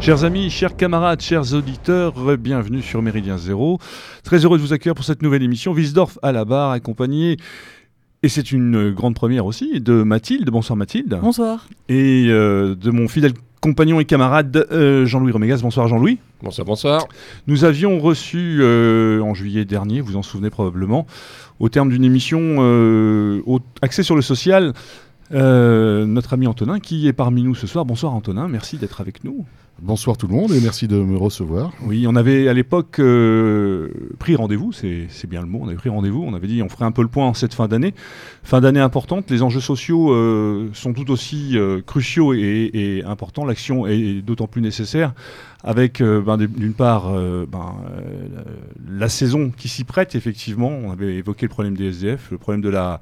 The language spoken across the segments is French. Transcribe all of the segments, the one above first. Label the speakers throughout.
Speaker 1: Chers amis, chers camarades, chers auditeurs, bienvenue sur Méridien Zéro. Très heureux de vous accueillir pour cette nouvelle émission. Wiesdorf à la barre, accompagné, et c'est une grande première aussi, de Mathilde. Bonsoir Mathilde.
Speaker 2: Bonsoir.
Speaker 1: Et euh, de mon fidèle compagnon et camarade euh, Jean-Louis Romégas. Bonsoir Jean-Louis.
Speaker 3: Bonsoir, bonsoir.
Speaker 1: Nous avions reçu euh, en juillet dernier, vous en souvenez probablement, au terme d'une émission axée sur le social, notre ami Antonin qui est parmi nous ce soir. Bonsoir Antonin, merci d'être avec nous.
Speaker 4: Bonsoir tout le monde et merci de me recevoir.
Speaker 1: Oui, on avait à l'époque euh, pris rendez-vous, c'est bien le mot, on avait pris rendez-vous, on avait dit on ferait un peu le point en cette fin d'année. Fin d'année importante, les enjeux sociaux euh, sont tout aussi euh, cruciaux et, importants, l'action est d'autant plus nécessaire avec ben, d'une part ben, la saison qui s'y prête effectivement, on avait évoqué le problème des SDF, le problème de la,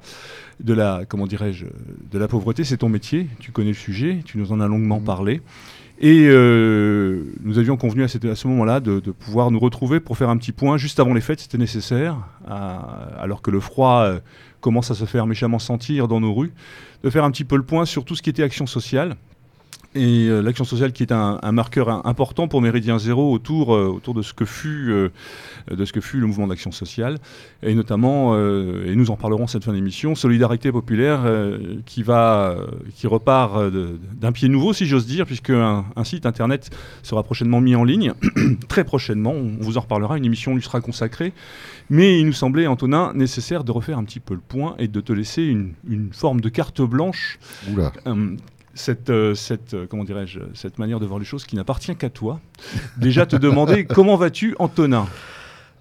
Speaker 1: de la comment dirais-je, de la pauvreté, c'est ton métier, tu connais le sujet, tu nous en as longuement mmh. parlé. Et euh, nous avions convenu à, ce moment-là de, pouvoir nous retrouver pour faire un petit point juste avant les fêtes, c'était nécessaire, alors que le froid euh, commence à se faire méchamment sentir dans nos rues, de faire un petit peu le point sur tout ce qui était action sociale et euh, l'action sociale qui est un, marqueur important pour Méridien Zéro autour, euh, autour de, ce que fut, euh, de ce que fut le mouvement d'action sociale, et notamment, et nous en parlerons cette fin d'émission, Solidarité populaire qui, va, qui repart d'un pied nouveau, si j'ose dire, puisque un, site internet sera prochainement mis en ligne, très prochainement, on vous en reparlera, une émission lui sera consacrée, mais il nous semblait, Antonin, nécessaire de refaire un petit peu le point et de te laisser une, une forme de carte blanche.
Speaker 4: Oula
Speaker 1: cette, euh, cette, euh, comment dirais-je, cette manière de voir les choses qui n'appartient qu'à toi. Déjà te demander comment vas-tu, Antonin?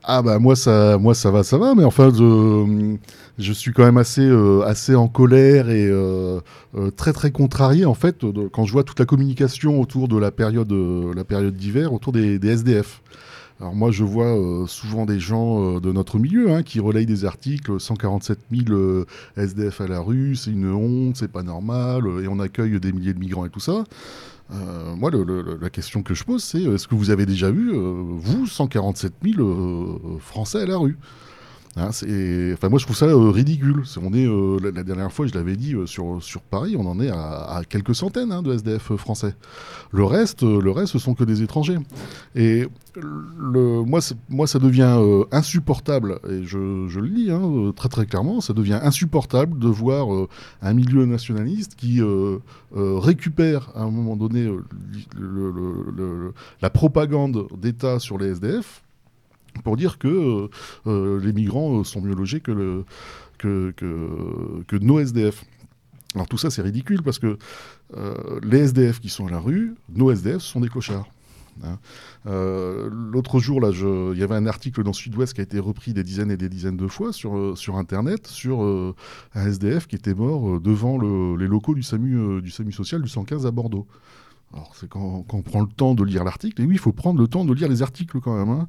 Speaker 4: Ah bah moi ça, moi ça va, ça va, mais enfin je, je suis quand même assez, euh, assez en colère et très très contrarié en fait quand je vois toute la communication autour de la période, la période d'hiver autour des, des SDF. Alors moi, je vois euh, souvent des gens euh, de notre milieu hein, qui relayent des articles 147 000 euh, SDF à la rue, c'est une honte, c'est pas normal, et on accueille des milliers de migrants et tout ça. moi, la question que je pose, c'est est-ce que vous avez déjà vu, vous, 147 000 Français à la rue? Hein, moi, je trouve ça euh, ridicule. on est, euh, la, dernière fois, je l'avais dit, euh, sur, sur Paris, on en est à, quelques centaines hein, de SDF français. Le reste, le reste, ce sont que des étrangers. Et moi, ça devient insupportable, et je, je le dis hein, très très clairement, ça devient insupportable de voir un milieu nationaliste qui récupère à un moment donné la propagande d'État sur les SDF pour dire que euh, euh, les migrants euh, sont mieux logés que, nos SDF. Alors tout ça c'est ridicule parce que les SDF qui sont à la rue, nos SDF sont des clochards. Hein. L'autre jour, là, il y avait un article dans Sud-Ouest qui a été repris des dizaines et des dizaines de fois sur, Internet sur un SDF qui était mort devant les locaux du SAMU social du 115 à Bordeaux. Alors, c'est quand, on prend le temps de lire l'article, et oui, il faut prendre le temps de lire les articles quand même. Hein.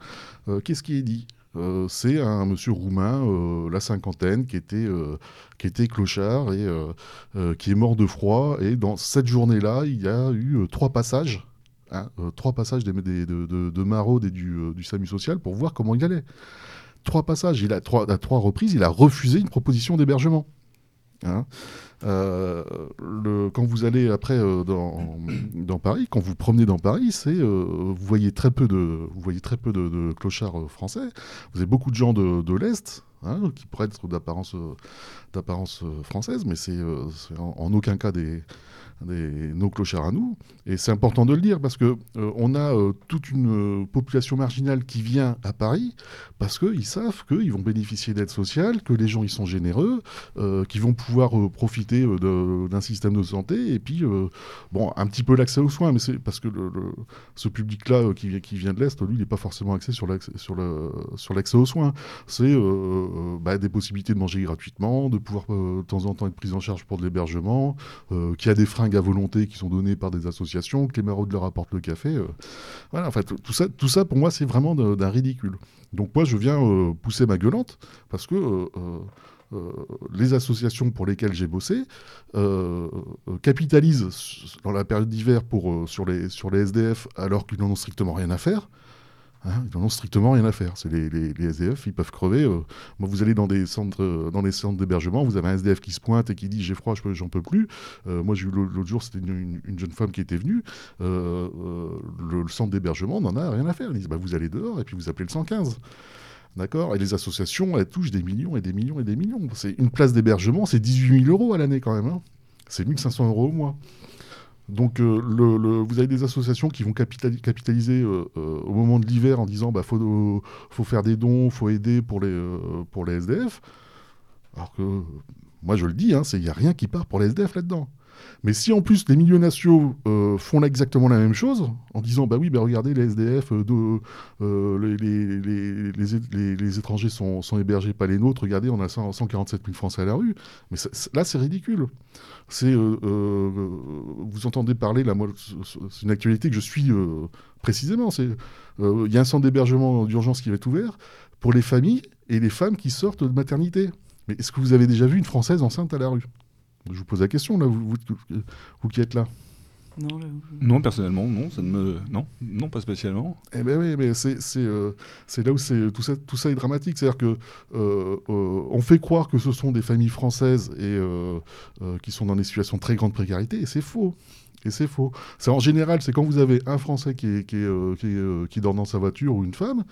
Speaker 4: Euh, qu'est-ce qui est dit? Euh, c'est un monsieur roumain, euh, la cinquantaine, qui était, clochard et qui est mort de froid. Et dans cette journée-là, il y a eu trois passages, hein, trois passages de, de, de Maraude et du, du, SAMU social pour voir comment il allait. Trois passages, il a, à trois reprises, il a refusé une proposition d'hébergement. Hein. Euh, quand vous allez après euh, dans, Paris, quand vous promenez dans Paris, euh, vous voyez très peu de clochards français. Vous avez beaucoup de gens de, l'est hein, qui pourraient être d'apparence française, mais c'est en, aucun cas des nos clochards à nous. Et c'est important de le dire parce que euh, on a euh, toute une euh, population marginale qui vient à Paris parce qu'ils savent qu'ils vont bénéficier d'aide sociale, que les gens ils sont généreux, qu'ils vont pouvoir profiter d'un système de santé et puis bon un petit peu l'accès aux soins, mais c'est parce que ce public-là qui, qui, vient de l'est, lui, il n'est pas forcément axé sur l'accès sur le, aux soins. C'est bah, des possibilités de manger gratuitement, de pouvoir de temps en temps être pris en charge pour de l'hébergement, qui a des à volonté qui sont données par des associations, que les maraudes leur apportent le café. Euh. voilà, en fait, tout ça, tout ça pour moi, c'est vraiment d'un ridicule. Donc moi, je viens euh, pousser ma gueulante parce que euh, les associations pour lesquelles j'ai bossé capitalisent dans la période d'hiver pour sur les sur les SDF alors qu'ils n'en ont strictement rien à faire. Hein, ils n'en ont strictement rien à faire. C'est les, les, SDF, ils peuvent crever. Euh. moi, vous allez dans des centres, euh, dans des centres d'hébergement, vous avez un SDF qui se pointe et qui dit j'ai froid, j'en peux plus. Euh, moi, j'ai eu l'autre jour, c'était une, jeune femme qui était venue. Le, centre d'hébergement n'en a rien à faire. Ils disent bah, vous allez dehors et puis vous appelez le 115. D'accord? Et les associations, elles touchent des millions et des millions et des millions. C'est une place d'hébergement, c'est 18 000 euros à l'année quand même. Hein. C'est 1500 euros au mois. Donc euh, vous avez des associations qui vont capitaliser euh, euh, au moment de l'hiver en disant bah faut, faire des dons, faut aider pour les, pour les SDF. Alors que moi je le dis, hein, il n'y a rien qui part pour les SDF là-dedans. Mais si en plus les milieux nationaux font exactement la même chose, en disant bah oui, bah regardez les SDF, les, les, les, étrangers sont, sont, hébergés, pas les nôtres, regardez, on a 147 000 Français à la rue. Mais là, c'est ridicule c'est euh, euh, vous entendez parler là, moi, c'est une actualité que je suis euh, précisément. Il y a un centre d'hébergement d'urgence qui va être ouvert pour les familles et les femmes qui sortent de maternité. Mais est-ce que vous avez déjà vu une française enceinte à la rue? Je vous pose la question là, vous, vous qui êtes là.
Speaker 1: Non, personnellement, non, ça ne me, non, non, pas spécialement.
Speaker 4: Eh ben oui, mais c'est euh, c'est là où c'est tout ça, tout ça est dramatique, c'est-à-dire que euh, euh, on fait croire que ce sont des familles françaises et qui sont dans des situations de très grande précarité, et c'est faux. Et c'est faux. C'est en général, c'est quand vous avez un Français qui, qui, qui, qui dort dans sa voiture ou une femme,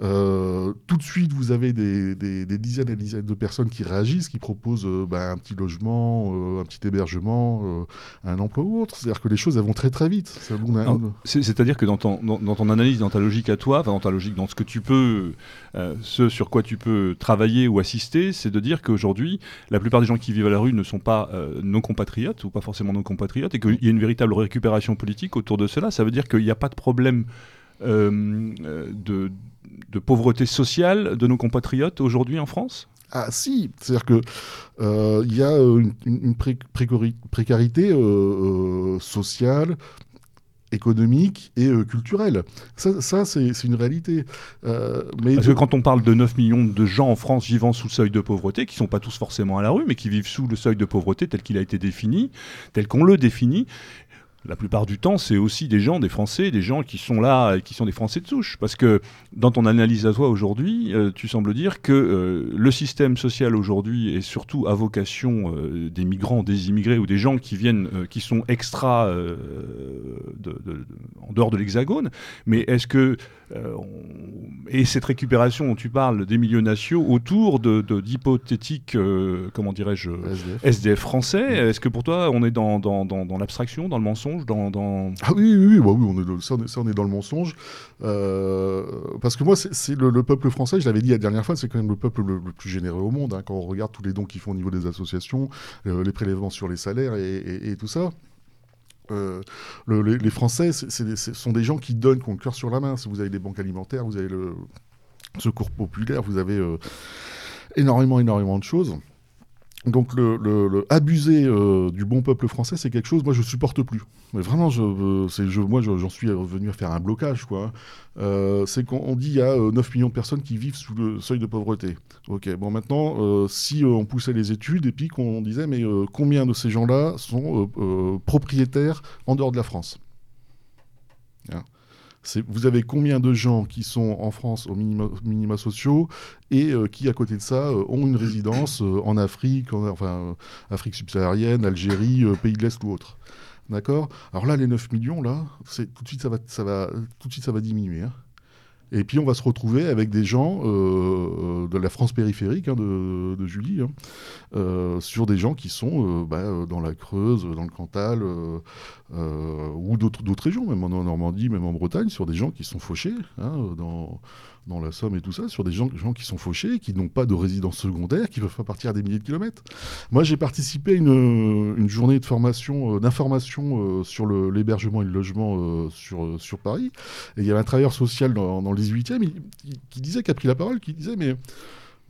Speaker 4: euh, tout de suite, vous avez des, dizaines et des dizaines de personnes qui réagissent, qui proposent euh, bah, un petit logement, euh, un petit hébergement, un emploi ou autre. C'est-à-dire que les choses elles vont très très vite.
Speaker 1: C'est-à-dire que dans ton, dans, ton, analyse, dans ta logique à toi, dans ta logique, dans ce que tu peux, ce sur quoi tu peux travailler ou assister, c'est de dire qu'aujourd'hui, la plupart des gens qui vivent à la rue ne sont pas nos compatriotes ou pas forcément nos compatriotes et qu'il y a une véritable récupération politique autour de cela. Ça veut dire qu'il n'y a pas de problème de de pauvreté sociale de nos compatriotes aujourd'hui en France?
Speaker 4: Ah si, c'est-à-dire que euh, il y a euh, une, précarité euh, sociale, économique et culturelle. Ça, c'est une réalité.
Speaker 1: mais Parce que quand on parle de 9 millions de gens en France vivant sous le seuil de pauvreté, qui ne sont pas tous forcément à la rue, mais qui vivent sous le seuil de pauvreté tel qu'il a été défini, tel qu'on le définit, la plupart du temps, c'est aussi des gens, des Français, des gens qui sont là, et qui sont des Français de souche. Parce que dans ton analyse à toi aujourd'hui, euh, tu sembles dire que euh, le système social aujourd'hui est surtout à vocation euh, des migrants, des immigrés ou des gens qui viennent, qui sont extra en dehors de l'Hexagone. Mais est-ce que et cette récupération dont tu parles des milieux nationaux autour de, d'hypothétiques, comment dirais-je, SDF. français, est-ce que pour toi on est dans, dans, dans l'abstraction, dans le mensonge dans,
Speaker 4: Ah oui, oui, bah oui, on est, ça, on est, dans le mensonge. Euh, parce que moi, c'est le, peuple français, je l'avais dit la dernière fois, c'est quand même le peuple le, plus généreux au monde. Hein, quand on regarde tous les dons qu'ils font au niveau des associations, euh, les prélèvements sur les salaires et, tout ça. Euh, les, Français ce sont des gens qui donnent, qui ont le cœur sur la main. Si vous avez des banques alimentaires, vous avez le secours populaire, vous avez énormément, énormément de choses. Donc le, abuser euh, du bon peuple français, c'est quelque chose, moi je supporte plus. Mais vraiment, je, euh, je, moi j'en suis revenu à faire un blocage. quoi. Euh, c'est qu'on dit il y a 9 millions de personnes qui vivent sous le seuil de pauvreté. Ok, bon maintenant, si on poussait les études et puis qu'on disait mais combien de ces gens-là sont propriétaires en dehors de la France? hein vous avez combien de gens qui sont en France aux minima, sociaux et euh, qui, à côté de ça, euh, ont une résidence euh, en Afrique, enfin, Afrique subsaharienne, Algérie, pays de l'Est ou autre. D'accord? Alors là, les 9 millions, là, tout de suite, ça va, ça va, tout de suite, ça va diminuer. Hein. Et puis on va se retrouver avec des gens euh, de la France périphérique, hein, de, Julie, hein, euh, sur des gens qui sont euh, bah, dans la Creuse, dans le Cantal, ou d'autres régions, même en Normandie, même en Bretagne, sur des gens qui sont fauchés hein, dans, dans la Somme et tout ça, sur des gens, gens qui sont fauchés, qui n'ont pas de résidence secondaire, qui ne peuvent pas partir à des milliers de kilomètres. Moi, j'ai participé à une, une, journée de formation, euh, d'information euh, sur l'hébergement et le logement euh, sur, sur Paris. Et il y avait un travailleur social dans, dans le 18e qui, disait, qui a pris la parole, qui disait, mais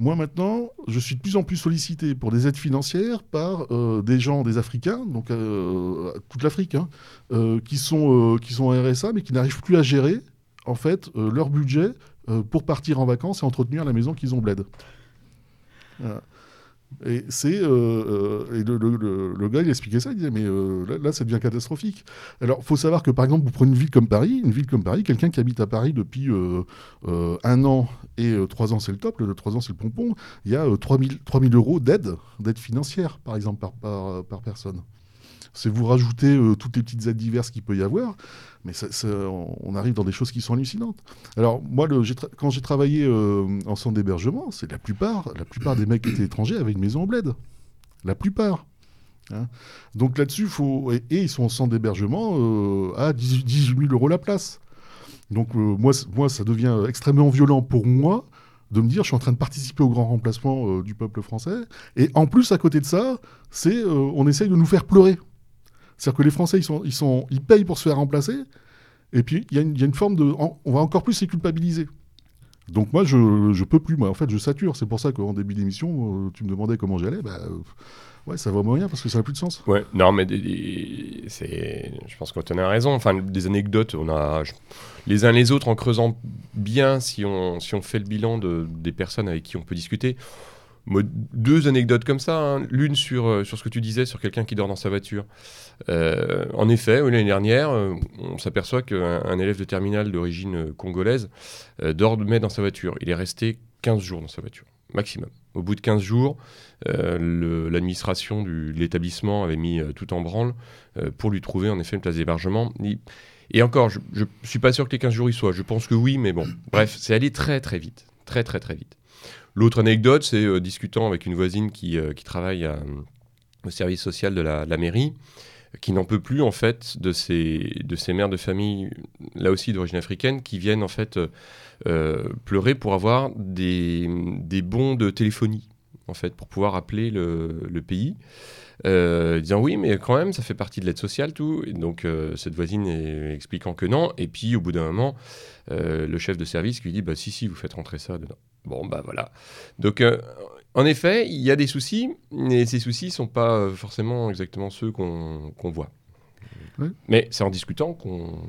Speaker 4: moi maintenant, je suis de plus en plus sollicité pour des aides financières par des gens, des Africains, donc toute l'Afrique, hein, qui, sont, qui sont en RSA, mais qui n'arrivent plus à gérer en fait leur budget euh, pour partir en vacances et entretenir la maison qu'ils ont bled. Et c'est euh, euh, le, gars il expliquait ça, il disait mais euh, là, ça devient catastrophique. Alors faut savoir que par exemple vous prenez une ville comme Paris, une ville comme Paris, quelqu'un qui habite à Paris depuis euh, euh, un an et euh, trois ans c'est le top, le trois ans c'est le pompon, il y a euh, 3000 3000 euros d'aide, d'aide financière par exemple par, par, par personne. C'est vous rajoutez euh, toutes les petites aides diverses qu'il peut y avoir, mais on arrive dans des choses qui sont hallucinantes. Alors moi, quand j'ai travaillé euh, en centre d'hébergement, c'est la plupart, la plupart des mecs qui étaient étrangers avaient une maison en bled. La plupart. hein. Donc là-dessus, faut et, ils sont en centre d'hébergement euh, à 18 18 000 euros la place. Donc moi, ça devient extrêmement violent pour moi de me dire je suis en train de participer au grand remplacement du peuple français. Et en plus, à côté de ça, c'est on essaye de nous faire pleurer. C'est-à-dire que les Français, ils, sont, ils, sont, ils payent pour se faire remplacer. Et puis, il y, a une- il y a une forme de. on va encore plus les culpabiliser. Donc, moi, je, je peux plus. Moi, en fait, je sature. C'est pour ça qu'en début d'émission, euh, tu me demandais comment j'allais. Bah, euh, ouais, ça va moyen parce que ça n'a plus de sens.
Speaker 2: Ouais, non, mais c'est, je pense qu'on a raison. Enfin, des anecdotes, on a les uns les autres en creusant bien, si on, si on fait le bilan de, des personnes avec qui on peut discuter. Deux anecdotes comme ça. hein. L'une sur, euh, sur ce que tu disais, sur quelqu'un qui dort dans sa voiture. Euh, en effet, l'année dernière, euh, on s'aperçoit qu'un un élève de terminale d'origine congolaise euh, dormait dans sa voiture. Il est resté 15 jours dans sa voiture, maximum. Au bout de 15 jours, l'administration de l'établissement avait mis tout en branle pour lui trouver en effet une place d'hébergement. Et encore, je ne suis pas sûr que les 15 jours y soient. Je pense que oui, mais bon. Bref, c'est allé très très vite. Très très très vite. L'autre anecdote, c'est euh, discutant avec une voisine qui, euh, travaille au service social de la, mairie, qui n'en peut plus en fait de ces, mères de famille, là aussi d'origine africaine, qui viennent en fait euh, pleurer pour avoir des, bons de téléphonie, en fait, pour pouvoir appeler le, pays. Disant oui, mais quand même, ça fait partie de l'aide sociale, tout. Donc, cette voisine expliquant que non. Et puis, au bout d'un moment, le chef de service lui dit bah, si, si, vous faites rentrer ça dedans. Bon, bah voilà. Donc, euh, en effet, il y a des soucis, mais ces soucis ne sont pas euh, forcément exactement ceux qu'on voit.
Speaker 4: Ouais.
Speaker 2: Mais c'est en discutant qu'on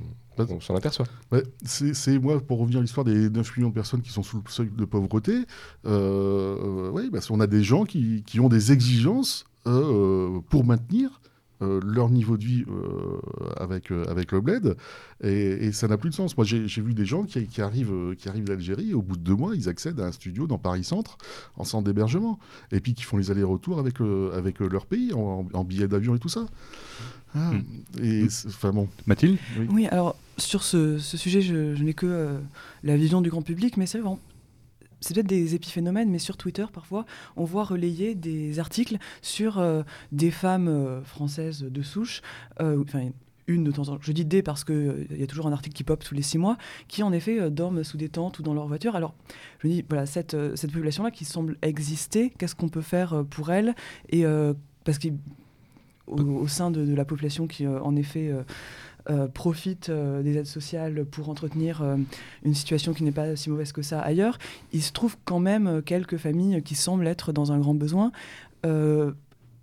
Speaker 2: s'en aperçoit.
Speaker 4: Ouais, c'est moi, pour revenir à l'histoire des 9 millions de personnes qui sont sous le seuil de pauvreté, euh, parce qu'on a des gens qui, qui ont des exigences euh, pour maintenir euh, leur niveau de vie euh, avec, euh, avec le bled, et, et ça n'a plus de sens. Moi, j'ai vu des gens qui, qui arrivent, euh, qui arrivent d'Algérie, et au bout de deux mois, ils accèdent à un studio dans Paris Centre, en centre d'hébergement, et puis qui font les allers-retours avec, avec leur pays, en, en billets d'avion et tout ça. Ah,
Speaker 1: Mm.
Speaker 4: Et enfin bon,
Speaker 1: Mathilde?
Speaker 3: Oui, alors sur ce, ce sujet, je, je n'ai que euh, la vision du grand public, mais c'est vrai, on- c'est peut-être des épiphénomènes, mais sur Twitter, parfois, on voit relayer des articles sur euh, des femmes euh, françaises de souche, euh, enfin une de temps en temps, je dis des parce qu'il y a toujours un article qui pop tous les six mois, qui en effet dorment sous des tentes ou dans leur voiture. Alors je dis, voilà, cette, cette population-là qui semble exister, qu'est-ce qu'on peut faire pour elle Et parce qu'au au sein de, la population qui, en effet, euh, euh, profite euh, des aides sociales pour entretenir euh, une situation qui n'est pas si mauvaise que ça ailleurs, il se trouve quand même quelques familles qui semblent être dans un grand besoin. Euh,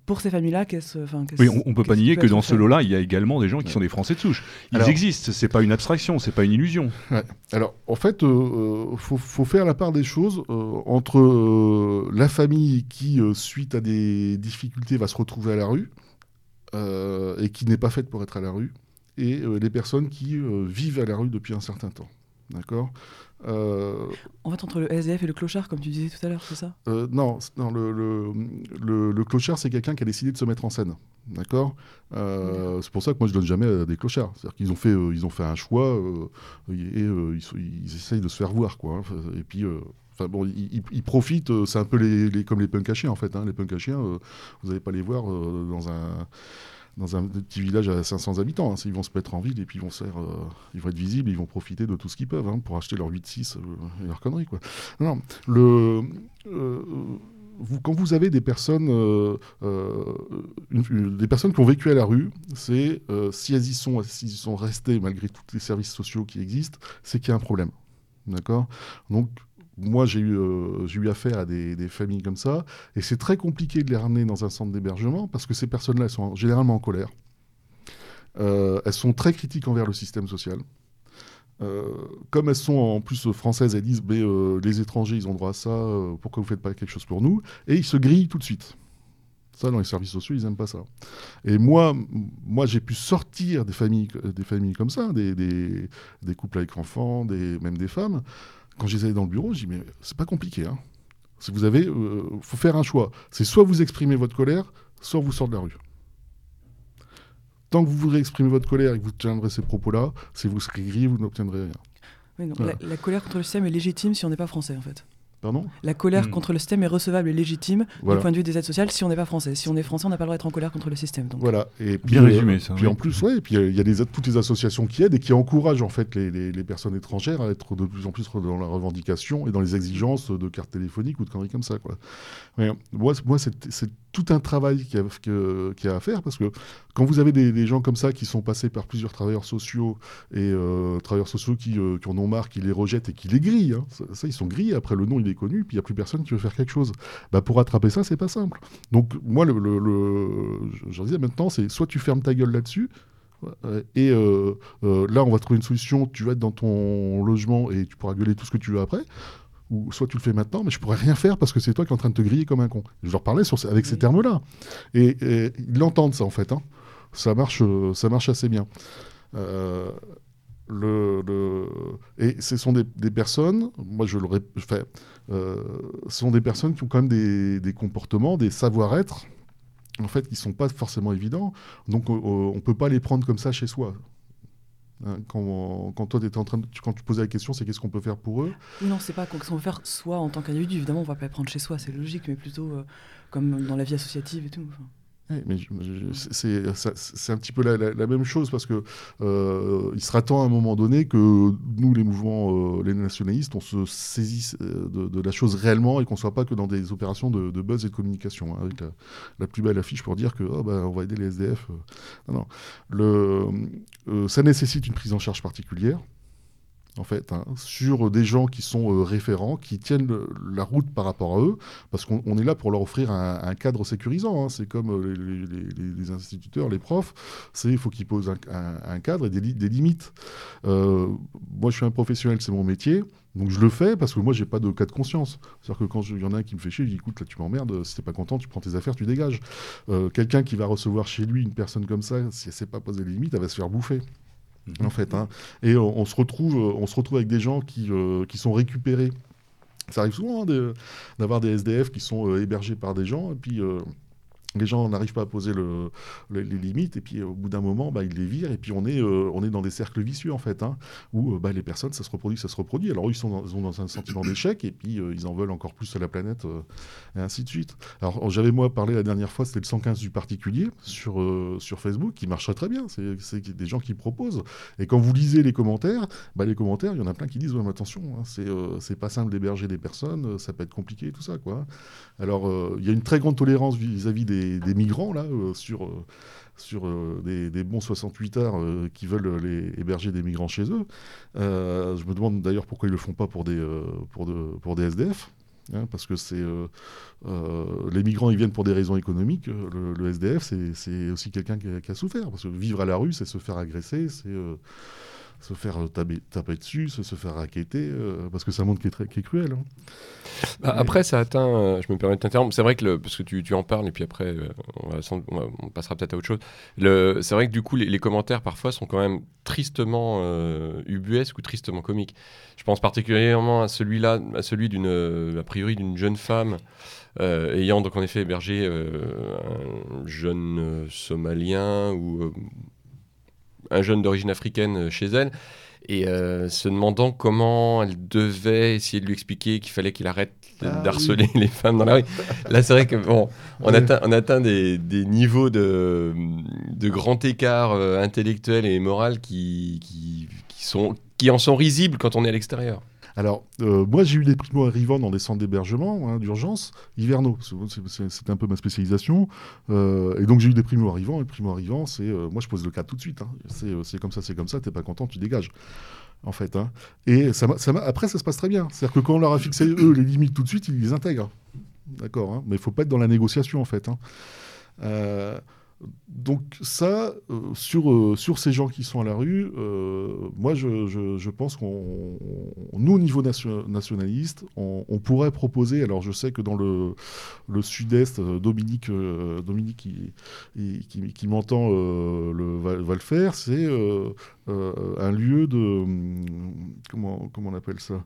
Speaker 3: pour ces familles-là, qu'est-ce, enfin, qu'est-ce-
Speaker 1: Oui, on, on peut pas nier que dans ce lot-là, il y a également des gens qui sont des Français de souche. Ils
Speaker 4: Alors-
Speaker 1: existent, c'est pas une abstraction, c'est pas une illusion.
Speaker 4: Ouais. Alors, en fait, il faut, faut faire la part des choses euh, entre euh, la famille qui, euh, suite à des difficultés, va se retrouver à la rue euh, et qui n'est pas faite pour être à la rue, et euh, les personnes qui euh, vivent à la rue depuis un certain temps. D'accord? Euh,
Speaker 3: En fait, entre le SDF et le clochard, comme tu disais tout à l'heure, c'est ça?
Speaker 4: Euh, non, non, le, le, le- le clochard, c'est quelqu'un qui a décidé de se mettre en scène. D'accord? Euh, C'est pour ça que moi, je donne jamais des clochards. C'est-à-dire qu'ils ont, fait, ils ont fait un choix et ils, essayent de se faire voir. Quoi, hein. Et puis. Enfin bon, ils, profitent, c'est un peu les, les- comme les punks à chiens en fait. hein. Les punks à chiens, vous n'allez pas les voir dans un dans un petit village à 500 habitants. hein. Ils vont se mettre en ville et puis euh, ils vont être visibles, ils vont profiter de tout ce qu'ils peuvent hein, pour acheter leur 8-6 euh, et leur conneries. Quoi. Non, euh, quand vous avez des personnes, des personnes qui ont vécu à la rue, c'est si elles y sont, y sont restés malgré tous les services sociaux qui existent, c'est qu'il y a un problème. D'accord? Donc, moi, j'ai eu, euh, j'ai eu affaire à des, familles comme ça, et c'est très compliqué de les ramener dans un centre d'hébergement parce que ces personnes-là elles sont généralement en colère. Euh, elles sont très critiques envers le système social. euh, comme elles sont en plus françaises, elles disent les étrangers, ils ont droit à ça, pourquoi vous faites pas quelque chose pour nous? Et ils se grillent tout de suite. Ça, dans les services sociaux, ils n'aiment pas ça. Et moi, j'ai pu sortir des familles, des familles comme ça, des, couples avec enfants, même des femmes. Quand je les dans le bureau, je dis mais c'est pas compliqué. Hein. Si vous avez, faut faire un choix. C'est soit vous exprimez votre colère, soit vous sortez de la rue tant que vous voudrez exprimer votre colère et que vous tiendrez ces propos-là, si vous serez gris, vous n'obtiendrez
Speaker 3: rien. la, colère contre le système est légitime si on n'est pas français, en fait.
Speaker 4: Pardon
Speaker 3: la colère hmm. contre le système est recevable et légitime du point de vue des aides sociales si on n'est pas français. Si on est français, on n'a pas le droit d'être en colère contre le système.
Speaker 4: Voilà.
Speaker 1: Et puis, Bien euh, résumé, ça.
Speaker 4: Puis en plus, ouais, puis il y a toutes les associations qui aident et qui encouragent en fait les, les, personnes étrangères à être de plus en plus dans la revendication et dans les exigences de cartes téléphoniques ou de conneries comme ça. Quoi. moi, moi c'est tout un travail qu'il y, a à faire parce que quand vous avez des, gens comme ça qui sont passés par plusieurs travailleurs sociaux et euh, travailleurs sociaux euh, qui, en ont marre, qui les rejettent et qui les grillent, hein, ça, ils sont grillés. Après le nom il est connu, puis il n'y a plus personne qui veut faire quelque chose. Bah, pour attraper ça, c'est pas simple. Donc moi, le, je disais maintenant, c'est soit tu fermes ta gueule là-dessus. Et euh, là, on va trouver une solution. Tu vas être dans ton logement et tu pourras gueuler tout ce que tu veux après ou soit tu le fais maintenant, mais je pourrais rien faire parce que c'est toi qui es en train de te griller comme un con. Je leur parlais sur, avec ces termes-là. Et, ils l'entendent, ça, en fait. Hein. Ça, marche, euh, ça marche assez bien. Euh, le, le, Et ce sont des, des, personnes, moi je le fais, euh, ce sont des personnes qui ont quand même des, des comportements, des savoir-être, en fait, qui ne sont pas forcément évidents. Donc on ne peut pas les prendre comme ça chez soi. Hein, quand, toi, en train de, quand tu posais la question, c'est qu'est-ce qu'on peut faire pour eux?
Speaker 3: Non, c'est pas qu'on peut faire soi en tant qu'individu. Évidemment, on va pas les prendre chez soi, c'est logique, mais plutôt euh, comme dans la vie associative et tout
Speaker 4: mais c'est un petit peu la, même chose parce que euh, il sera temps à un moment donné que nous, les mouvements, euh, les nationalistes, on se saisisse euh, de, la chose réellement et qu'on soit pas que dans des opérations de, buzz et de communication. Hein, avec la, plus belle affiche pour dire que oh, bah, on va aider les SDF. non, non. Ça nécessite une prise en charge particulière en fait, hein, sur des gens qui sont euh, référents, qui tiennent la route par rapport à eux, parce qu'on est là pour leur offrir un, cadre sécurisant. Hein. C'est comme euh, les, instituteurs, les profs, c'est il faut qu'ils posent un, cadre et des, limites. Euh, moi, je suis un professionnel, c'est mon métier. Donc je le fais parce que moi j'ai pas de cas de conscience. C'est-à-dire que quand il y en a un qui me fait chier, je dis écoute là tu m'emmerdes, si t'es pas content, tu prends tes affaires, tu dégages. Quelqu'un qui va recevoir chez lui une personne comme ça, si elle sait pas poser les limites, elle va se faire bouffer en fait. Hein. Et on, se retrouve, on se retrouve avec des gens qui, euh, qui sont récupérés. Ça arrive souvent hein, d'avoir des SDF qui sont euh, hébergés par des gens, et puis euh, les gens n'arrivent pas à poser le, les, limites et puis au bout d'un moment bah, ils les virent et puis on est, euh, on est dans des cercles vicieux en fait hein, où euh, bah, les personnes ça se reproduit ça se reproduit. Alors eux, ils sont dans, sont dans un sentiment d'échec et puis euh, ils en veulent encore plus à la planète et ainsi de suite. Alors j'avais moi parlé la dernière fois c'était le 115 du particulier sur, sur Facebook qui marcherait très bien. C'est des gens qui proposent. Et quand vous lisez les commentaires bah, les commentaires il y en a plein qui disent ouais, attention hein, c'est pas simple d'héberger des personnes ça peut être compliqué tout ça quoi alors il y a une très grande tolérance vis à -vis des migrants là euh, sur euh, sur euh, des, bons 68 heures qui veulent les, héberger des migrants chez eux. je me demande d'ailleurs pourquoi ils le font pas pour des, pour de, pour des SDF. Hein, parce que c'est les migrants ils viennent pour des raisons économiques. Le, SDF c'est aussi quelqu'un qui, a souffert parce que vivre à la rue c'est se faire agresser, c'est se faire euh, taper, dessus, se, faire raqueter, euh, parce que ça montre qui est, très, qui est cruel. Hein.
Speaker 2: Bah, après, ça atteint, euh, je me permets de t'interrompre, c'est vrai que, le, parce que tu, tu, en parles, et puis après, on, passera peut-être à autre chose. C'est vrai que du coup, les, commentaires parfois sont quand même tristement ubuesques ou tristement comiques. Je pense particulièrement à celui-là, à celui d'une, a priori, d'une jeune femme. ayant donc en effet hébergé un jeune Somalien ou un jeune d'origine africaine euh, chez elle et euh, se demandant comment elle devait essayer de lui expliquer qu'il fallait qu'il arrête ah d'harceler les femmes dans la rue. Là, c'est vrai que bon, on atteint, on atteint des, des niveaux de, de grand écart euh, intellectuel et moral qui, qui, qui, sont, qui en sont risibles quand on est à l'extérieur.
Speaker 4: Alors, euh, moi, j'ai eu des primo arrivants dans des centres d'hébergement hein, d'urgence hivernaux. C'était un peu ma spécialisation. Euh, et donc, j'ai eu des primo arrivants. Et primo arrivants, c'est. Euh, moi, je pose le cas tout de suite. Hein. C'est comme ça, c'est comme ça. T'es pas content, tu dégages. En fait. Hein. Et ça, ça après, ça se passe très bien. C'est-à-dire que quand on leur a fixé, eux, les limites tout de suite, ils les intègrent. D'accord Mais il faut pas être dans la négociation, en fait. Donc ça, euh, sur, euh, sur ces gens qui sont à la rue, moi je, je, pense qu'on, nous au niveau nationaliste, on, pourrait proposer, alors je sais que dans le, sud-est, Dominique, Dominique qui, qui, m'entend le, va, va, le faire, c'est un lieu de... Comment, comment on appelle ça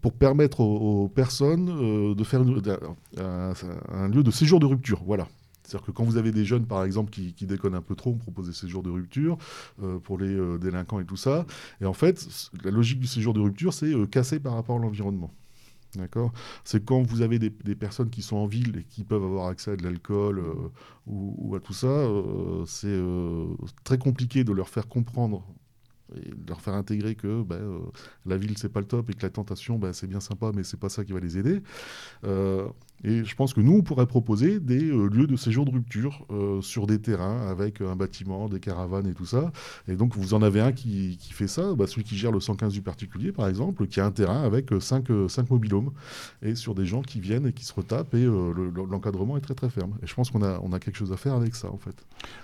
Speaker 4: pour permettre aux, personnes de faire un, lieu de séjour de rupture. Voilà. C'est-à-dire que quand vous avez des jeunes, par exemple, qui, déconnent un peu trop, on propose des séjours de rupture euh, pour les euh, délinquants et tout ça. Et en fait, la logique du séjour de rupture, c'est euh, casser par rapport à l'environnement. D'accord? C'est quand vous avez des, personnes qui sont en ville et qui peuvent avoir accès à de l'alcool ou, à tout ça, c'est très compliqué de leur faire comprendre et de leur faire intégrer que ben, la ville c'est pas le top et que la tentation ben, c'est bien sympa mais c'est pas ça qui va les aider. Et je pense que nous on pourrait proposer des euh, lieux de séjour de rupture sur des terrains avec un bâtiment, des caravanes et tout ça. Et donc vous en avez un qui, fait ça, bah, celui qui gère le 115 du particulier par exemple, qui a un terrain avec 5, 5 mobilhomes et sur des gens qui viennent et qui se retapent et l'encadrement est très très ferme. Et je pense qu'on a, on a quelque chose à faire avec ça en fait.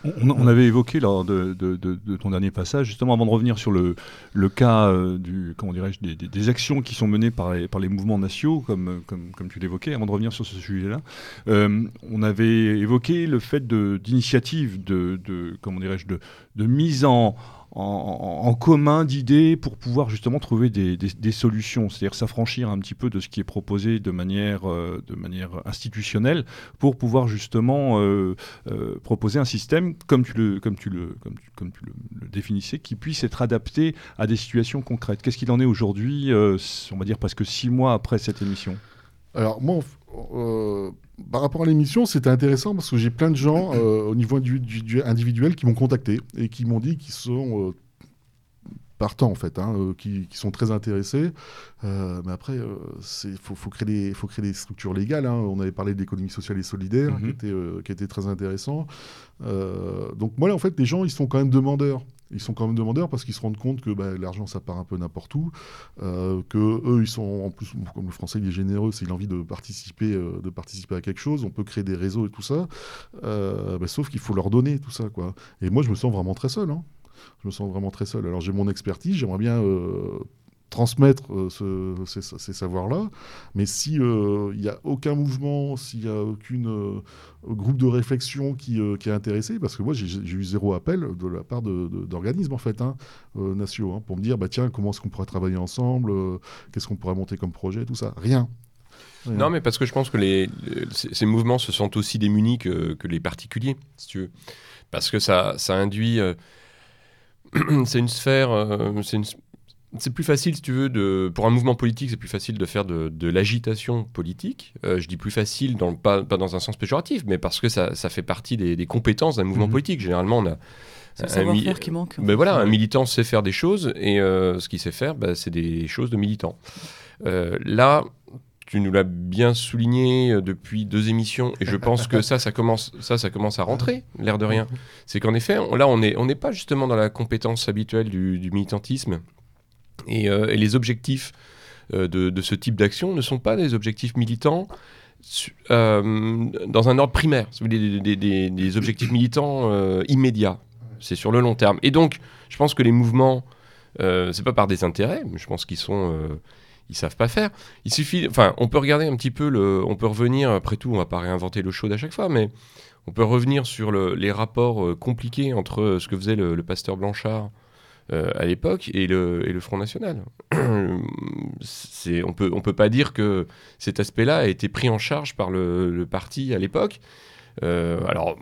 Speaker 1: On, avait évoqué lors de, de, ton dernier passage, justement avant de revenir sur le, le cas euh, du, comment des, actions qui sont menées par les, par les mouvements nationaux, comme, comme, comme tu l'évoquais, avant de revenir sur ce sujet-là. Euh, on avait évoqué le fait d'initiatives de, comment dirais-je, de, mise en commun d'idées pour pouvoir justement trouver des, solutions, c'est-à-dire s'affranchir un petit peu de ce qui est proposé de manière, euh, de manière institutionnelle pour pouvoir justement euh, proposer un système, comme tu, le, comme tu, le, comme tu le, définissais, qui puisse être adapté à des situations concrètes. Qu'est-ce qu'il en est aujourd'hui, on va dire presque six mois après cette émission?
Speaker 4: Alors moi, par rapport à l'émission, c'était intéressant parce que j'ai plein de gens euh, au niveau individuel qui m'ont contacté et qui m'ont dit qu'ils sont euh, partants en fait, hein, euh, qui, sont très intéressés. mais après, il faut, créer des, faut créer des structures légales. Hein. On avait parlé de l'économie sociale et solidaire qui, mhm. était, qui était très intéressant. donc moi, là, en fait, les gens, ils sont quand même demandeurs ils sont quand même demandeurs parce qu'ils se rendent compte que bah, l'argent ça part un peu n'importe où, euh, que eux ils sont en plus comme le français il est généreux, s'il a envie de participer, euh, de participer à quelque chose, on peut créer des réseaux et tout ça, euh, bah, sauf qu'il faut leur donner tout ça quoi. Et moi je me sens vraiment très seul. Hein. Je me sens vraiment très seul. Alors j'ai mon expertise, j'aimerais bien transmettre euh, ces, savoirs-là. Mais s'il euh, n'y a aucun mouvement, s'il n'y a aucun euh, groupe de réflexion qui, qui, est intéressé, parce que moi j'ai eu zéro appel de la part d'organismes en fait, hein, nationaux, hein, pour me dire bah, tiens, comment est-ce qu'on pourrait travailler ensemble, qu'est-ce qu'on pourrait monter comme projet, tout ça. Rien.
Speaker 2: Non, mais parce que je pense que ces mouvements se sentent aussi démunis que, les particuliers, si tu veux. Parce que ça, induit. c'est une sphère. c'est c'est plus facile, si tu veux, de, pour un mouvement politique, c'est plus facile de faire de, l'agitation politique. Euh, je dis plus facile, dans, pas, pas, dans un sens péjoratif, mais parce que ça, ça fait partie des, compétences d'un mouvement mhm. politique. Généralement, on a.
Speaker 3: un savoir-faire qui manque.
Speaker 2: Ben voilà, un militant sait faire des choses, et euh, ce qu'il sait faire, ben, c'est des choses de militant. Euh, là, tu nous l'as bien souligné depuis deux émissions, et je pense que ça, ça commence, ça, ça commence à rentrer, l'air de rien. C'est qu'en effet, là, on n'est on pas justement dans la compétence habituelle du, du militantisme euh, et, les objectifs euh, de, ce type d'action ne sont pas des objectifs militants euh, dans un ordre primaire, des, des, objectifs militants immédiats. C'est sur le long terme. Et donc, je pense que les mouvements, c'est pas par des intérêts, mais je pense qu'ils sont ils savent pas faire. Il suffit, enfin, on peut regarder un petit peu le, on peut revenir. Après tout, on va pas réinventer l'eau chaude à chaque fois, mais on peut revenir sur les rapports compliqués entre ce que faisait le pasteur Blanchard euh, à l'époque et le, et le, Front National. on peut, on peut pas dire que cet aspect-là a été pris en charge par le, parti à l'époque. Euh, alors,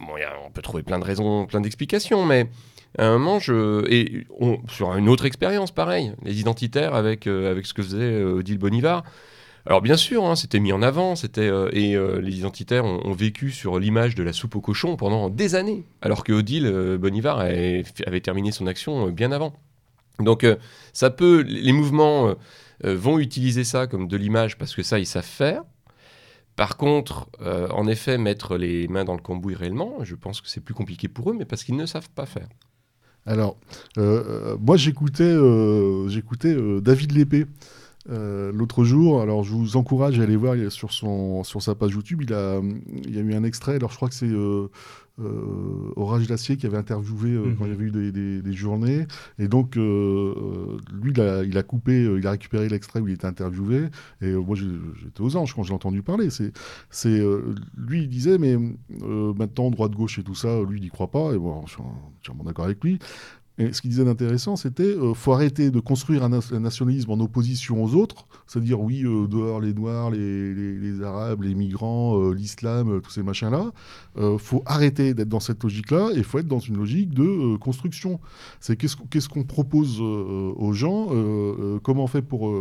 Speaker 2: on peut trouver plein de raisons, plein d'explications, mais à un moment, je, et sur une autre expérience, pareil, les identitaires avec, euh, avec ce que faisait Odile Bonivar. Alors bien sûr, hein, c'était mis en avant, c'était et les identitaires ont, vécu sur l'image de la soupe au cochon pendant des années, alors que Odile Bonivar avait, avait, terminé son action bien avant. Donc euh, ça peut, les mouvements euh, euh, vont utiliser ça comme de l'image parce que ça ils savent faire. Par contre, en effet, mettre les mains dans le cambouis réellement, je pense que c'est plus compliqué pour eux, mais parce qu'ils ne savent pas faire.
Speaker 4: Alors, moi j'écoutais, j'écoutais David Lépée. Euh, l'autre jour, alors je vous encourage à aller voir sur, son, sur sa page YouTube, il, a, il y a eu un extrait, alors je crois que c'est euh, euh, Orage d'Acier qui avait interviewé mhm. quand il y avait eu des, journées. Et donc, lui, il a, il a, coupé, il a récupéré l'extrait où il était interviewé. Et moi, j'étais aux anges quand j'ai entendu parler. C'est, c'est, lui, il disait, mais maintenant, droite-gauche et tout ça, lui, il n'y croit pas. Et bon, je suis entièrement d'accord avec lui. Et ce qu'il disait d'intéressant, c'était euh, faut arrêter de construire un, nationalisme en opposition aux autres, c'est-à-dire oui, euh, dehors les Noirs, les, Arabes, les migrants, euh, l'islam, tous ces machins-là. Il faut arrêter d'être dans cette logique-là et il faut être dans une logique de construction. C'est qu'est-ce qu'on propose aux gens, comment on fait pour...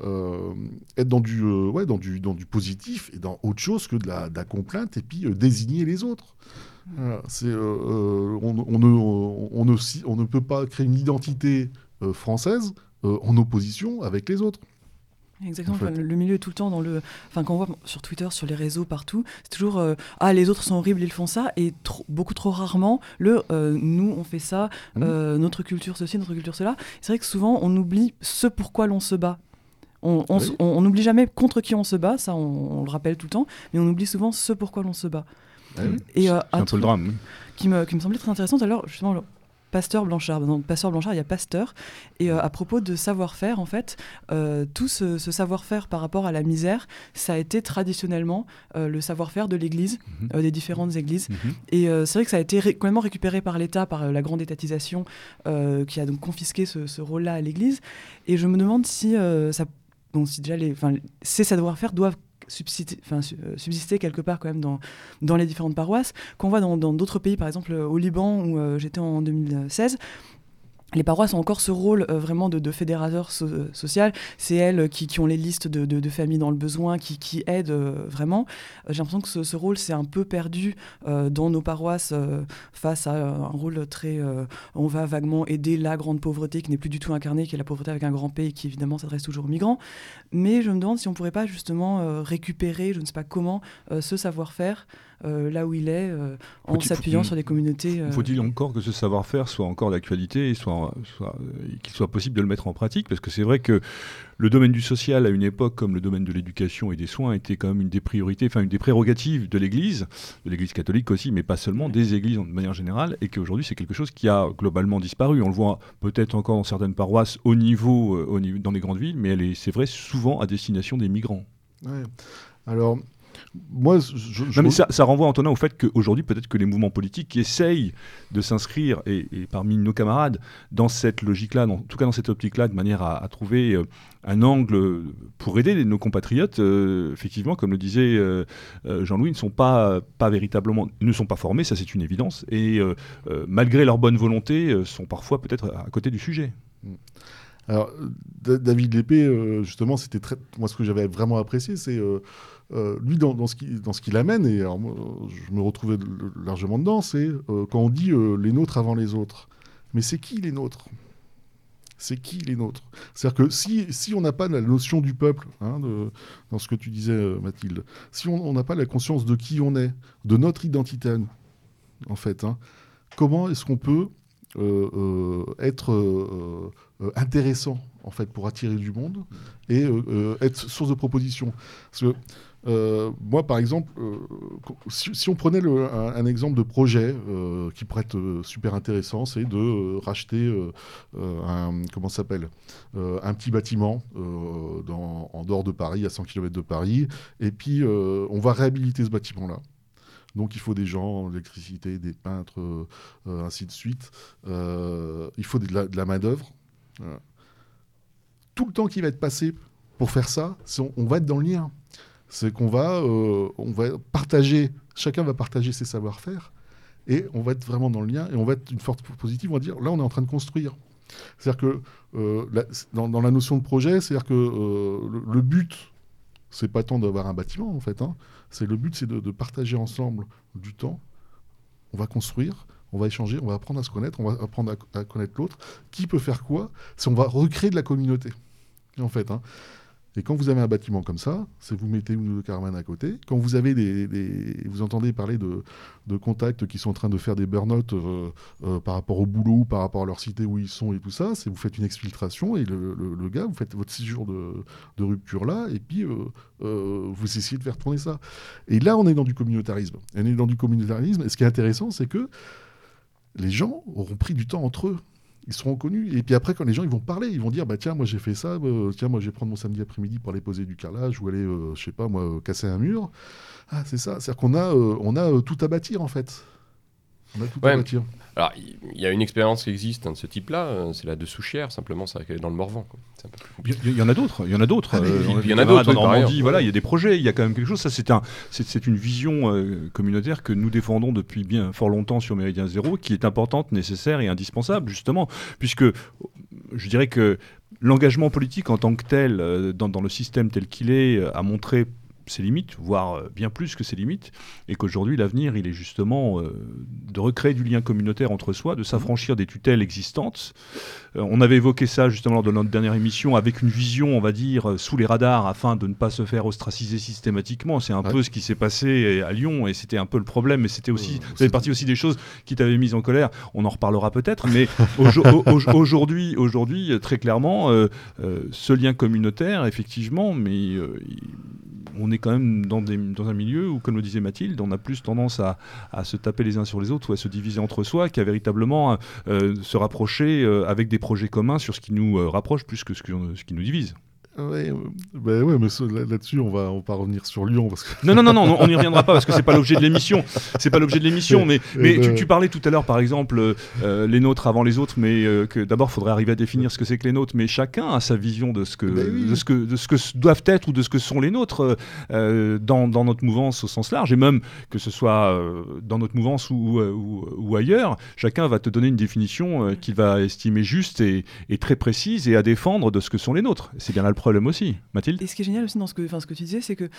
Speaker 4: être dans du, ouais, dans, du, dans du positif et dans autre chose que de la complainte et puis désigner les autres. Euh, euh, on, on, ne, on, ne, on, ne, peut pas créer une identité euh, française en opposition avec les autres.
Speaker 3: Exactement. le milieu est tout le temps dans le. Enfin, quand on voit sur Twitter, sur les réseaux, partout, c'est toujours ah les autres sont horribles, ils font ça, et beaucoup trop rarement le nous on fait ça, mmh. notre culture ceci, notre culture cela. C'est vrai que souvent on oublie ce pourquoi l'on se bat. On n'oublie jamais contre qui on se bat, ça on, on, le rappelle tout le temps, mais on oublie souvent ce pourquoi l'on se bat.
Speaker 1: Ah et euh, un, peu le drame.
Speaker 3: Qui me, qui me semblait très intéressant. Alors, justement, le Pasteur Blanchard. Dans Pasteur Blanchard, il y a Pasteur. Et euh, à propos de savoir-faire, en fait, euh, tout ce, savoir-faire par rapport à la misère, ça a été traditionnellement le savoir-faire de l'Église, mhm. des différentes églises. Mhm. Et c'est vrai que ça a été complètement récupéré par l'État, par la grande étatisation, qui a donc confisqué ce, ce rôle-là à l'Église. Et je me demande si ça bon, si déjà les, ces savoir-faire doivent euh, subsister quelque part quand même dans, dans les différentes paroisses, qu'on voit dans d'autres pays, par exemple au Liban où euh, j'étais en 2016 les paroisses ont encore ce rôle euh, vraiment de, fédérateur euh, social. C'est elles qui, qui, ont les listes de, familles dans le besoin, qui, aident euh, vraiment. J'ai l'impression que ce, ce rôle s'est un peu perdu dans nos paroisses face à un rôle très... on va vaguement aider la grande pauvreté qui n'est plus du tout incarnée, qui est la pauvreté avec un grand P et qui évidemment s'adresse toujours aux migrants. Mais je me demande si on ne pourrait pas justement récupérer, je ne sais pas comment, ce savoir-faire euh, là où il est, euh, en s'appuyant sur des communautés.
Speaker 1: Euh, faut-il encore que ce savoir-faire soit encore d'actualité et soit, qu'il soit possible de le mettre en pratique? Parce que c'est vrai que le domaine du social, à une époque comme le domaine de l'éducation et des soins, était quand même une des priorités, enfin une des prérogatives de l'Église, de l'Église catholique aussi, mais pas seulement, des églises de manière générale, et qu'aujourd'hui c'est quelque chose qui a globalement disparu. On le voit peut-être encore dans certaines paroisses au niveau, au niveau dans les grandes villes, mais c'est vrai souvent à destination des migrants.
Speaker 4: Ouais. Alors, moi,
Speaker 1: je, ça, renvoie Antonin au fait qu'aujourd'hui, peut-être que les mouvements politiques qui essayent de s'inscrire, et, parmi nos camarades, dans cette logique-là, en tout cas dans cette optique-là, de manière à, trouver euh, un angle pour aider nos compatriotes, euh, effectivement, comme le disait euh, Jean-Louis, ne sont pas, pas véritablement, ne sont pas formés, ça c'est une évidence, et malgré leur bonne volonté, sont parfois peut-être à côté du sujet.
Speaker 4: Alors, David Lépée, justement, c'était très. Moi, ce que j'avais vraiment apprécié, c'est euh, lui, dans, ce qu'il amène, et je me retrouvais largement dedans, c'est euh, quand on dit euh, les nôtres avant les autres. Mais c'est qui les nôtres? C'est qui les nôtres? C'est-à-dire que si, on n'a pas la notion du peuple, hein, dans ce que tu disais, Mathilde, si on n'a pas la conscience de qui on est, de notre identité en fait, hein, comment est-ce qu'on peut être intéressant, en fait, pour attirer du monde et être source de proposition? Parce que euh, moi, par exemple, euh, si, on prenait un, exemple de projet euh, qui pourrait être super intéressant, c'est de racheter un, comment s'appelle, un petit bâtiment en dehors de Paris, à 100 km de Paris, et puis on va réhabiliter ce bâtiment-là. Donc il faut des gens, l'électricité, des peintres, ainsi de suite. il faut de la, la main-d'œuvre. Tout le temps qui va être passé pour faire ça, on va être dans le lien c'est qu'on va, euh, on va partager, chacun va partager ses savoir-faire, et on va être vraiment dans le lien, et on va être une force positive, on va dire, là on est en train de construire. C'est-à-dire que euh, dans, la notion de projet, c'est-à-dire que euh, le, le, but, c'est pas tant d'avoir un bâtiment en fait, hein, c'est le but c'est de, partager ensemble du temps, on va construire, on va échanger, on va apprendre à se connaître, on va apprendre à, connaître l'autre, qui peut faire quoi, si on va recréer de la communauté, en fait. Hein. Et quand vous avez un bâtiment comme ça, c'est vous mettez une ou deux à côté. Quand vous avez des, vous entendez parler de, contacts qui sont en train de faire des burn-out euh, euh, par rapport au boulot, par rapport à leur cité où ils sont et tout ça, c'est vous faites une exfiltration et le, gars, vous faites votre six jours de, de rupture là et puis euh, vous essayez de faire tourner ça. Et là, on est dans du communautarisme. On est dans du communautarisme. Et ce qui est intéressant, c'est que les gens auront pris du temps entre eux ils seront connus. Et puis après, quand les gens ils vont parler, ils vont dire bah tiens, moi j'ai fait ça, euh, tiens, moi je vais prendre mon samedi après-midi pour aller poser du carrelage ou aller, euh, je sais pas, moi, casser un mur. Ah, c'est ça. C'est-à-dire qu'on a, euh, on a tout à bâtir en fait. On a.
Speaker 2: Alors, il y a une expérience qui existe hein, de ce type-là, euh, c'est la de Souchière, simplement, ça est dans le Morvan.
Speaker 1: Il y, en a d'autres, il y en a d'autres.
Speaker 2: Ah, euh, il y, en a d'autres.
Speaker 1: Normandie, voilà, il y a des projets, il y a quand même quelque chose. Ça, c'est un, c'est une vision euh, communautaire que nous défendons depuis bien fort longtemps sur Méridien Zéro, qui est importante, nécessaire et indispensable, justement, puisque je dirais que l'engagement politique en tant que tel, dans, dans le système tel qu'il est, a montré ses limites, voire euh, bien plus que ses limites, et qu'aujourd'hui l'avenir, il est justement euh, de recréer du lien communautaire entre soi, de s'affranchir des tutelles existantes. Euh, on avait évoqué ça justement lors de notre dernière émission avec une vision, on va dire, sous les radars afin de ne pas se faire ostraciser systématiquement. C'est un peu ce qui s'est passé à Lyon, et c'était un peu le problème, mais c'était aussi, ça fait partie aussi des choses qui t'avaient mis en colère. On en reparlera peut-être, mais aujourd'hui, aujourd'hui, très clairement, ce lien communautaire, effectivement, mais on est quand même dans, dans, un milieu où, comme le disait Mathilde, on a plus tendance à, se taper les uns sur les autres ou à se diviser entre soi qu'à véritablement euh, se rapprocher euh, avec des projets communs sur ce qui nous euh, rapproche plus que ce qui nous divise.
Speaker 4: Ouais, bah ouais, mais là-dessus, on va, on va revenir sur Lyon. Parce
Speaker 1: que... Non, non, non, non, on n'y reviendra pas parce que c'est pas l'objet de l'émission. C'est pas l'objet de l'émission, mais, mais tu, parlais tout à l'heure, par exemple, euh, les nôtres avant les autres, mais euh, que d'abord, il faudrait arriver à définir ce que c'est que les nôtres. Mais chacun a sa vision de ce que, ben de ce que, de ce que doivent être ou de ce que sont les nôtres euh, dans, dans, notre mouvance au sens large, et même que ce soit dans notre mouvance ou, ou, ou, ailleurs, chacun va te donner une définition qu'il va estimer juste et, et, très précise et à défendre de ce que sont les nôtres. C'est bien là le problème problème aussi. Mathilde
Speaker 3: Et ce qui est génial aussi dans ce que, ce que tu disais, c'est que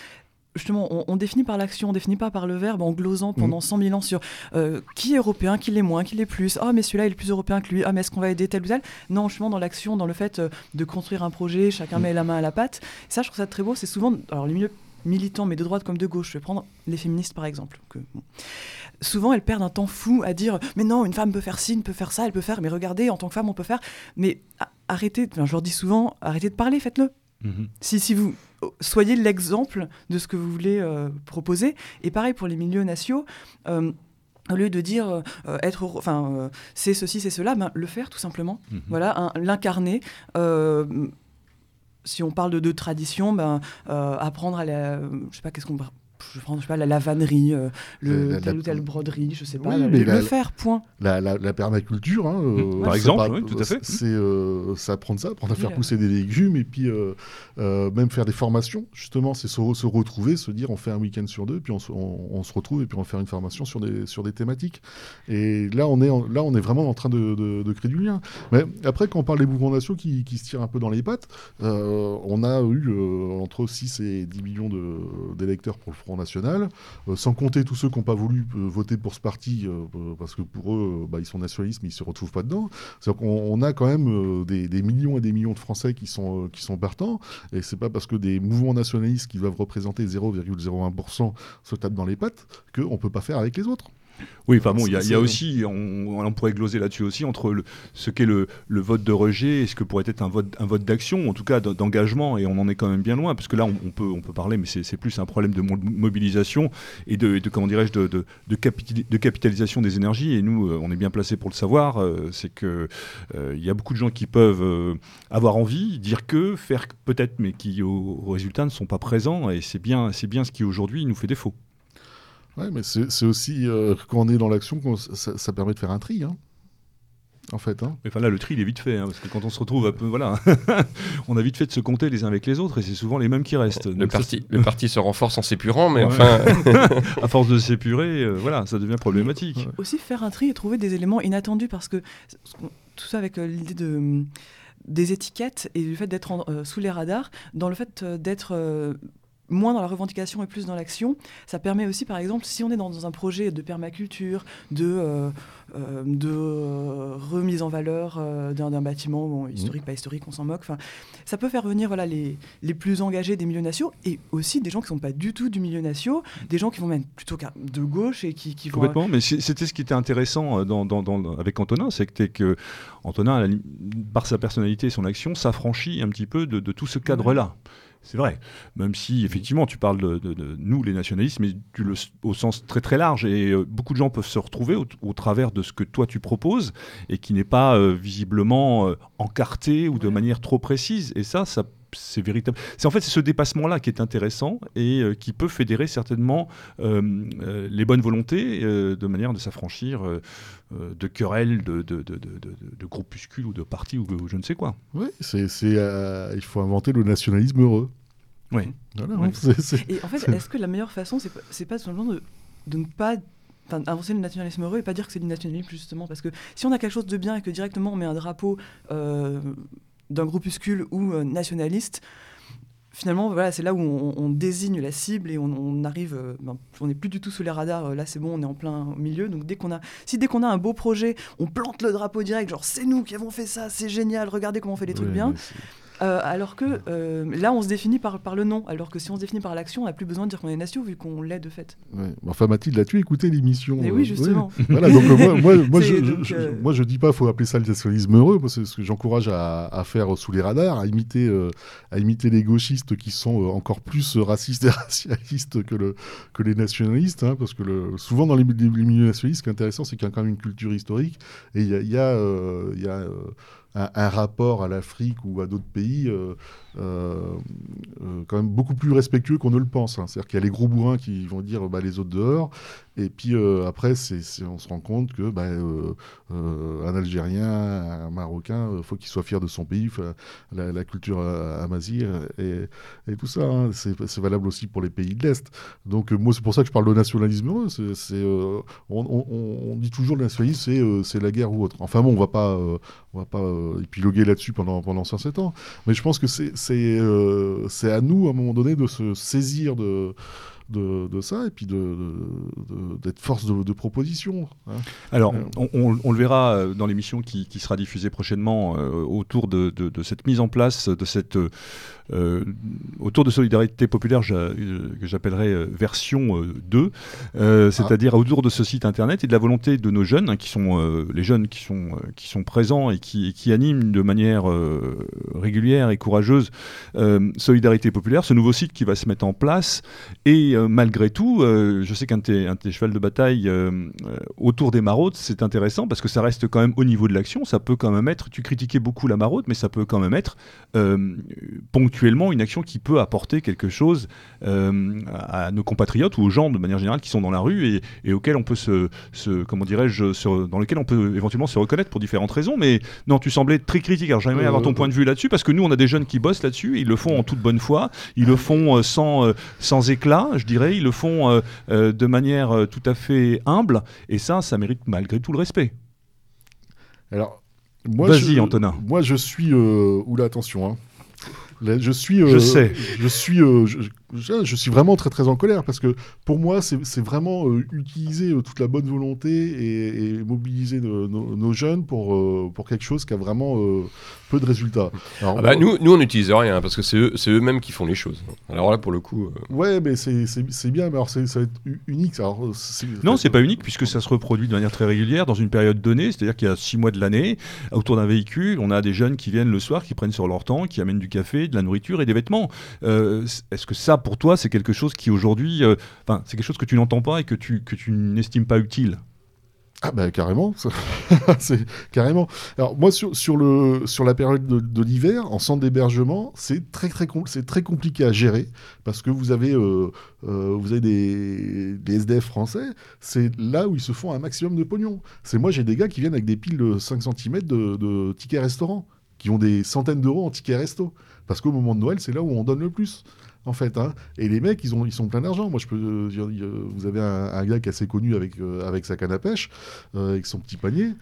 Speaker 3: justement, on, définit par l'action, on définit pas par le verbe en glosant pendant 100 mm. 000 ans sur euh, qui est européen, qui l'est moins, qui l'est plus. Ah, mais celui-là est le plus européen que lui. Ah, mais est-ce qu'on va aider tel ou tel? Non, justement, dans l'action, dans le fait euh, de construire un projet, chacun mm. met la main à la pâte. Ça, je trouve ça très beau. C'est souvent, alors les milieux militants, mais de droite comme de gauche, je vais prendre les féministes par exemple. Que, Souvent, elles perdent un temps fou à dire Mais non, une femme peut faire ci, peut faire ça, elle peut faire, mais regardez, en tant que femme, on peut faire. Mais arrêtez, je leur dis souvent Arrêtez de parler, faites-le. Mhm. Si, si vous soyez l'exemple de ce que vous voulez euh, proposer. Et pareil pour les milieux nationaux. Euh, au lieu de dire euh, être, enfin, c'est ceci, c'est cela, ben, le faire tout simplement. Mhm. Voilà, l'incarner si on parle de, de tradition, ben, apprendre à la, je sais pas, qu'est-ce qu'on je prends, je sais pas, la lavannerie, euh, le, telle ou telle broderie, je sais pas, le, faire, point.
Speaker 4: La, permaculture, hein,
Speaker 1: euh, par exemple, tout à fait.
Speaker 4: C'est euh, apprendre ça, apprendre à faire pousser des légumes et puis même faire des formations. Justement, c'est se, se, retrouver, se dire on fait un week-end sur deux, puis on, on, se retrouve et puis on fait une formation sur des, sur des thématiques. Et là, on est, là, on est vraiment en train de, de, créer du lien. Mais après, quand on parle des mouvements nationaux qui, qui se tirent un peu dans les pattes, on a eu entre 6 et 10 millions d'électeurs pour le Front National, euh, sans compter tous ceux qui n'ont pas voulu euh, voter pour ce parti, euh, parce que pour eux, bah, ils sont nationalistes, mais ils ne se retrouvent pas dedans. C'est-à-dire a quand même des, millions et des millions de Français qui sont, qui sont partants, et c'est pas parce que des mouvements nationalistes qui doivent représenter 0,01% se tapent dans les pattes qu'on ne peut pas faire avec les autres.
Speaker 1: Oui, enfin bon, il y, a aussi, on, pourrait gloser là-dessus aussi, entre ce qu'est le, vote de rejet et ce que pourrait être un vote, un vote d'action, en tout cas d'engagement, et on en est quand même bien loin, parce que là, on, peut, on peut parler, mais c'est plus un problème de mobilisation et de, comment dirais-je, de, de, capitalisation des énergies, et nous, euh, on est bien placé pour le savoir, euh, c'est qu'il euh, y a beaucoup de gens qui peuvent avoir envie, dire que, faire peut-être, mais qui au, au, résultat ne sont pas présents, et c'est bien, bien ce qui aujourd'hui nous fait défaut.
Speaker 4: Oui, mais c'est aussi euh, quand on est dans l'action, ça, ça, permet de faire un tri. Hein, en fait. Hein.
Speaker 1: Mais enfin là, le tri, il est vite fait, hein, parce que quand on se retrouve un peu, voilà, on a vite fait de se compter les uns avec les autres, et c'est souvent les mêmes qui restent.
Speaker 2: Le, parti, le parti se renforce en s'épurant, mais enfin.
Speaker 1: à force de s'épurer, euh, voilà, ça devient problématique.
Speaker 3: Aussi faire un tri et trouver des éléments inattendus, parce que tout ça avec euh, l'idée de des étiquettes et le fait d'être sous les radars, dans le fait d'être moins dans la revendication et plus dans l'action. Ça permet aussi, par exemple, si on est dans, un projet de permaculture, de, euh, euh, de euh, remise en valeur d'un bâtiment, bon, mmh. historique, pas historique, on s'en moque. Ça peut faire venir voilà, les, les plus engagés des milieux nationaux et aussi des gens qui ne sont pas du tout du milieu national, des gens qui vont même plutôt de gauche et qui, qui
Speaker 1: vont... Complètement, mais c'était ce qui était intéressant dans, dans, avec Antonin, c'est que Antonin, par sa personnalité et son action, s'affranchit un petit peu de, de tout ce cadre-là. C'est vrai, même si effectivement tu parles de, nous les nationalistes, mais le, au sens très très large, et euh, beaucoup de gens peuvent se retrouver au, travers de ce que toi tu proposes, et qui n'est pas euh, visiblement euh, encarté ou de manière trop précise, et ça, ça c'est véritable. C'est en fait c'est ce dépassement-là qui est intéressant et qui peut fédérer certainement les bonnes volontés de manière de s'affranchir de querelles, de, de, de, de, groupuscules ou de partis ou, je ne sais quoi.
Speaker 4: Oui, c'est, il faut inventer le nationalisme heureux.
Speaker 1: Oui.
Speaker 3: Et en fait, est-ce que la meilleure façon, c'est, pas simplement de, de ne pas Enfin, avancer le nationalisme heureux et pas dire que c'est du nationalisme justement? Parce que si on a quelque chose de bien et que directement on met un drapeau euh, d'un groupuscule ou euh, nationaliste finalement, voilà, c'est là où on, désigne la cible et on, arrive, euh, ben, on n'est plus du tout sous les radars. Là, c'est bon, on est en plein milieu. Donc dès qu'on a, si dès qu'on a un beau projet, on plante le drapeau direct, genre c'est nous qui avons fait ça, c'est génial, regardez comment on fait les trucs bien. Euh, alors que euh, là, on se définit par, par le nom, alors que si on se définit par l'action, on n'a plus besoin de dire qu'on est nation vu qu'on l'est de fait.
Speaker 4: Enfin, Mathilde, as-tu écouté l'émission
Speaker 3: Mais oui, justement.
Speaker 4: voilà, donc, moi, moi, je, ne moi, je dis pas, il faut appeler ça le nationalisme heureux, c'est ce que j'encourage à, à, faire sous les radars, à imiter, à imiter les gauchistes qui sont encore plus racistes et racialistes que, le, que les nationalistes, hein, parce que le, souvent dans les, milieux nationalistes, ce qui est intéressant, c'est qu'il y a quand même une culture historique, et il y a, y a, y a un, rapport à l'Afrique ou à d'autres pays euh, euh, euh, quand même beaucoup plus respectueux qu'on ne le pense. Hein. C'est-à-dire qu'il y a les gros bourrins qui vont dire bah, les autres dehors, et puis après, c'est, on se rend compte que bah, un Algérien, un Marocain, il faut qu'il soit fier de son pays, la, culture amazigh et, tout ça. Hein. C'est, valable aussi pour les pays de l'Est. Donc moi, c'est pour ça que je parle de nationalisme on, dit toujours le nationalisme, c'est, la guerre ou autre. Enfin bon, on va pas, on va pas euh, épiloguer là-dessus pendant, pendant 107 ans. Mais je pense que euh, c'est à nous, à un moment donné, de se saisir de, de, ça et puis d'être force de, proposition. Hein.
Speaker 1: Alors, euh. on, le verra euh, dans l'émission qui, sera diffusée prochainement euh, autour de, cette mise en place, de cette, autour de solidarité populaire que j'appellerais version 2, c'est-à-dire autour de ce site internet et de la volonté de nos jeunes, hein, qui sont les jeunes qui sont, qui sont présents et qui, qui animent de manière régulière et courageuse Solidarité populaire, ce nouveau site qui va se mettre en place et euh, malgré tout, euh, je sais qu'un de, tes chevals de bataille euh, autour des maraudes, c'est intéressant parce que ça reste quand même au niveau de l'action. Ça peut quand même être, tu critiquais beaucoup la maraude, mais ça peut quand même être ponctuellement une action qui peut apporter quelque chose à nos compatriotes ou aux gens de manière générale qui sont dans la rue et, auxquels on peut se, comment dirais-je, dans lesquels on peut éventuellement se reconnaître pour différentes raisons. Mais non, tu semblais très critique. Alors j'aimerais avoir ton point de vue là-dessus parce que nous, on a des jeunes qui bossent là-dessus. Ils le font en toute bonne foi. Ils le font sans, sans éclat. Je dirais, ils le font euh, euh, de manière euh, tout à fait humble, et ça, ça mérite malgré tout le respect.
Speaker 4: Alors,
Speaker 1: moi, Vas-y, Antonin.
Speaker 4: Moi, je suis. oula, attention. Hein. je suis.
Speaker 1: je sais.
Speaker 4: Je suis je, suis vraiment très très en colère parce que pour moi c'est vraiment euh, utiliser euh, toute la bonne volonté et, mobiliser nos jeunes pour, euh, pour quelque chose qui a vraiment peu de résultats.
Speaker 2: Ah bah, nous, nous on n'utilise rien parce que c'est eux, eux-mêmes qui font les choses. Alors là pour le coup.
Speaker 4: Ouais mais c'est bien mais alors ça va être unique. Alors,
Speaker 1: non c'est pas unique puisque ça se reproduit de manière très régulière dans une période donnée, c'est-à-dire qu'il y a six mois de l'année autour d'un véhicule on a des jeunes qui viennent le soir, qui prennent sur leur temps, qui amènent du café, de la nourriture et des vêtements. Est-ce que ça pour toi, c'est quelque chose qui aujourd'hui, euh, enfin, c'est quelque chose que tu n'entends pas et que tu, que tu n'estimes pas utile.
Speaker 4: Ah ben carrément, carrément. Alors moi sur, sur, le sur la période de, l'hiver en centre d'hébergement, c'est très très c'est très compliqué à gérer parce que vous avez euh, euh, vous avez des, des, SDF français, c'est là où ils se font un maximum de pognon. C'est moi j'ai des gars qui viennent avec des piles de 5 cm de, tickets restaurant, qui ont des centaines d'euros en tickets resto. Parce qu'au moment de Noël c'est là où on donne le plus en fait. Hein. Et les mecs, ils, ont, ils sont plein d'argent. Moi, je peux, euh, vous avez un, gars qui est assez connu avec, euh, sa canne à pêche, euh, avec son petit panier.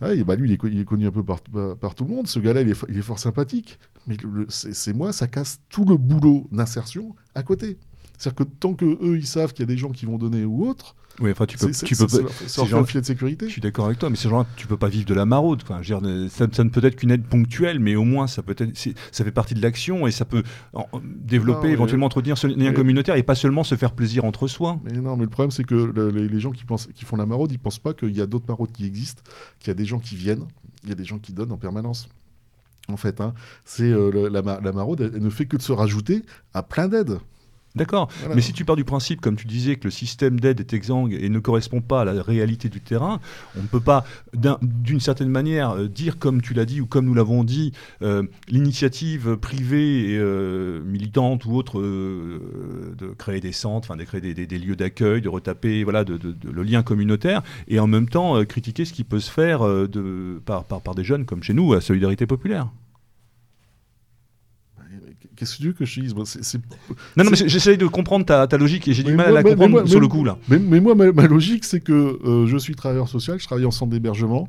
Speaker 4: Ah, bah, lui, il est, connu un peu par, par, tout le monde. Ce gars-là, il est, fort sympathique. Mais c'est moi, ça casse tout le boulot d'insertion à côté. C'est-à-dire que tant que eux ils savent qu'il y a des gens qui vont donner ou autre,
Speaker 1: oui, enfin, tu peux, tu peux pas-
Speaker 4: c'est un filet de sécurité.
Speaker 1: Je suis d'accord avec toi, mais ces gens-là, tu peux pas vivre de la maraude. Enfin, je veux dire, ça, ça ne peut être qu'une aide ponctuelle, mais au moins ça peut être, ça fait partie de l'action et ça peut en- développer,
Speaker 4: Non,
Speaker 1: éventuellement entretenir ce lien communautaire et pas seulement se faire plaisir entre soi.
Speaker 4: Mais non, mais le problème, c'est que le- les, les gens qui, pensent, qui font la maraude, ils pensent pas qu'il y a d'autres maraudes qui existent, qu'il y a des gens qui viennent, il y a des gens qui donnent en permanence. En fait, hein, c'est euh, la, la maraude, elle, elle ne fait que de se rajouter à plein d'aides.
Speaker 1: D'accord.
Speaker 4: Voilà.
Speaker 1: Mais si tu pars du principe, comme tu disais, que le système d'aide est exsangue et ne correspond pas à la réalité du terrain, on ne peut pas, d'un- d'une certaine manière, euh, dire comme tu l'as dit ou comme nous l'avons dit, euh, l'initiative privée, et, euh, militante ou autre, de créer des centres, enfin, de créer des, des- des lieux d'accueil, de retaper voilà, de, de- de- le lien communautaire, et en même temps critiquer ce qui peut se faire de, par, par, par des jeunes comme chez nous, à Solidarité Populaire.
Speaker 4: Qu'est-ce que tu veux que je dise Moi, c'est- c'est-
Speaker 1: Non, non, mais j'essaye de comprendre ta, ta logique et j'ai du mal
Speaker 4: moi-
Speaker 1: à la comprendre
Speaker 4: moi-
Speaker 1: sur le coup, là.
Speaker 4: Mais, mais moi, ma, ma logique, c'est que euh, je suis travailleur social, je travaille en centre d'hébergement,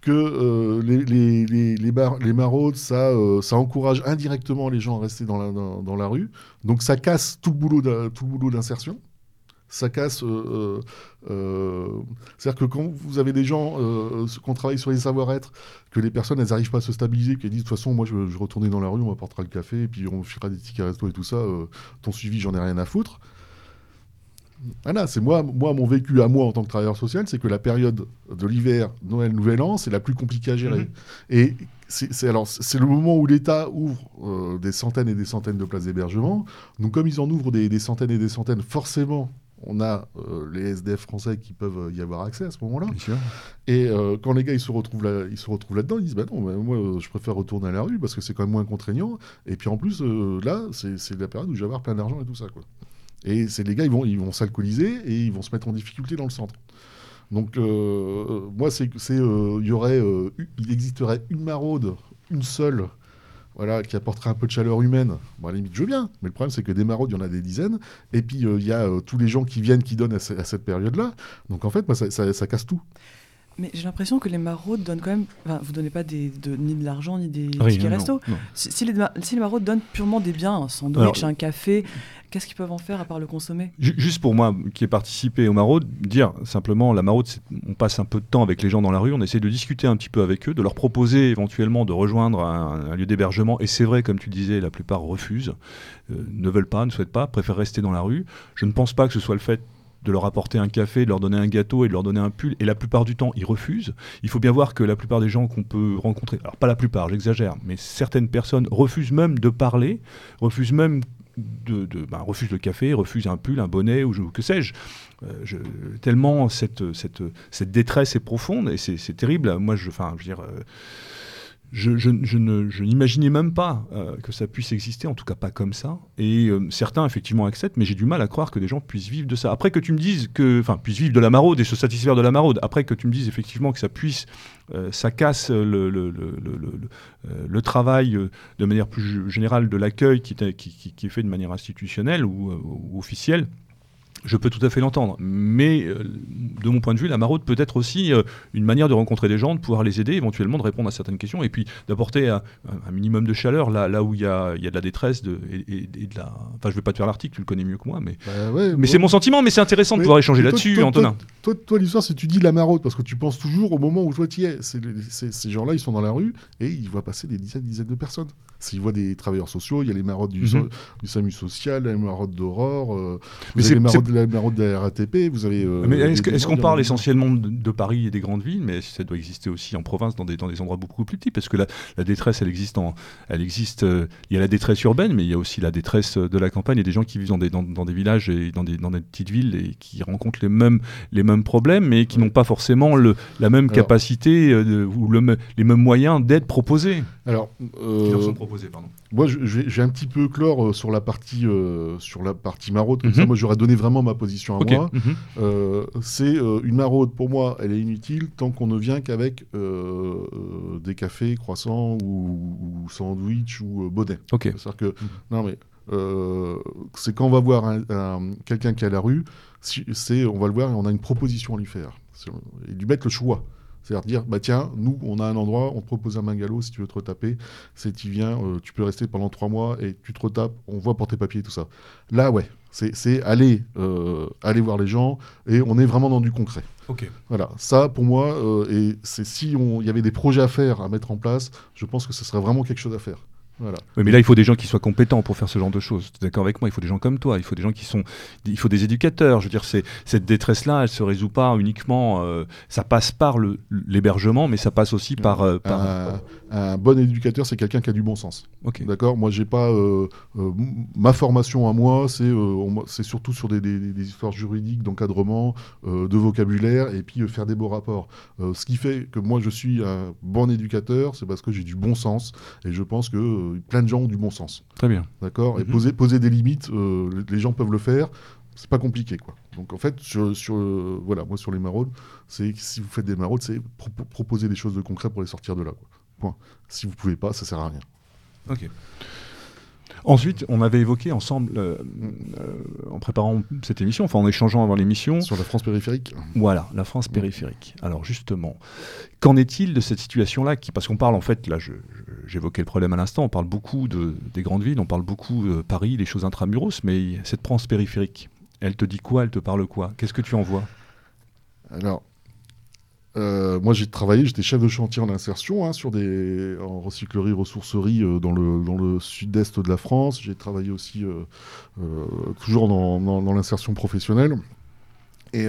Speaker 4: que euh, les, les, les, les, bar- les maraudes, ça, euh, ça encourage indirectement les gens à rester dans la, dans, dans la rue. Donc ça casse tout le boulot d'in- tout le boulot d'insertion. Ça casse. euh, euh, euh, C'est-à-dire que quand vous avez des gens euh, qu'on travaille sur les savoir-être, que les personnes, elles n'arrivent pas à se stabiliser, qu'elles disent de toute façon, moi je, je vais retourner dans la rue, on m'apportera le café, et puis on filera des tickets resto et tout ça, ton suivi, j'en ai rien à foutre. Voilà, c'est moi, moi, mon vécu à moi en tant que travailleur social, c'est que la période de l'hiver, Noël, Nouvel An, c'est la plus compliquée à gérer.
Speaker 1: Mhm.
Speaker 4: Et c'est c'est- alors c'est le moment où l'État ouvre euh, des centaines et des centaines de places d'hébergement. Donc comme ils en ouvrent des, des centaines et des centaines, forcément, on a euh, les SDF français qui peuvent y avoir accès à ce moment-là. Et euh, quand les gars ils se retrouvent là, ils se retrouvent là-dedans, ils disent bah non, bah, moi euh, je préfère retourner à la rue parce que c'est quand même moins contraignant. Et puis en plus euh, là, c'est la période où je vais avoir plein d'argent et tout ça quoi. Et c'est les gars ils vont ils vont s'alcooliser et ils vont se mettre en difficulté dans le centre. Donc euh, moi c'est c'est euh, il y aurait euh, il existerait une maraude, une seule. Voilà, qui apporterait un peu de chaleur humaine. Bon, à la limite, je veux bien. Mais le problème, c'est que des maraudes, il y en a des dizaines. Et puis, euh, il y a euh, tous les gens qui viennent, qui donnent à, ce- à cette période-là. Donc, en fait, ça- ça casse tout.
Speaker 3: Mais j'ai l'impression que les maraudes donnent quand même. Enfin, vous donnez pas des, de- ni de l'argent ni des
Speaker 1: Rien,
Speaker 3: tickets resto. Si, si les, ma- si les maraudes donnent purement des biens, un sandwich,
Speaker 1: Alors-
Speaker 3: un café, qu'est-ce qu'ils peuvent en faire à part le consommer?
Speaker 1: Ju- Juste pour moi, qui ai participé au maraude, dire simplement, la maraude, on passe un peu de temps avec les gens dans la rue, on essaie de discuter un petit peu avec eux, de leur proposer éventuellement de rejoindre un, un lieu d'hébergement. Et c'est vrai, comme tu disais, la plupart refusent, euh, ne veulent pas, ne souhaitent pas, préfèrent rester dans la rue. Je ne pense pas que ce soit le fait de leur apporter un café, de leur donner un gâteau et de leur donner un pull. Et la plupart du temps, ils refusent. Il faut bien voir que la plupart des gens qu'on peut rencontrer, alors pas la plupart, j'exagère, mais certaines personnes refusent même de parler, refusent même de, de- ben, le café, refusent un pull, un bonnet ou, que sais-je. Euh, tellement cette, cette, cette détresse est profonde et c'est c'est terrible. Moi, je, enfin, je veux dire, euh, je, je- je n'imaginais même pas euh, que ça puisse exister, en tout cas pas comme ça. Et euh, certains effectivement acceptent, mais j'ai du mal à croire que des gens puissent vivre de ça. Après que tu me dises que, enfin, puissent vivre de la maraude et se satisfaire de la maraude. Après que tu me dises effectivement que ça puisse, euh, ça casse le, travail de manière plus générale de l'accueil qui, est- fait de manière institutionnelle ou officielle. Je peux tout à fait l'entendre, mais euh, de mon point de vue, la maraude peut être aussi euh, une manière de rencontrer des gens, de pouvoir les aider, éventuellement de répondre à certaines questions, et puis d'apporter un, un minimum de chaleur là, là où il y a, il y a de la détresse de, et, et- et de la. Enfin, je vais pas te faire l'article, tu le connais mieux que moi, mais,
Speaker 4: Bah ouais,
Speaker 1: mais
Speaker 4: moi-
Speaker 1: c'est mon sentiment, mais c'est intéressant de pouvoir échanger là-dessus,
Speaker 4: toi-
Speaker 1: Antonin.
Speaker 4: Toi, toi, l'histoire, c'est que tu dis la maraude parce que tu penses toujours au moment où toi tu y es. Ces gens-là, ils sont dans la rue et ils voient passer des dizaines, dizaines de personnes. S'ils voient des travailleurs sociaux, il y a les maraudes du,
Speaker 1: Mhm.
Speaker 4: so- du SAMU social, les maraudes d'Aurore, euh, les
Speaker 1: c'est-
Speaker 4: de la, maraude de la RATP, vous avez. euh,
Speaker 1: est-ce qu'on parle essentiellement de, de Paris et des grandes villes, mais ça doit exister aussi en province, dans des, dans des endroits beaucoup plus petits, parce que la, la détresse, elle existe, en, elle existe. euh, il y a la détresse urbaine, mais il y a aussi la détresse euh, de la campagne et des gens qui vivent dans des, dans, dans des villages et dans des, dans des petites villes et qui rencontrent les mêmes, les mêmes problèmes, mais qui n'ont pas forcément le, la même
Speaker 4: Alors-
Speaker 1: capacité euh, ou le, les mêmes moyens d'être proposés.
Speaker 4: Alors,
Speaker 1: Qui leur
Speaker 4: euh,
Speaker 1: sont proposés, pardon.
Speaker 4: moi, vais un petit peu clore euh, sur la partie, euh, sur la partie maraude. Comme
Speaker 1: Mhm.
Speaker 4: ça, moi, j'aurais donné vraiment ma position à
Speaker 1: Ok.
Speaker 4: moi.
Speaker 1: Mhm.
Speaker 4: Euh, c'est une maraude pour moi, elle est inutile tant qu'on ne vient qu'avec des cafés, croissants ou, ou sandwich ou bonnet. C'est-à-dire que non mais c'est quand on va voir un- un- quelqu'un qui est à la rue, si- c'est on va le voir et on a une proposition à lui faire et lui mettre le choix. C'est-à-dire dire, bah tiens, nous, on a un endroit, on te propose un bungalow si tu veux te retaper. C'est tu viens, euh, tu peux rester pendant trois mois et tu te retapes, on voit pour tes papiers et tout ça. Là, ouais, c'est aller, euh, aller voir les gens et on est vraiment dans du concret.
Speaker 1: Ok.
Speaker 4: Voilà, ça pour moi, euh, et c'est si il y avait des projets à faire, à mettre en place, je pense que ce serait vraiment quelque chose à faire. Voilà.
Speaker 1: Oui, mais là, il faut des gens qui soient compétents pour faire ce genre de choses. Tu es d'accord avec moi Il faut des gens comme toi. Il faut des gens qui sont. Il faut des éducateurs. Je veux dire, cette détresse-là, elle se résout pas uniquement. euh, ça passe par l'hébergement, mais ça passe aussi par. euh, par-
Speaker 4: Un, un bon éducateur, c'est quelqu'un qui a du bon sens. D'accord? Moi, j'ai pas. euh, ma formation à moi, c'est c'est surtout sur des, des- des histoires juridiques, d'encadrement, de vocabulaire, et puis faire des beaux rapports. Ce qui fait que moi, je suis un bon éducateur, c'est parce que j'ai du bon sens, et je pense que plein de gens ont du bon sens.
Speaker 1: Très bien.
Speaker 4: D'accord Et
Speaker 1: Mhm.
Speaker 4: poser, poser des limites, euh, les- gens peuvent le faire. C'est pas compliqué, quoi. Donc en fait, sur, sur, euh, voilà, moi sur les maraudes, c'est si vous faites des maraudes, c'est pro- proposer des choses de concret pour les sortir de là. Quoi. Point. Si vous pouvez pas, ça sert à rien.
Speaker 1: Ok. Ensuite, on avait évoqué ensemble, euh, euh, en préparant cette émission, enfin en échangeant avant l'émission,
Speaker 4: Sur la France périphérique,
Speaker 1: Voilà, la France périphérique. Alors justement, qu'en est-il de cette situation-là qui, Parce qu'on parle en fait, là j'évoquais le problème à l'instant, on parle beaucoup de, des grandes villes, on parle beaucoup de Paris, des choses intramuros, mais cette France périphérique, elle te dit quoi, elle te parle quoi? Qu'est-ce que tu en vois?
Speaker 4: Alors, euh, moi j'ai travaillé, j'étais chef de chantier en insertion hein, sur des, en recyclerie, ressourcerie euh, dans le, dans le sud-est de la France. J'ai travaillé aussi euh, toujours dans, l'insertion professionnelle. Et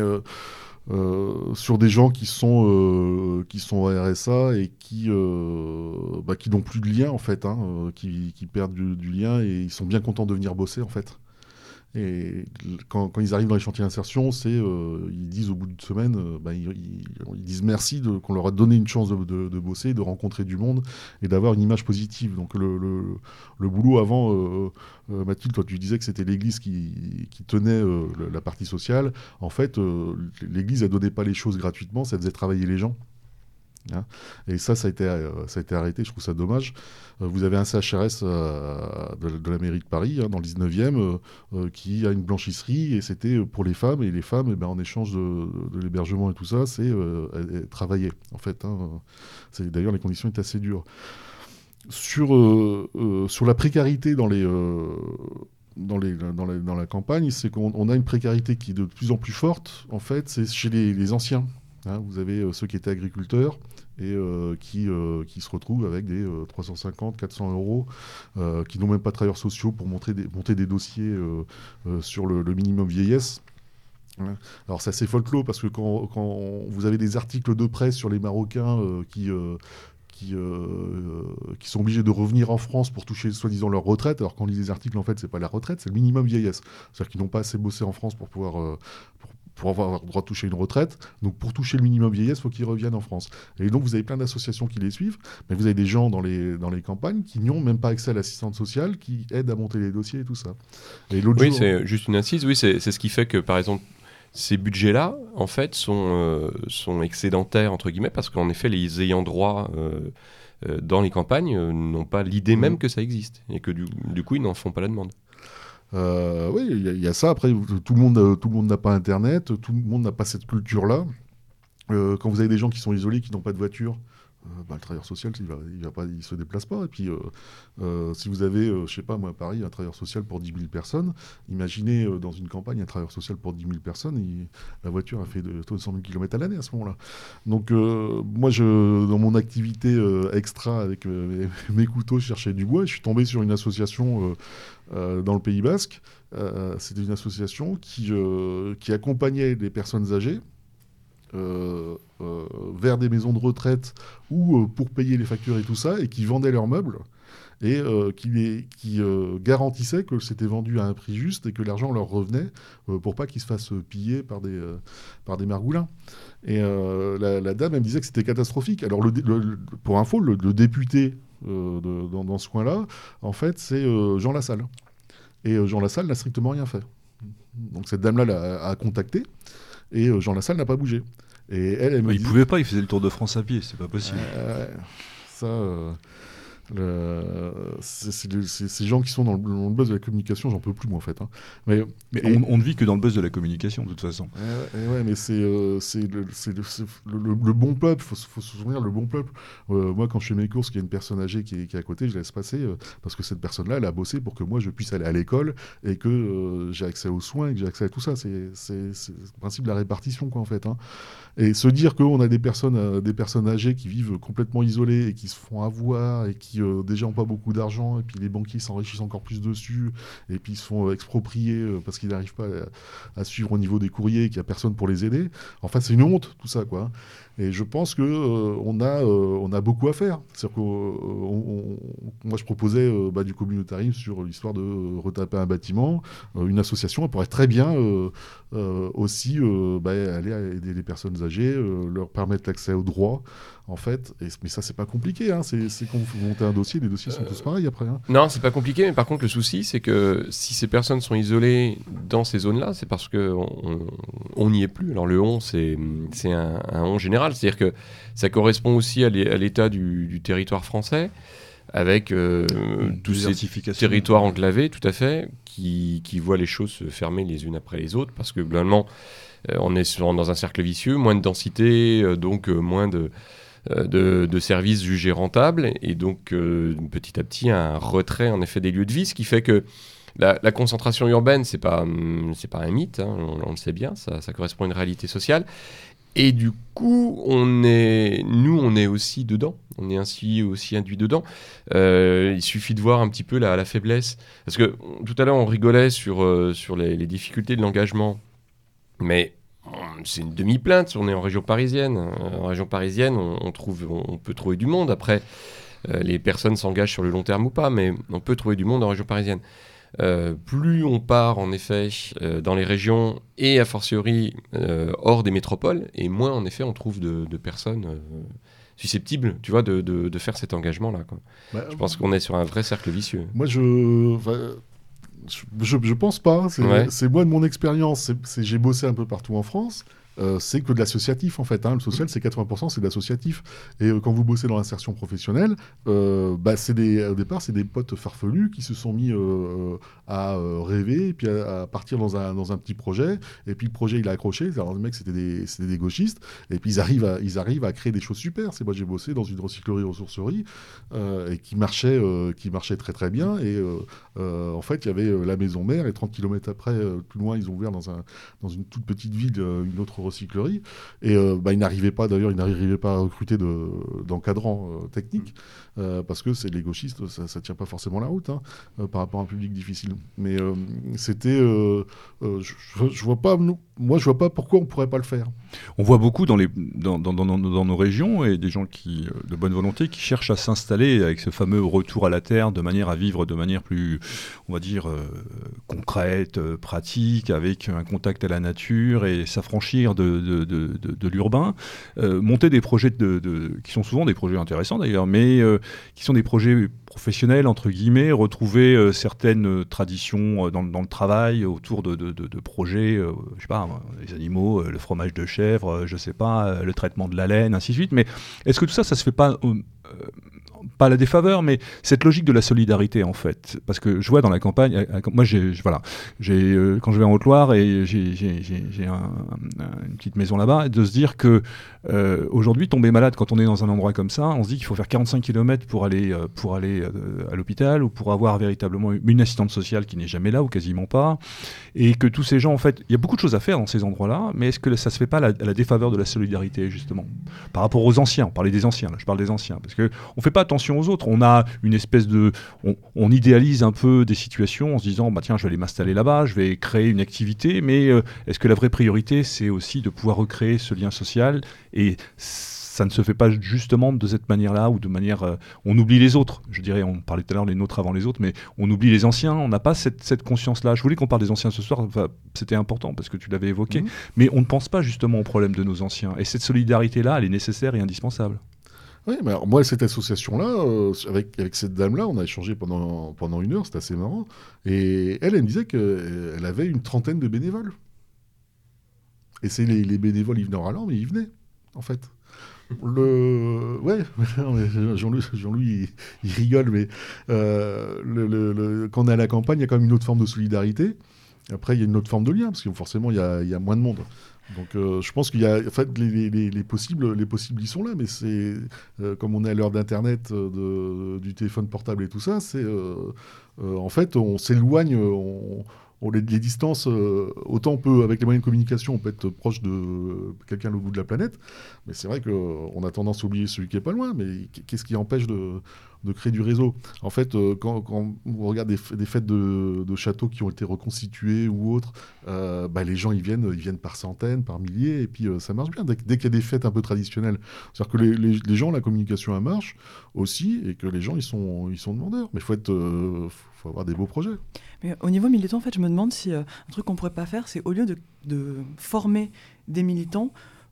Speaker 4: sur des gens qui sont, qui sont RSA et qui, bah, qui n'ont plus de lien en fait, hein, qui, qui perdent du, du lien et ils sont bien contents de venir bosser en fait. Et quand, ils arrivent dans les chantiers d'insertion, c'est euh, ils disent au bout d'une semaine, euh, bah, ils, disent merci qu'on leur a donné une chance de, bosser, de rencontrer du monde et d'avoir une image positive. Donc le, boulot avant, euh, euh, Mathilde, toi tu disais que c'était l'Église qui, tenait la partie sociale. En fait, l'Église elle donnait pas les choses gratuitement, ça faisait travailler les gens. Hein. et ça, ça a, été, euh, ça a été arrêté, je trouve ça dommage. Euh, vous avez un CHRS euh, de, la mairie de Paris, hein, dans le 19e, euh, euh, qui a une blanchisserie, et c'était pour les femmes, et les femmes, eh ben, en échange de, l'hébergement et tout ça, c'est travaillaient, en fait. hein. D'ailleurs, les conditions étaient assez dures. Sur, la précarité dans la, campagne, c'est qu'on on a une précarité qui est de plus en plus forte, en fait, c'est chez les anciens. Hein. vous avez euh, ceux qui étaient agriculteurs et euh, qui, euh, qui se retrouvent avec des euh, 350, 400 euros, qui n'ont même pas de travailleurs sociaux pour montrer des, monter des dossiers sur le, minimum vieillesse. Hein. Alors c'est assez folklore parce que quand, quand vous avez des articles de presse sur les Marocains qui, qui, qui sont obligés de revenir en France pour toucher soi-disant leur retraite, alors qu'on lit les articles en fait c'est pas la retraite, c'est le minimum vieillesse. C'est-à-dire qu'ils n'ont pas assez bossé en France pour pouvoir pour avoir le droit de toucher une retraite. Donc pour toucher le minimum vieillesse, il faut qu'ils reviennent en France. Et donc vous avez plein d'associations qui les suivent, mais vous avez des gens dans les, dans les campagnes qui n'ont même pas accès à l'assistante sociale, qui aident à monter les dossiers et tout ça. Et
Speaker 2: Oui, c'est juste une incise. Oui, c'est ce qui fait que, par exemple, ces budgets-là, en fait, sont, euh, sont excédentaires, entre guillemets, parce qu'en effet, les ayants droit euh, euh, dans les campagnes n'ont pas l'idée
Speaker 4: Mhm.
Speaker 2: même que ça existe. Et que du, du coup, ils n'en font pas la demande.
Speaker 4: Euh, oui, il y, a- ça. Après, tout le monde, euh, tout le monde n'a pas Internet, tout le monde n'a pas cette culture-là. Euh, quand vous avez des gens qui sont isolés, qui n'ont pas de voiture, euh, bah, le travailleur social, il va, il va pas, il se déplace pas. Et puis, si vous avez, euh, je sais pas moi, à Paris, un travailleur social pour 10 000 personnes, imaginez dans une campagne un travailleur social pour 10 000 personnes, la voiture a fait de 200 000 km à l'année à ce moment-là. Donc, moi, je, dans mon activité extra avec mes, couteaux, je cherchais du bois. Je suis tombé sur une association dans le Pays Basque. Euh, C'était une association qui, euh, qui accompagnait les personnes âgées euh, euh, vers des maisons de retraite ou euh, pour payer les factures et tout ça, et qui vendaient leurs meubles et euh, qui, les, qui euh, garantissaient que c'était vendu à un prix juste et que l'argent leur revenait euh, pour pas qu'ils se fassent piller par des, euh, par des margoulins. Et euh, la, dame, elle me disait que c'était catastrophique. Alors, pour info, le, député euh, de- dans, dans ce coin-là, en fait, c'est euh, Jean Lassalle. Et euh, Jean Lassalle n'a strictement rien fait. Donc cette dame-là l'a a contacté et euh, Jean Lassalle n'a pas bougé. Et elle, elle me
Speaker 1: Il
Speaker 4: dit-
Speaker 1: pouvait pas, il faisait le tour de France à pied, c'est pas possible.
Speaker 4: euh, ça, euh, Le- c'est- Ces gens qui sont dans le, dans le buzz de la communication, j'en peux plus, moi, en fait. hein. Mais,
Speaker 1: Mais
Speaker 4: et-
Speaker 1: on, on ne vit que dans le buzz de la communication, de toute façon.
Speaker 4: Ouais, mais c'est euh, le, bon peuple, il faut, se- faut se souvenir, le bon peuple. Euh, moi, quand je fais mes courses, qu'il y a une personne âgée qui est, qui est à côté, je laisse passer, euh, parce que cette personne-là, elle a bossé pour que moi, je puisse aller à l'école et que euh, j'ai accès aux soins, et que j'ai accès à tout ça. C'est le principe de la répartition, quoi, en fait. hein. Et se dire qu'on a des personnes, des personnes âgées qui vivent complètement isolées et qui se font avoir et qui euh, déjà n'ont pas beaucoup d'argent, et puis les banquiers s'enrichissent encore plus dessus, et puis ils se font exproprier euh, parce qu'ils n'arrivent pas à, suivre au niveau des courriers et qu'il n'y a personne pour les aider. Enfin, c'est une honte, tout ça, quoi. Et je pense que euh, a, a beaucoup à faire. Que moi, je proposais bah, du communautarisme sur l'histoire de retaper un bâtiment. Une association, elle pourrait très bien aussi bah, aller aider les personnes âgées, leur permettre l'accès aux droits, en fait. Mais ça, c'est pas compliqué. Hein. C'est c'est montez un dossier, les dossiers sont tous pareils après. hein.
Speaker 2: Non, c'est pas compliqué, mais par contre, le souci, c'est que si ces personnes sont isolées dans ces zones-là, c'est parce qu'on on- on n'y est plus. Alors, le on, c'est un, un on général, c'est-à-dire que ça correspond aussi à l'é- à l'état du, du territoire français, avec euh, tous ces territoires enclavés, tout à fait, qui, qui voient les choses se fermer les unes après les autres, parce que globalement, euh, on est sur- dans un cercle vicieux, moins de densité, euh, donc moins de, de, de services jugés rentables, et donc euh, petit à petit un retrait en effet des lieux de vie, ce qui fait que la, concentration urbaine, c'est pas hum, pas un mythe, hein, on, le sait bien, ça, correspond à une réalité sociale. Et du coup, on est, nous, on est aussi dedans. On est ainsi aussi induit dedans. Euh, il suffit de voir un petit peu la, faiblesse. Parce que tout à l'heure, on rigolait sur, euh, sur les, difficultés de l'engagement. Mais c'est une demi-plainte. On est en région parisienne. Euh, En région parisienne, on, on trouve, on, on peut trouver du monde. Après, euh, les personnes s'engagent sur le long terme ou pas, mais on peut trouver du monde en région parisienne. Euh, plus on part en effet euh, dans les régions et a fortiori hors des métropoles, et moins en effet on trouve de, de personnes susceptibles, tu vois, de, de- de faire cet engagement-là.
Speaker 4: Bah,
Speaker 2: Je pense qu'on est sur un vrai cercle vicieux.
Speaker 4: Moi, je. Je, pense pas. C'est
Speaker 2: Ouais.
Speaker 4: moi de mon expérience. J'ai bossé un peu partout en France. Euh, c'est que de l'associatif en fait. hein. Le social, c'est 80%, c'est de l'associatif. Et euh, quand vous bossez dans l'insertion professionnelle, euh, bah, c'est au départ, c'est des potes farfelus qui se sont mis à rêver, puis à, partir dans un, dans un petit projet. Et puis le projet, il a accroché. Alors les mecs, c'était des, des gauchistes. Et puis ils arrivent, à, ils arrivent à créer des choses super. C'est moi, j'ai bossé dans une recyclerie ressourcerie et qui marchait, qui marchait très très bien. Et en fait, il y avait la maison mère et 30 km après, plus loin, ils ont ouvert dans, un, dans une toute petite ville une autre recyclerie. Et euh, bah, ils n'arrivaient pas, d'ailleurs, ils n'arrivaient pas à recruter de- d'encadrants euh, techniques euh, parce que c'est les gauchistes, ça ne tient pas forcément la route hein, euh, par rapport à un public difficile. Mais euh, c'était, je, je- vois pas, moi, je vois pas pourquoi on pourrait pas le faire.
Speaker 1: On voit beaucoup dans, nos régions et des gens de bonne volonté qui cherchent à s'installer avec ce fameux retour à la terre de manière à vivre de manière plus, on va dire, concrète, pratique, avec un contact à la nature et s'affranchir de, l'urbain. Monter des projets qui sont souvent des projets intéressants d'ailleurs, mais qui sont des projets professionnels, entre guillemets, retrouver euh, certaines euh, traditions euh, dans, le travail autour de, de- projets, je sais pas, moi, les animaux, le fromage de chèvre, je sais pas, le traitement de la laine, ainsi de suite. Mais est-ce que tout ça, ça se fait pas, pas la défaveur, mais cette logique de la solidarité en fait Parce que je vois dans la campagne, euh, euh, moi j'ai, voilà, j'ai, euh, quand je vais en Haute-Loire et j'ai, j'ai- j'ai- j'ai un- un- une petite maison là-bas, de se dire que aujourd'hui, tomber malade quand on est dans un endroit comme ça, on se dit qu'il faut faire 45 km pour aller, pour aller à l'hôpital ou pour avoir véritablement une assistante sociale qui n'est jamais là ou quasiment pas. Et que tous ces gens, en fait, il y a beaucoup de choses à faire dans ces endroits-là, mais est-ce que ça se fait pas à la, à la défaveur de la solidarité, justement? Par rapport aux anciens, on parlait des anciens, là, je parle des anciens, parce que on fait pas attention aux autres. On a une espèce de. On, on idéalise un peu des situations en se disant, bah tiens, je vais aller m'installer là-bas, je vais créer une activité, mais euh, est-ce que la vraie priorité, c'est aussi de pouvoir recréer ce lien social et ça ne se fait pas justement de cette manière-là ou de manière. euh, on oublie les autres. Je dirais, on parlait tout à l'heure les nôtres avant les autres, mais on oublie les anciens. On n'a pas cette, cette conscience-là. Je voulais qu'on parle des anciens ce soir. enfin, C'était important parce que tu l'avais évoqué.
Speaker 4: Mhm.
Speaker 1: Mais on ne pense pas justement au problème de nos anciens. Et cette solidarité-là, elle est nécessaire et indispensable.
Speaker 4: Moi, cette association-là, euh, avec, cette dame-là, on a échangé pendant, une heure, c'était assez marrant. Et elle, elle me disait qu'elle avait une trentaine de bénévoles. Et c'est les, les bénévoles, ils venaient en râlant, mais ils venaient, en fait. le ouais Jean-Louis Jean il, il, rigole mais euh, quand on est à la campagne il y a quand même une autre forme de solidarité après il y a une autre forme de lien parce que forcément il y a moins de monde donc euh, je pense qu'il y a en fait les, les, les, possibles les possibles ils sont là mais c'est euh, comme on est à l'heure d'internet du téléphone portable et tout ça c'est en fait on s'éloigne on, les, distances, euh, autant on peut, avec les moyens de communication, on peut être proche de quelqu'un au bout de la planète, mais c'est vrai qu'on a tendance à oublier celui qui est pas loin, mais qu'est-ce qui empêche de, de créer du réseau. En fait, euh, quand, on regarde des, fêtes de, châteaux qui ont été reconstitués ou autres, euh, bah, les gens ils viennent, ils viennent par centaines, par milliers, et puis euh, ça marche bien. Dès, qu'il y a des fêtes un peu traditionnelles, c'est-à-dire que les, gens, la communication elle marche aussi, et que les gens ils sont, ils sont demandeurs. Mais faut faut avoir des beaux projets.
Speaker 3: Mais au niveau militant, en fait, je me demande si un truc qu'on pourrait pas faire, c'est au lieu de, former des militants,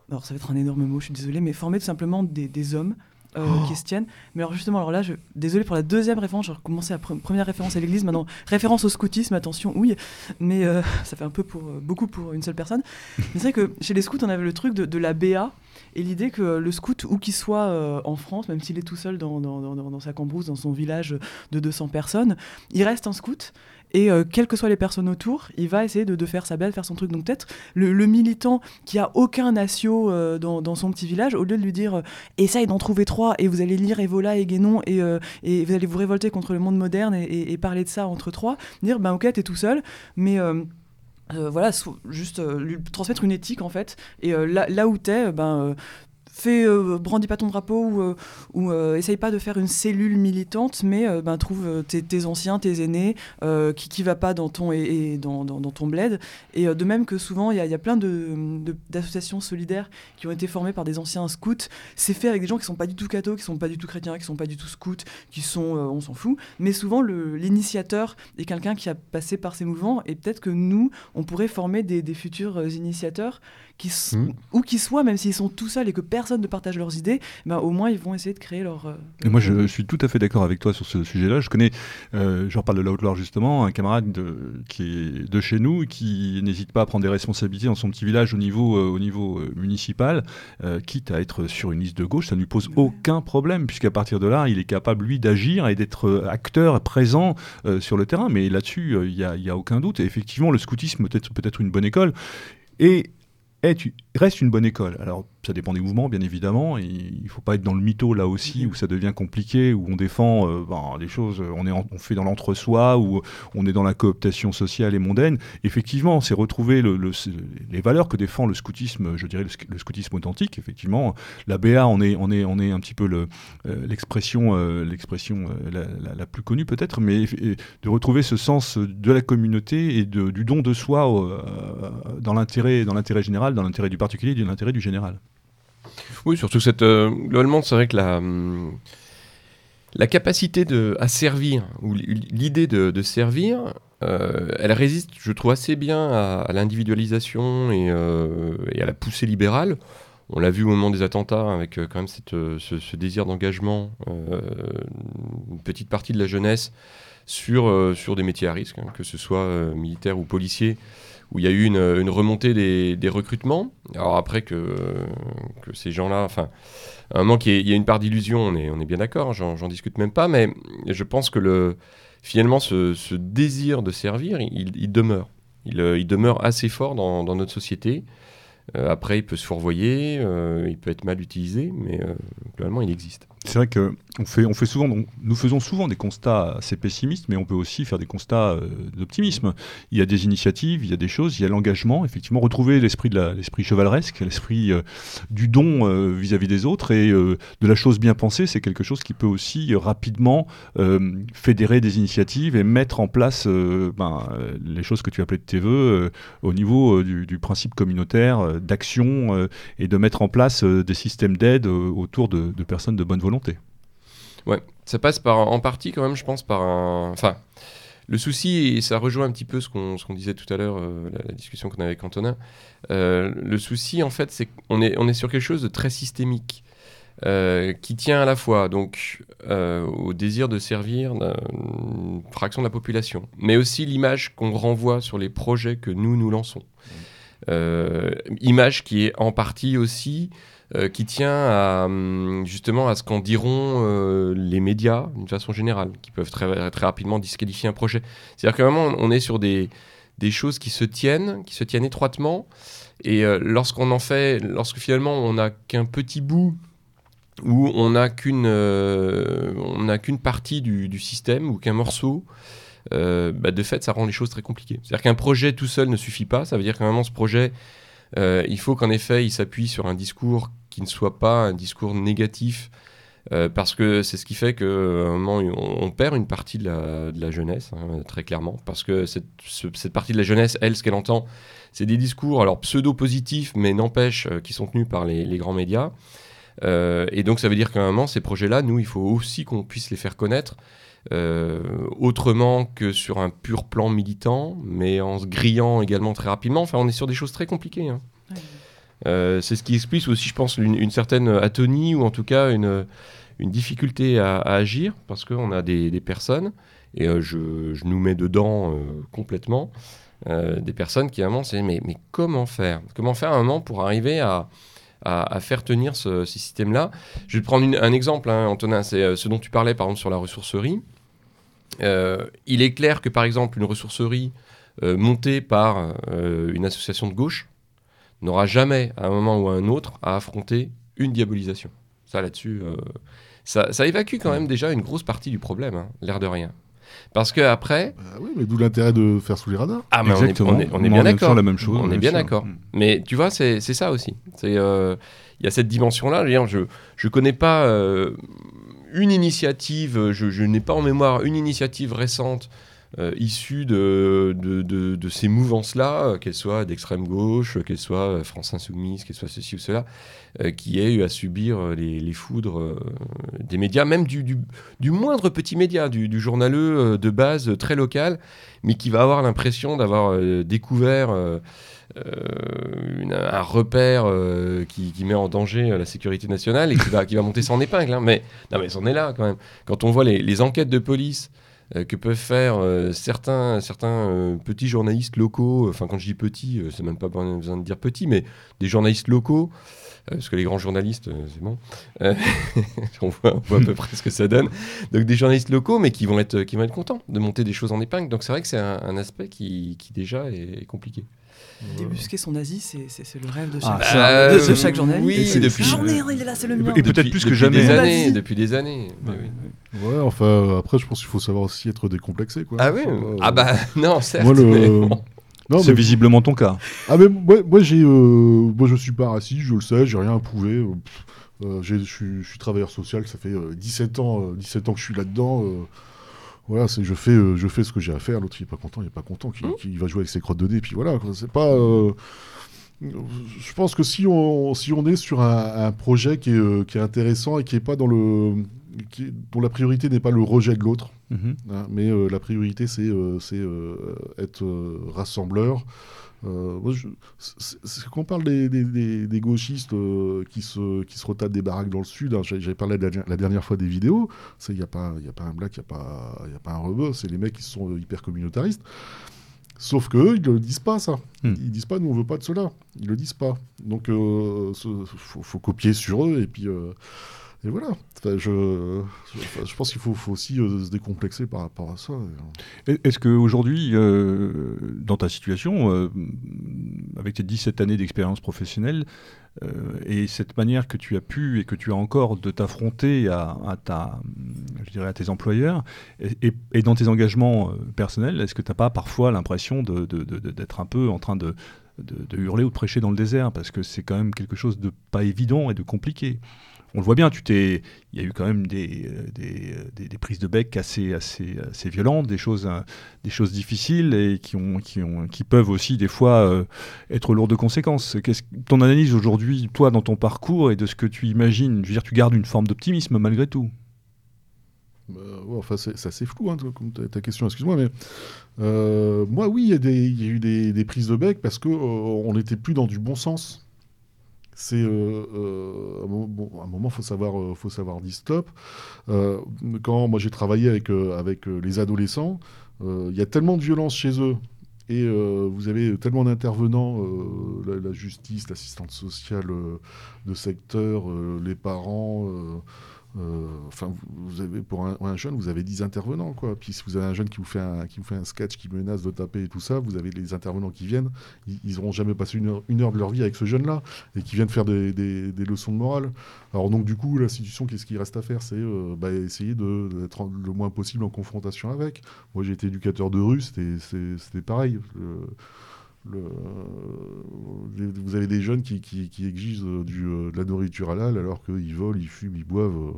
Speaker 3: alors ça va être un énorme mot, je suis désolé, mais former tout simplement des hommes euh, oh. qui se tiennent. Mais alors justement, alors là, je, désolé pour la deuxième référence, j'ai recommencé la première référence à l'église, maintenant référence au scoutisme, attention, oui, mais euh, ça fait un peu pour, euh, beaucoup pour une seule personne. mais c'est vrai que chez les scouts, on avait le truc de, de la BA, et l'idée que le scout, où qu'il soit en France, même s'il est tout seul dans, dans, dans, dans, sa cambrousse, dans son village de 200 personnes, il reste un scout. Et euh, quelles que soient les personnes autour, il va essayer de, faire sa belle, faire son truc. Donc peut-être le, militant qui a aucun natio euh, dans, son petit village, au lieu de lui dire euh, essaye d'en trouver trois et vous allez lire Evola et Guénon et, et vous allez vous révolter contre le monde moderne et, parler de ça entre trois, dire ben ok t'es tout seul, mais voilà, juste lui transmettre une éthique en fait. Et là, là où t'es, ben fais, euh, brandis pas ton drapeau ou, euh, euh, essaye pas de faire une cellule militante, mais ben, trouve tes, tes, anciens, tes aînés, qui qui va pas dans ton, et, dans, dans, ton bled. Et de même que souvent, il y, a plein d'associations de, solidaires qui ont été formées par des anciens scouts. C'est fait avec des gens qui sont pas du tout cathos, qui sont pas du tout chrétiens, qui sont pas du tout scouts, qui sont, on s'en fout. Mais souvent, l'initiateur est quelqu'un qui a passé par ces mouvements, et peut-être que nous, on pourrait former des futurs initiateurs qui mmh. où qu'ils soient, même s'ils sont tout seuls et que personne ne partage leurs idées, ben, au moins ils vont essayer de créer leur. Euh,
Speaker 1: et moi, je, je, suis tout à fait d'accord avec toi sur ce sujet-là. Je connais, euh, j'en parle de l'Outlaw justement, un camarade de, qui est de chez nous qui n'hésite pas à prendre des responsabilités dans son petit village au niveau, euh, au niveau euh, municipal, quitte à être sur une liste de gauche, ça ne lui pose ouais. aucun problème, puisqu'à partir de là, il est capable, lui, d'agir et d'être acteur présent sur le terrain. Mais là-dessus, il n'y a, a, aucun doute. Et effectivement, le scoutisme peut être, peut être une bonne école. Et est, reste une bonne école. Alors, ça dépend des mouvements, bien évidemment. il ne faut pas être dans le mytho là aussi, où ça devient compliqué, où on défend euh, ben, les choses, on, est en, on fait dans l'entre-soi, où on est dans la cooptation sociale et mondaine. Effectivement, c'est retrouver le, le, les valeurs que défend le scoutisme, je dirais le, le, scoutisme authentique. Effectivement, la BA, on est, on est, on est un petit peu l'expression euh, l'expression euh, la, la, la, plus connue peut-être, mais de retrouver ce sens de la communauté et de, du don de soi euh, dans l'intérêt général, dans l'intérêt du particulier et dans l'intérêt du général.
Speaker 2: Oui, surtout cette. Euh, globalement, c'est vrai que la, hum, la capacité de, à servir, ou l'idée de, servir, euh, elle résiste, je trouve, assez bien à, l'individualisation et, euh, et, à la poussée libérale. On l'a vu au moment des attentats, avec quand même cette, ce, désir d'engagement, une petite partie de la jeunesse sur, sur des métiers à risque, hein, que ce soit militaire ou policier où il y a eu une, remontée des, recrutements. Alors après que, ces gens-là, enfin, un moment qu'il y, a une part d'illusion, on est, bien d'accord, j'en discute même pas, mais je pense que le, finalement ce, désir de servir, il, demeure. Il, il, demeure assez fort dans, notre société. Euh, après, il peut se fourvoyer, euh, il peut être mal utilisé, mais euh, globalement, il existe.
Speaker 1: C'est vrai que on fait, on fait souvent, donc, nous faisons souvent des constats assez pessimistes, mais on peut aussi faire des constats euh, d'optimisme. Il y a des initiatives, il y a des choses, il y a l'engagement, effectivement, retrouver l'esprit de l'esprit chevaleresque, l'esprit euh, du don euh, vis-à-vis -vis des autres et de la chose bien pensée, c'est quelque chose qui peut aussi rapidement fédérer des initiatives et mettre en place ben, les choses que tu appelais de tes voeux au niveau du, du, principe communautaire, d'action et de mettre en place des systèmes d'aide autour de, de personnes de bonne volonté.
Speaker 2: Ouais, ça passe par en partie quand même, je pense, par un. Enfin, le souci, et ça rejoint un petit peu ce qu'on qu disait tout à l'heure, euh, la, la, discussion qu'on avait avec Antonin. Euh, le souci, en fait, c'est qu'on est, on est sur quelque chose de très systémique. Euh, qui tient à la fois donc euh, au désir de servir une fraction de la population, mais aussi l'image qu'on renvoie sur les projets que nous nous lançons. Euh, image qui est en partie aussi euh, qui tient à, hum, justement à ce qu'en diront euh, les médias d'une façon générale, qui peuvent très, très rapidement disqualifier un projet. C'est-à-dire qu'à un on est sur des, des choses qui se tiennent, qui se tiennent étroitement, et euh, lorsqu'on en fait, lorsque finalement on n'a qu'un petit bout où on n'a qu'une euh, qu'une partie du système ou qu'un morceau, euh, bah, de fait, ça rend les choses très compliquées. C'est-à-dire qu'un projet tout seul ne suffit pas. Ça veut dire qu'à un moment, ce projet, euh, il faut qu'en effet, il s'appuie sur un discours qui ne soit pas un discours négatif, euh, parce que c'est ce qui fait qu'à un moment, on, perd une partie de la, jeunesse, hein, très clairement, parce que cette, ce- cette partie de la jeunesse, elle, ce qu'elle entend, c'est des discours, alors pseudo-positifs, mais n'empêche, qui sont tenus par les, les grands médias. Et donc, ça veut dire qu'à un moment, ces projets-là, nous, il faut aussi qu'on puisse les faire connaître autrement que sur un pur plan militant, mais en se grillant également très rapidement. Enfin, on est sur des choses très compliquées. hein.
Speaker 3: Ouais.
Speaker 2: Euh, c'est ce qui explique aussi, je pense, une, une certaine atonie ou en tout cas une, une difficulté à, à agir parce qu'on a des, des personnes, et euh, je, je nous mets dedans euh, complètement, euh, des personnes qui à un moment c'est mais, mais comment faire? Comment faire à un moment pour arriver à, à, à faire tenir ce, ces systèmes-là? Je vais te prendre une- un exemple, hein, Antonin, c'est euh, ce dont tu parlais par exemple sur la ressourcerie. Euh, il est clair que par exemple une ressourcerie euh, montée par euh, une association de gauche n'aura jamais, à un moment ou à un autre, à affronter une diabolisation. Ça, là-dessus, euh, ça, ça évacue quand même déjà une grosse partie du problème, hein, l'air de rien. Parce que après,
Speaker 4: Bah oui, mais d'où l'intérêt de faire sous les radars.
Speaker 2: ah, mais on est,
Speaker 1: Exactement.
Speaker 2: on est, on est
Speaker 1: Moi,
Speaker 2: bien d'accord.
Speaker 1: la même chose,
Speaker 2: On est
Speaker 1: bien
Speaker 2: d'accord.
Speaker 1: Mm.
Speaker 2: Mais tu vois, c'est c'est ça aussi. C'est, euh, Il y a cette dimension-là. Je je connais pas euh, une initiative, je, n'ai pas en mémoire une initiative récente euh, issue de, ces mouvances-là, euh, qu'elles soient d'extrême gauche, qu'elles soient euh, France Insoumise, qu'elles soient ceci ou cela, euh, qui ait eu à subir euh, les, foudres euh, des médias, même du, moindre petit média, du, du journaleux euh, de base euh, très local, mais qui va avoir l'impression d'avoir euh, découvert euh, euh, une- un repère euh, qui, met en danger euh, la sécurité nationale et qui va, qui va monter son épingle. hein. Mais, non, mais c'en est là quand même. Quand on voit les, enquêtes de police euh, que peuvent faire euh, certains, certains euh, petits journalistes locaux, enfin quand je dis petits, euh, c'est même pas besoin de dire petits, mais des journalistes locaux, euh, parce que les grands journalistes, euh, c'est bon, Euh, on, voit, à peu près ce que ça donne. Donc des journalistes locaux, mais qui vont être, qui vont être contents de monter des choses en épingle. Donc c'est vrai que c'est un, aspect qui, qui déjà est compliqué.
Speaker 3: Débusquer son Asie, c'est le rêve de
Speaker 1: Ah,
Speaker 3: chaque, de, de
Speaker 2: euh,
Speaker 3: chaque journaliste.
Speaker 2: oui,
Speaker 3: Et c'est
Speaker 2: depuis-
Speaker 3: J'en ai un, il est là, c'est le
Speaker 1: Et
Speaker 3: mien.
Speaker 1: et peut-être plus que
Speaker 2: depuis
Speaker 1: jamais.
Speaker 2: Des années, depuis des années. Mais
Speaker 1: Ouais,
Speaker 2: oui.
Speaker 1: ouais.
Speaker 4: Ouais, enfin, après, je pense qu'il faut savoir aussi être décomplexé. Quoi.
Speaker 2: Ah oui
Speaker 4: pas,
Speaker 2: Ah
Speaker 4: euh,
Speaker 2: bah non, certes.
Speaker 4: Moi, le...
Speaker 1: C'est
Speaker 4: mais-
Speaker 1: visiblement ton cas.
Speaker 4: Ah mais moi, moi j'ai, euh, moi je suis pas raciste, je le sais, j'ai rien à prouver. euh, euh, je suis- travailleur social, ça fait euh, 17 ans, euh, 17 ans que je suis là-dedans. Voilà, c'est je fais, euh, je fais ce que j'ai à faire. L'autre il est pas content, il est pas content, qui, qui va jouer avec ses crottes de nez, puis voilà. C'est pas. euh, je pense que si on, si on est sur un, un projet qui est, euh, qui est intéressant et qui est pas dans le, qui dont la priorité n'est pas le rejet de l'autre,
Speaker 1: Mhm.
Speaker 4: Hein, mais la priorité, c'est être rassembleur. Euh, moi, je- quand on parle des, des- des- des gauchistes euh, qui, se, qui se retapent des baraques dans le sud, hein, j'avais parlé la, la dernière fois des vidéos, il n'y a, pas- y a pas un black, il n'y a, pas- y a pas un rebeu, c'est les mecs qui sont euh, hyper communautaristes. Sauf que eux, ils le disent pas, ça.
Speaker 1: Hmm.
Speaker 4: Ils disent pas, nous, on veut pas de cela. Ils le disent pas. Donc, il faut, faut copier sur eux, et puis... euh, et voilà. Je, je, pense qu'il faut, aussi euh, se décomplexer par rapport à ça.
Speaker 1: Et- Est-ce qu'aujourd'hui, euh, dans ta situation, euh, avec tes 17 années d'expérience professionnelle, euh, et cette manière que tu as pu et que tu as encore de t'affronter à, ta, je dirais à tes employeurs, et, dans tes engagements euh, personnels, est-ce que tu n'as pas parfois l'impression de- de- de- d'être un peu en train de, de hurler ou de prêcher dans le désert? Parce que c'est quand même quelque chose de pas évident et de compliqué. On le voit bien, tu t'es, il y a eu quand même des, euh, euh, prises de bec assez, assez, assez violentes, des choses, euh, difficiles et qui, peuvent aussi des fois être lourdes de conséquences. Qu'est-ce, ton analyse aujourd'hui, toi, dans ton parcours et de ce que tu imagines, je veux dire, tu gardes une forme d'optimisme malgré tout?
Speaker 4: Ouais, enfin, c'est assez flou, hein, ta, question, excuse-moi, mais moi, oui, il y, a eu des, prises de bec parce que euh, on n'était plus dans du bon sens. C'est euh, euh, un à moment, faut savoir, euh, faut savoir dire stop. Quand moi j'ai travaillé avec avec les adolescents, il y a tellement de violence chez eux et vous avez tellement d'intervenants, la, justice, l'assistante sociale de secteur, les parents enfin, vous avez pour un, jeune, vous avez 10 intervenants, quoi. Puis si vous avez un jeune qui vous fait un, qui vous fait un sketch, qui menace de taper et tout ça, vous avez les intervenants qui viennent. Ils n'auront jamais passé une heure, de leur vie avec ce jeune-là et qui viennent faire des, des, leçons de morale. Alors donc du coup, l'institution, qu'est-ce qu'il reste à faire? C'est euh, bah, essayer d'être le moins possible en confrontation avec. Moi, j'ai été éducateur de rue, c'était pareil. Vous avez des jeunes qui, exigent euh, euh, de la nourriture halal alors qu'ils volent, ils fument, ils boivent.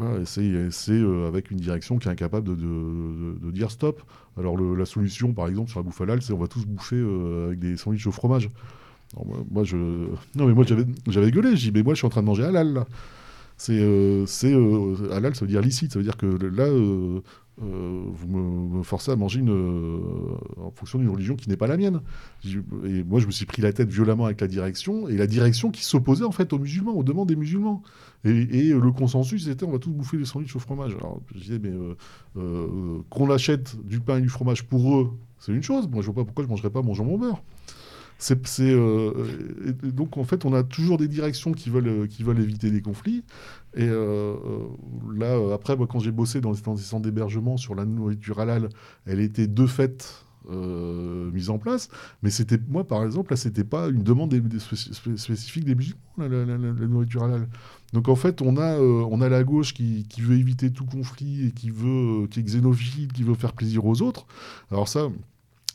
Speaker 4: Euh, et c'est avec une direction qui est incapable de, dire stop. Alors la solution, par exemple, sur la bouffe halal, c'est on va tous bouffer avec des sandwichs au fromage. moi. Non, mais moi, j'avais gueulé. J'ai dit, mais moi, je suis en train de manger halal. C'est halal, ça veut dire licite. Ça veut dire que là, euh, vous me, forcez à manger une, euh, en fonction d'une religion qui n'est pas la mienne. Et moi, je me suis pris la tête violemment avec la direction, et la direction qui s'opposait en fait aux musulmans, aux demandes des musulmans. Et, le consensus, c'était on va tous bouffer des sandwichs au fromage. Alors, je disais, mais euh, qu'on achète du pain et du fromage pour eux, c'est une chose. Moi, je vois pas pourquoi je mangerais pas mon jambon beurre. C'est, donc en fait, on a toujours des directions qui veulent, veulent éviter des conflits. Et euh, là, euh, après, moi, quand j'ai bossé dans, des centres d'hébergement sur la nourriture halal, elle était de fait euh, mise en place. Mais c'était moi, par exemple, là, c'était pas une demande spécifique des musulmans, la, nourriture halal. Donc en fait, on a, la gauche qui, qui, veut éviter tout conflit et qui veut, qui est xénophile, qui veut faire plaisir aux autres. Alors ça,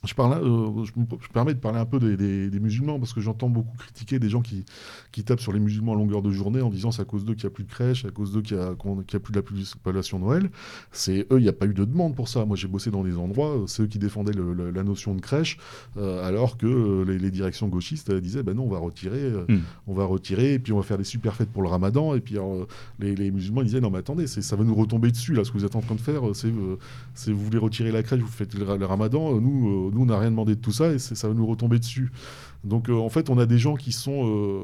Speaker 4: je, parle, euh, je, me, permets de parler un peu des, musulmans parce que j'entends beaucoup critiquer des gens qui, qui, tapent sur les musulmans à longueur de journée en disant c'est à cause d'eux qu'il n'y a plus de crèche, à cause d'eux qu'il n'y a, a, plus de la population Noël. C'est eux, il n'y a pas eu de demande pour ça. Moi, j'ai bossé dans des endroits, euh, c'est eux qui défendaient la notion de crèche, euh, alors que les, directions gauchistes disaient ben non, on va retirer, hmm. on va retirer, et puis on va faire des super fêtes pour le ramadan. Et puis les, musulmans disaient non, mais attendez, ça va nous retomber dessus là, ce que vous êtes en train de faire, c'est vous voulez retirer la crèche, vous faites le, le ramadan, nous nous, on n'a rien demandé de tout ça et ça va nous retomber dessus. Donc euh, en fait, on a des gens qui sont, euh,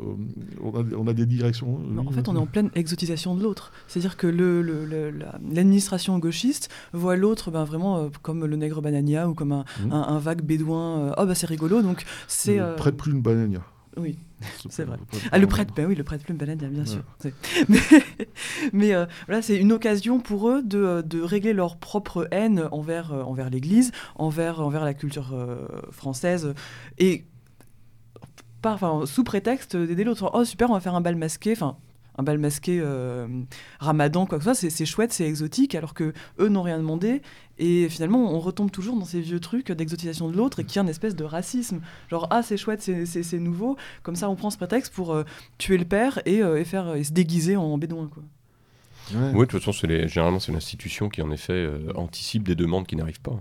Speaker 4: on, a, des directions.
Speaker 3: en fait, on est en pleine exotisation de l'autre. C'est-à-dire que l'administration gauchiste voit l'autre ben, vraiment euh, comme le nègre banania ou comme un, mmh. vague bédouin. oh bah c'est rigolo, donc c'est.
Speaker 4: Prête plus une banania.
Speaker 3: Oui, c'est vrai. Ah, le prêtre, ben oui, le prêtre plume banania, bien sûr. Mais, voilà, c'est une occasion pour eux de, de, régler leur propre haine envers, envers l'Église, envers, envers la culture française. Et sous prétexte d'aider l'autre. Oh super, on va faire un bal masqué. Enfin, un bal masqué euh, ramadan, quoi que ce soit, c'est chouette, c'est exotique, alors que eux n'ont rien demandé. Et finalement, on retombe toujours dans ces vieux trucs d'exotisation de l'autre et qui est une espèce de racisme. Genre, ah, c'est chouette, c'est nouveau. Comme ça, on prend ce prétexte pour euh, tuer le père et, euh, et faire, et se déguiser en bédouin, quoi.
Speaker 2: Oui, de toute façon, les... généralement, c'est une institution qui, en effet, anticipe des demandes qui n'arrivent pas.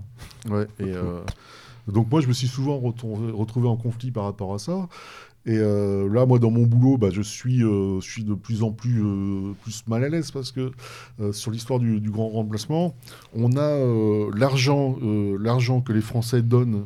Speaker 4: Ouais, et. Donc moi, je me suis souvent retrouvé en conflit par rapport à ça. Et euh, là, moi, dans mon boulot, bah, je, suis, euh, je suis de plus en plus, euh, mal à l'aise parce que sur l'histoire du, grand remplacement, on a l'argent, l'argent que les Français donnent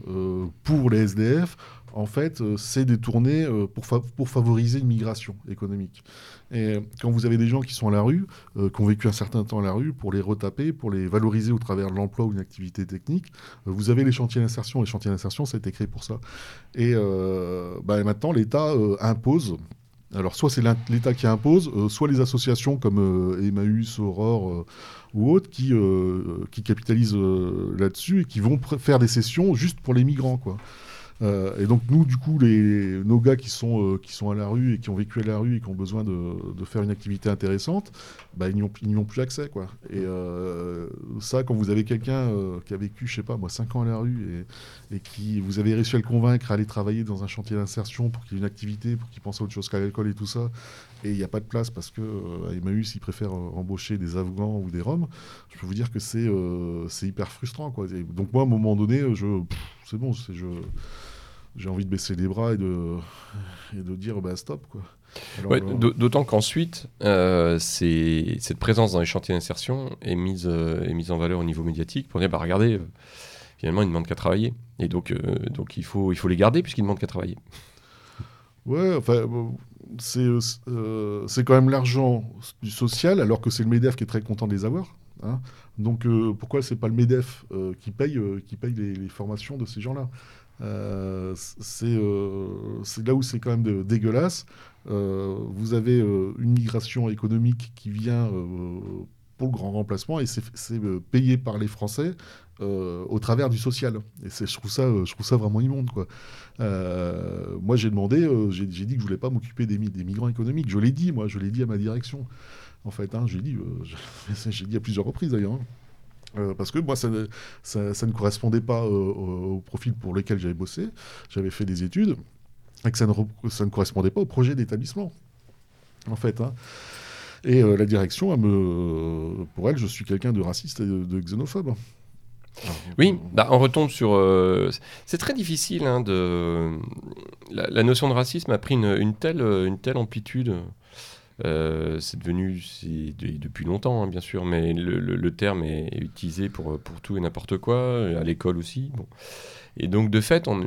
Speaker 4: pour les SDF. En fait, c'est détourné pour, pour favoriser une migration économique. Et quand vous avez des gens qui sont à la rue, euh, qui ont vécu un certain temps à la rue, pour les retaper, pour les valoriser au travers de l'emploi ou d'une activité technique, euh, vous avez les chantiers d'insertion. Les chantiers d'insertion, ça a été créé pour ça. Et euh, bah, maintenant, l'État impose alors, soit c'est l'État qui impose, soit les associations comme Emmaüs, Aurore ou autres qui, qui capitalisent là-dessus et qui vont faire des sessions juste pour les migrants. Quoi. Euh, et donc nous, du coup, les, nos gars qui sont, euh, qui sont à la rue et qui ont vécu à la rue et qui ont besoin de, faire une activité intéressante, bah, ils n'y ont, plus accès. Quoi. Et euh, ça, quand vous avez quelqu'un qui a vécu, je sais pas, moi, 5 ans à la rue et, qui vous avez réussi à le convaincre à aller travailler dans un chantier d'insertion pour qu'il y ait une activité, pour qu'il pense à autre chose qu'à l'alcool et tout ça, et il n'y a pas de place parce que Emmaüs, il préfère embaucher des Afghans ou des Roms, je peux vous dire que c'est c'est hyper frustrant. Quoi. donc moi, à un moment donné, je c'est bon, je j'ai envie de baisser les bras et de, et de dire bah, stop. Quoi.
Speaker 2: Euh, d'autant qu'ensuite, euh, cette présence dans les chantiers d'insertion est mise, euh, est mise en valeur au niveau médiatique pour dire bah, regardez, finalement, ils ne demandent qu'à travailler. Et donc, donc il, faut, il faut les garder puisqu'ils ne demandent qu'à travailler.
Speaker 4: Ouais, enfin, c'est quand même l'argent du social, alors que c'est le MEDEF qui est très content de les avoir. Hein. Donc euh, pourquoi c'est pas le Medef euh, qui paye, euh, qui paye les, formations de ces gens-là? Euh, C'est euh, là où c'est quand même dégueulasse. Euh, vous avez euh, une migration économique qui vient euh, pour le grand remplacement et c'est euh, payé par les Français euh, au travers du social. Et je trouve ça, euh, je trouve ça vraiment immonde, quoi. Moi, j'ai demandé, j'ai dit que je voulais pas m'occuper des, mi- des migrants économiques. Je l'ai dit, moi, je l'ai dit à ma direction. En fait, hein, j'ai dit, dit à plusieurs reprises d'ailleurs. hein. Parce que moi, ça ne, ça, ne correspondait pas au, profil pour lequel j'avais bossé. J'avais fait des études et que ça ne, ça ne correspondait pas au projet d'établissement. En fait. hein. Et euh, la direction, elle me, pour elle, je suis quelqu'un de raciste et de, de xénophobe. Alors,
Speaker 2: Oui,
Speaker 4: euh,
Speaker 2: bah, on retombe sur. euh, c'est très difficile hein, de. La, la notion de racisme a pris une, une telle, une telle amplitude. Euh, c'est devenu, de- depuis longtemps hein, bien sûr, mais le, le- le terme est, est utilisé pour, pour tout et n'importe quoi, à l'école aussi. Bon. Et donc de fait, on,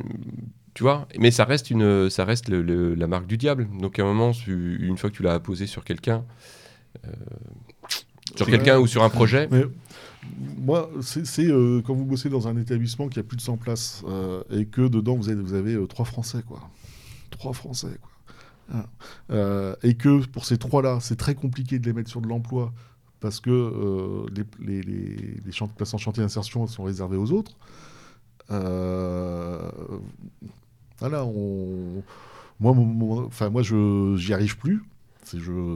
Speaker 2: tu vois, mais ça reste, une, ça reste le- la marque du diable. Donc à un moment, une fois que tu l'as apposé sur quelqu'un, sur
Speaker 4: Ouais.
Speaker 2: quelqu'un ou sur un projet,
Speaker 4: moi, c'est euh, quand vous bossez dans un établissement qui a plus de 100 places euh, et que dedans vous avez, vous avez euh, trois Français, quoi. Trois Français, quoi. Hein. Euh, et que pour ces trois-là, c'est très compliqué de les mettre sur de l'emploi parce que euh, les, places en chantier d'insertion sont réservées aux autres. Euh, voilà, moi, enfin, moi, je j'y arrive plus.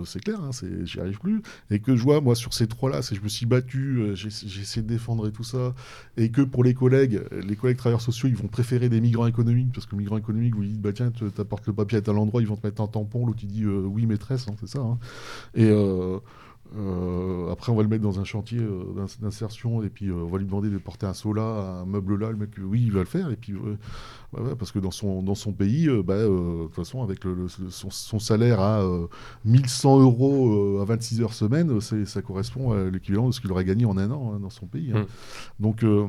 Speaker 4: C'est clair, hein, j'y arrive plus. Et que je vois moi sur ces trois là c'est je me suis battu euh, j'ai essayé de défendre et tout ça. Et que pour les collègues les collègues travailleurs sociaux ils vont préférer des migrants économiques parce que migrants économiques vous dites bah tiens tu apportes le papier à tel endroit ils vont te mettre un tampon. L'autre il dit euh, oui maîtresse hein, c'est ça hein. et euh, après on va le mettre dans un chantier euh, d'in- d'insertion et puis euh, on va lui demander de porter un seau là un meuble là le mec euh, oui il va le faire et puis euh, ouais, ouais, parce que dans son dans son pays euh, bah, euh, de toute façon avec le, le- son, son salaire à euh, 1100 euros euh, à 26 heures semaine, ça correspond à l'équivalent de ce qu'il aurait gagné en un an hein, dans son pays. hein.
Speaker 2: Mm.
Speaker 4: Donc, euh,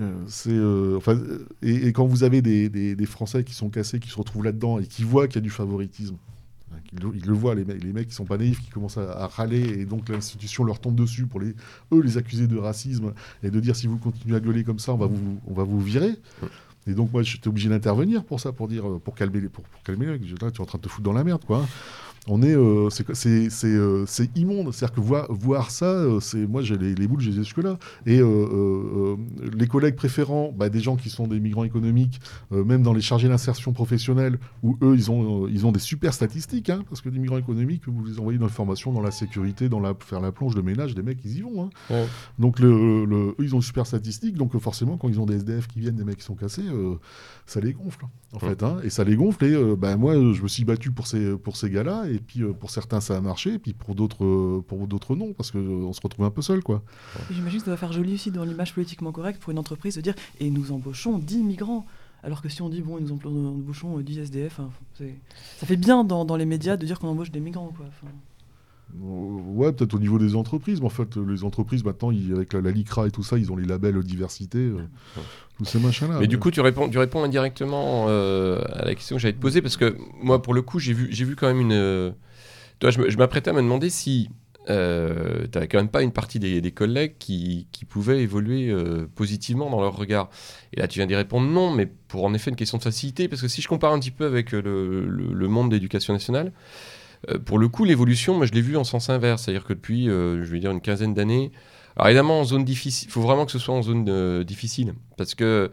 Speaker 4: euh, c'est. euh, enfin, euh, et, et quand vous avez des, des- des Français qui sont cassés, qui se retrouvent là-dedans et qui voient qu'il y a du favoritisme, ils le voient, les, mecs- qui sont pas naïfs, qui commencent à, râler et donc l'institution leur tombe dessus pour eux les accuser de racisme et de dire si vous continuez à gueuler comme ça, on va vous, on va vous virer. Et donc moi j'étais obligé d'intervenir pour ça, pour dire, euh, pour calmer les, pour, pour calmer les Là, tu es en train de te foutre dans la merde, quoi. hein. On est, euh, c'est c'est c'est euh, c'est immonde. C'est-à-dire que voir, voir ça, c'est moi j'ai les, les boules, j'ai jusque là. Et euh, les collègues préférants, bah, des gens qui sont des migrants économiques, même dans les chargés d'insertion professionnelle, où eux ils ont ils ont des super statistiques, hein, parce que des migrants économiques, vous les envoyez dans la formation, dans la sécurité, dans la faire la plonge, le ménage, des mecs ils y vont. hein.
Speaker 2: Ouais.
Speaker 4: Donc le, le- eux ils ont une super statistique, donc forcément quand ils ont des SDF qui viennent, des mecs qui sont cassés, euh, ça les gonfle hein, en
Speaker 2: Ouais.
Speaker 4: fait, hein, et ça les gonfle. Et euh, ben moi je me suis battu pour ces pour ces gars-là, et puis euh, pour certains ça a marché, et puis pour d'autres pour d'autres non, parce que euh, on se retrouve un peu seul quoi.
Speaker 3: J'imagine que ça doit faire joli aussi dans l'image politiquement correcte pour une entreprise de dire et nous embauchons 10 migrants. Alors que si on dit bon, nous embauchons euh, 10 SDF, hein, ça fait bien dans, dans les médias de dire qu'on embauche des migrants. Quoi.
Speaker 4: Ouais, peut-être au niveau des entreprises, mais en fait, euh, les entreprises, maintenant, ils- avec la, la LICRA et tout ça, ils ont les labels diversité, euh, tous ces machins-là.
Speaker 2: Mais du coup, tu réponds, tu réponds indirectement euh, à la question que j'allais te poser parce que moi, pour le coup, j'ai vu, quand même une. euh, Toi, je m'apprêtais à me demander si euh, tu n'avais quand même pas une partie des, des collègues qui, qui pouvaient évoluer euh, positivement dans leur regard. Et là, tu viens d'y répondre non, mais pour en effet une question de facilité, parce que si je compare un petit peu avec euh, le, le- le monde de l'éducation nationale, euh, pour le coup, l'évolution, moi, je l'ai vu en sens inverse, c'est-à-dire que depuis, euh, je vais dire, une quinzaine d'années. Alors évidemment, en zone difficile, il faut vraiment que ce soit en zone euh, difficile, parce que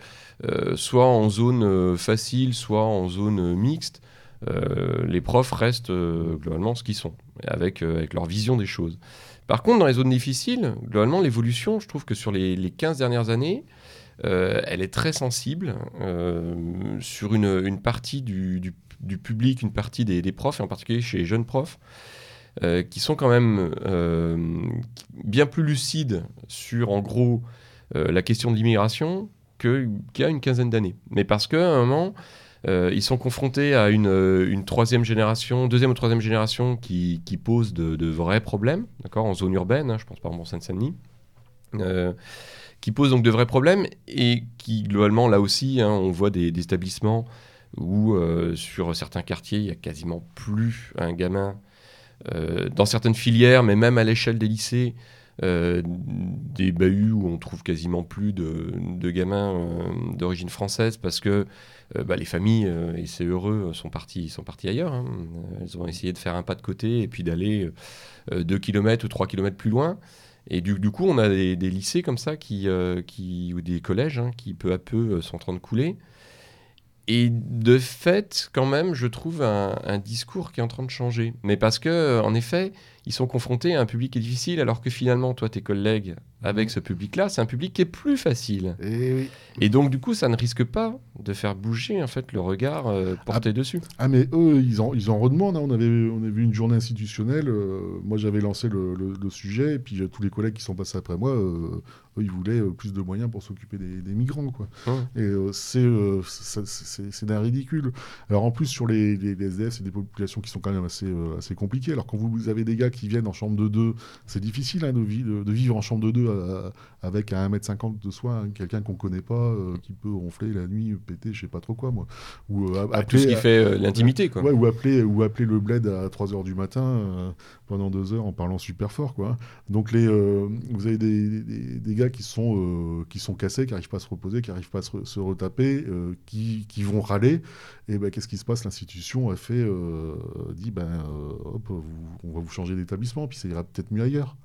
Speaker 2: soit en zone facile, soit en zone mixte, les profs restent globalement ce qu'ils sont, avec, avec leur vision des choses. Par contre, dans les zones difficiles, globalement, l'évolution, je trouve que sur les, les 15 dernières années, elle est très sensible sur une, une partie du, du- du public, une partie des, profs, et en particulier chez les jeunes profs, euh, qui sont quand même euh, bien plus lucides sur, en gros, euh, la question de l'immigration qu'il y a une quinzaine d'années. Mais parce qu'à un moment, ils sont confrontés à une, une troisième génération, deuxième ou troisième génération qui, qui pose de, vrais problèmes, d'accord, en zone urbaine, hein, je pense par exemple en Seine-Saint-Denis, qui pose donc de vrais problèmes et qui, globalement, là aussi, hein, on voit des établissements où, euh, sur certains quartiers, il y a quasiment plus un gamin euh, dans certaines filières, mais même à l'échelle des lycées, euh, des bahuts où on trouve quasiment plus de, gamins d'origine française parce que bah, les familles, et c'est heureux, sont partis, sont partis ailleurs. hein. Elles ont essayé de faire un pas de côté et puis d'aller 2 km ou 3 km plus loin. Et du, coup, on a des, lycées comme ça qui, ou des collèges hein, qui peu à peu sont en train de couler. Et de fait, quand même, je trouve un, discours qui est en train de changer. Mais parce que, euh, en effet, ils sont confrontés à un public qui est difficile, alors que finalement, toi, tes collègues, avec ce public-là, c'est un public qui est plus facile.
Speaker 4: Et oui.
Speaker 2: Et donc, du coup, ça ne risque pas de faire bouger, en fait, le regard euh, porté dessus.
Speaker 4: Ah mais eux, ils en, ils en redemandent. hein. On, avait, on avait vu une journée institutionnelle. euh, moi, j'avais lancé le, le- le sujet. Et puis, euh, tous les collègues qui sont passés après moi, euh, eux, ils voulaient plus de moyens pour s'occuper des, des migrants. Quoi. Et c'est d'un ridicule. Alors, en plus, sur les, les, les SDF, c'est des populations qui sont quand même assez, assez compliquées. Alors, quand vous, avez des gars qui viennent en chambre de deux, c'est difficile hein, de, vi- de- de vivre en chambre de deux euh, avec à 1m50 de soi, hein, quelqu'un qu'on connaît pas, euh, qui peut ronfler la nuit, péter, je sais pas trop quoi, moi. Ou euh,
Speaker 2: Ah, tout ce qui fait l'intimité, quoi.
Speaker 4: Ouais, ou appeler, ou appeler le bled à 3h du matin pendant deux heures en parlant super fort. Quoi. Donc les, vous avez des, des- des gars qui sont, qui sont cassés, qui n'arrivent pas à se reposer, qui n'arrivent pas à se, re- se retaper, qui, qui vont râler. Et ben, qu'est-ce qui se passe? L'institution a fait, dit ben, hop, vous- on va vous changer d'établissement, puis ça ira peut-être mieux ailleurs.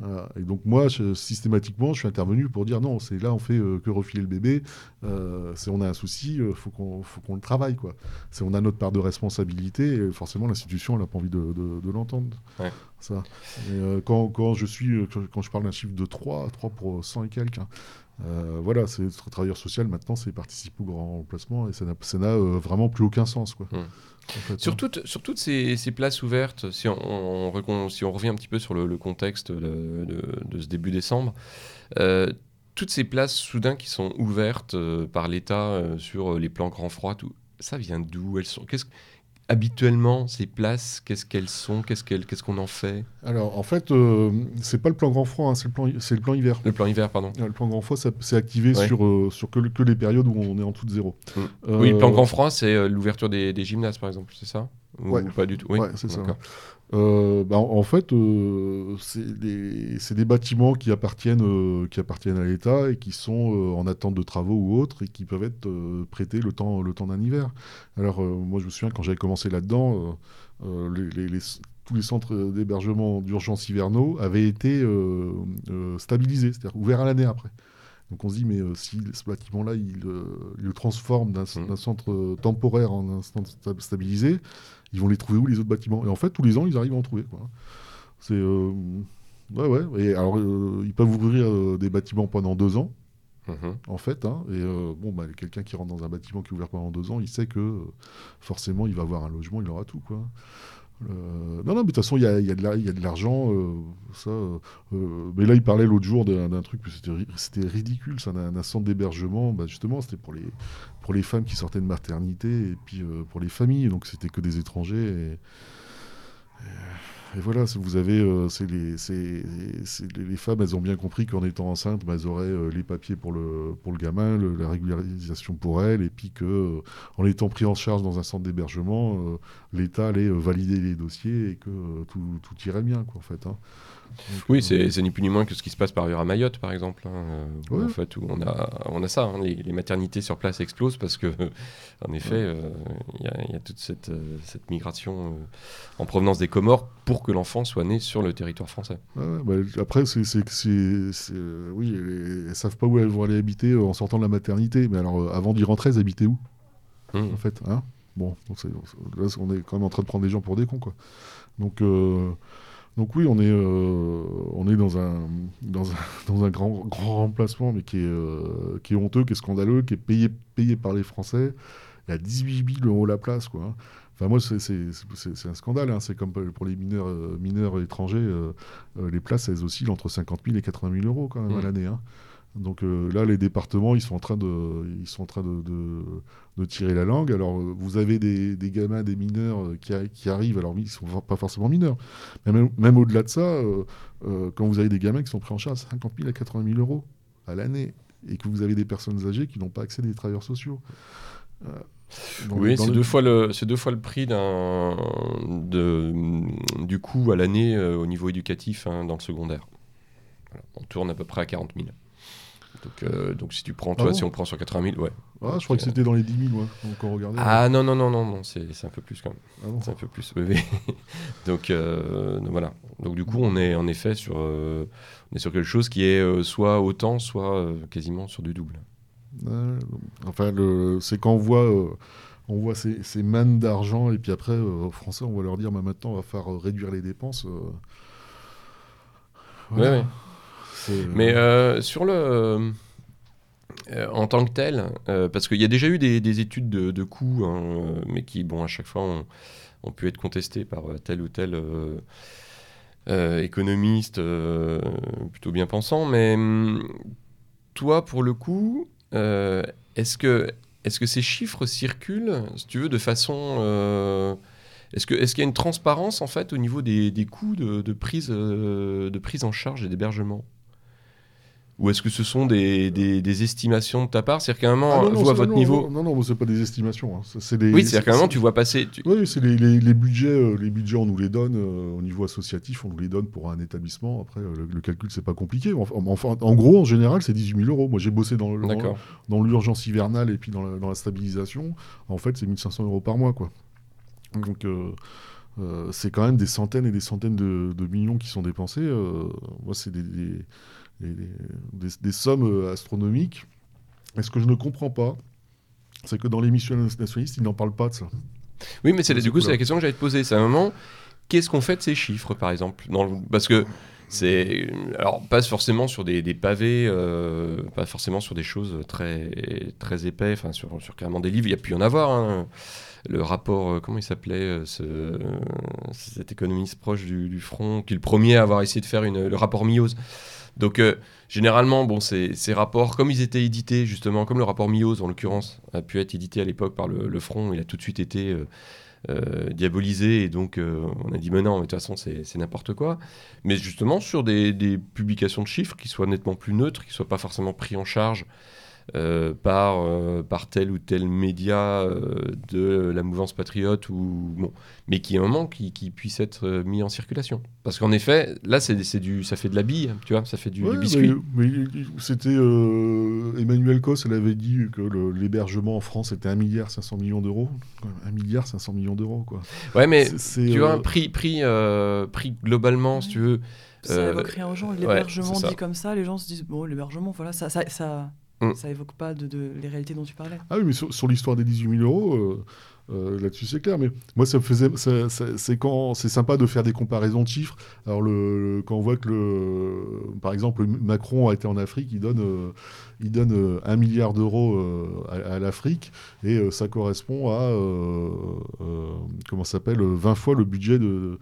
Speaker 4: Voilà. Et donc moi, je- systématiquement, je suis intervenu pour dire non, c'est là on fait euh, que refiler le bébé. Euh, c'est on a un souci, il faut qu'on faut qu'on le travaille quoi. C'est on a notre part de responsabilité et forcément l'institution elle n'a pas envie de, de- de l'entendre.
Speaker 2: Ouais.
Speaker 4: Ça. Et, euh, quand, quand je suis euh, quand, je parle d'un chiffre de 3, 3 pour 100 et quelques. hein, euh, voilà, c'est tra- travailleur social maintenant, c'est participe au grand remplacement et ça n'a euh, vraiment plus aucun sens quoi.
Speaker 2: Mm. Sur toutes, sur toutes ces, ces places ouvertes, si on, si on revient un petit peu sur le, contexte de, ce début décembre, euh, toutes ces places soudain qui sont ouvertes euh, par l'État euh, sur les plans grand froid, tout, ça vient d'où? Elles sont Habituellement, ces places, qu'est-ce qu'elles sont Qu'est-ce qu'elles- qu'est-ce qu'on en fait?
Speaker 4: Alors en fait, euh, c'est pas le plan grand froid, hein, c'est le le plan hiver.
Speaker 2: Le plan hiver, pardon.
Speaker 4: Euh, Le plan grand froid, c'est activé
Speaker 2: Ouais.
Speaker 4: sur, euh, sur que, le- que les périodes où on est en de zéro.
Speaker 2: Mm.
Speaker 4: Euh,
Speaker 2: Oui, le plan grand froid, c'est l'ouverture des, des gymnases, par exemple, c'est ça? Ou
Speaker 4: Ouais.
Speaker 2: pas du tout? Oui,
Speaker 4: Ouais, c'est ça. Euh, bah, en, en fait, euh, c'est des, bâtiments qui appartiennent, euh, qui appartiennent à l'État et qui sont en attente de travaux ou autres et qui peuvent être prêtés le temps, le temps d'un hiver. Alors, moi, je me souviens quand j'avais commencé là-dedans, les- les- les- tous les centres d'hébergement d'urgence hivernaux avaient été stabilisés, c'est-à-dire ouverts à l'année après. Donc on se dit, mais euh, si ce bâtiment-là, il, euh, il le transforme d'un d'un centre temporaire en un centre sta- stabilisé, ils vont les trouver où les autres bâtiments? Et en fait, tous les ans, ils arrivent à en trouver. quoi. C'est. euh, Ouais, ouais. Et alors, euh, ils peuvent ouvrir euh, des bâtiments pendant deux ans,
Speaker 2: Mhm.
Speaker 4: en fait. hein. et bon, bah, quelqu'un qui rentre dans un bâtiment qui est ouvert pendant deux ans, il sait que forcément, il va avoir un logement, il aura tout. Quoi. Euh, non, non, mais de toute façon, il y a, il y a de l'argent. euh, ça, euh, mais là, il parlait l'autre jour d'un truc, que c'était ri- c'était ridicule, ça, d'un centre d'hébergement. Bah, justement, c'était pour les, pour les femmes qui sortaient de maternité et puis euh, pour les familles. Donc, c'était que des étrangers. Et, voilà, vous avez. euh, c'est les, les, femmes, elles ont bien compris qu'en étant enceintes, bah, elles auraient euh, les papiers pour le, pour le gamin, la régularisation pour elles, et puis que en étant pris en charge dans un centre d'hébergement, l'État allait valider les dossiers et que tout, tout irait bien, quoi, en fait. hein. Donc,
Speaker 2: Oui,
Speaker 4: euh,
Speaker 2: c'est c'est ni plus ni moins que ce qui se passe par ailleurs à Mayotte, par exemple. hein, euh, où. En fait, où on a, on a ça. hein, les, les maternités sur place explosent parce que, en effet, euh, il y, a- il y a toute cette, euh, cette migration euh, en provenance des Comores pour que l'enfant soit né sur le territoire français.
Speaker 4: Ouais, bah, après, c'est, c'est, que c'est, euh, oui, elles, elles savent pas où elles vont aller habiter euh, en sortant de la maternité. Mais alors, euh, avant d'y rentrer, elles habitaient où,
Speaker 2: Mmh.
Speaker 4: en fait hein? Bon, donc c'est- là, on est quand même en train de prendre les gens pour des cons, quoi. Donc, euh, donc oui, on est, euh, on est dans un, dans un, dans un grand, grand remplacement, mais qui est, euh, qui est honteux, qui est scandaleux, qui est payé, payé par les Français. Il y a 18 000 euros la place, quoi. Enfin, moi, c'est, un scandale. hein. C'est comme pour les mineurs, euh, mineurs étrangers. euh, les places, elles oscillent entre 50 000 et 80 000 euros quand même à
Speaker 2: Mmh.
Speaker 4: l'année. hein. Donc euh, là, les départements, ils sont en train de, ils sont en train de, de- de tirer la langue. Alors, euh, vous avez des, des gamins, des mineurs euh, qui, a- qui arrivent. Alors, ils sont for- pas forcément mineurs. Mais même, même au-delà de ça, euh, euh, quand vous avez des gamins qui sont pris en charge à 50 000 à 80 000 euros à l'année, et que vous avez des personnes âgées qui n'ont pas accès à des travailleurs sociaux. Dans-
Speaker 2: oui, c'est
Speaker 4: le-
Speaker 2: deux, fois le- c'est deux fois le prix de, du coût à l'année au niveau éducatif hein, dans le secondaire. Voilà. On tourne à peu près à 40 000. Donc, euh, donc si tu prends, toi,
Speaker 4: Ah bon
Speaker 2: si on prend sur 80 000, ouais.
Speaker 4: Ah, je crois que c'était dans les 10 000, ouais, on regardait.
Speaker 2: Ah non, non, non, non, non c'est un peu plus quand même.
Speaker 4: Ah bon.
Speaker 2: C'est un peu plus. oui, oui. donc, euh, donc voilà. Donc du coup, on est en effet sur, euh, on est sur quelque chose qui est soit autant, soit quasiment sur du double.
Speaker 4: Enfin, c'est quand on voit, on voit ces, ces mannes d'argent, et puis après, euh, aux Français, on va leur dire, bah, maintenant, on va faire réduire les dépenses. euh. Voilà.
Speaker 2: Ouais, ouais. Mais euh, sur le. euh, euh, en tant que tel, euh, parce qu'il y a déjà eu des, des études de, de coûts, hein, mais qui, bon, à chaque fois, ont, ont pu être contestées par tel ou tel économiste plutôt bien pensant. Mais hum, toi, pour le coup, est-ce que, est que ces chiffres circulent, si tu veux, de façon. est-ce qu'il y a une transparence en fait au niveau des, des coûts de, de prise, euh, de prise en charge et d'hébergement? Ou est-ce que ce sont des, des- des estimations de ta part? C'est-à-dire qu'à un moment,
Speaker 4: Ah non, non,
Speaker 2: vous, à votre
Speaker 4: non,
Speaker 2: niveau.
Speaker 4: Non, non, non, c'est pas des estimations. hein. Des,
Speaker 2: Oui, c'est-à-dire qu'à un moment, tu vois passer. tu-
Speaker 4: Oui, c'est les, les- les budgets, euh, les budgets, on nous les donne euh, au niveau associatif, on nous les donne pour un établissement. Après, euh, le, le calcul, c'est pas compliqué. Enfin, en gros, en général, c'est 18 000 euros. Moi, j'ai bossé dans, l'urgence hivernale et puis dans la, dans la stabilisation. En fait, c'est 1500 euros par mois, quoi. Donc, euh, c'est quand même des centaines et des centaines de, de millions qui sont dépensés. Moi, c'est des, des, des- des- des sommes euh, astronomiques. Et ce que je ne comprends pas, c'est que dans l'émission nationaliste, ils n'en parlent pas de ça.
Speaker 2: Oui, mais c'est du coup, c'est la question que j'allais te poser. C'est un moment, qu'est-ce qu'on fait de ces chiffres, par exemple? Dans le- Parce que c'est. Alors, pas forcément sur des, des pavés, euh, pas forcément sur des choses très, très épais, enfin, sur, sur carrément des livres. Il y a pu y en avoir. hein. Le rapport, euh, comment il s'appelait euh, ce, euh, Cet économiste proche du, du front, qui est le premier à avoir essayé de faire une, le rapport Mios. Donc, généralement, bon, ces, ces rapports, comme ils étaient édités, justement, comme le rapport Mios, en l'occurrence, a pu être édité à l'époque par le, le Front, il a tout de suite été euh, diabolisé, et donc euh, on a dit, mais non, mais de toute façon, c'est n'importe quoi. Mais justement, sur des, des publications de chiffres qui soient nettement plus neutres, qui soient pas forcément pris en charge euh, par, euh, par tel ou tel média euh, de la mouvance patriote, ou, bon, mais qui, à un moment, qui, qui puisse être mis en circulation. Parce qu'en effet, là, c'est c'est du, ça fait de la bille, tu vois, ça fait du, biscuit.
Speaker 4: mais- mais c'était euh, Emmanuel Cos, elle avait dit que le- l'hébergement en France était 1 milliard 500 millions d'euros. 1 milliard 500 millions d'euros, quoi.
Speaker 2: Ouais, mais
Speaker 4: C'est- c'est,
Speaker 2: tu vois, pris, pris, euh, pris globalement, si tu veux.
Speaker 3: Ça
Speaker 2: Euh,
Speaker 3: évoque rien aux gens. L'hébergement dit comme ça, les gens se disent bon, l'hébergement, voilà, ça, ça, ça,
Speaker 2: Mm.
Speaker 3: ça évoque pas de, de- les réalités dont tu parlais.
Speaker 4: Ah oui, mais sur, sur l'histoire des 18 000 euros, euh, euh, là-dessus c'est clair. Mais moi, ça me faisait, c'est quand, c'est sympa de faire des comparaisons de chiffres. Alors le, quand on voit que le, par exemple, Macron a été en Afrique, il donne, euh, il donne euh, un milliard d'euros à, à l'Afrique et ça correspond à, comment s'appelle, 20 fois le budget de,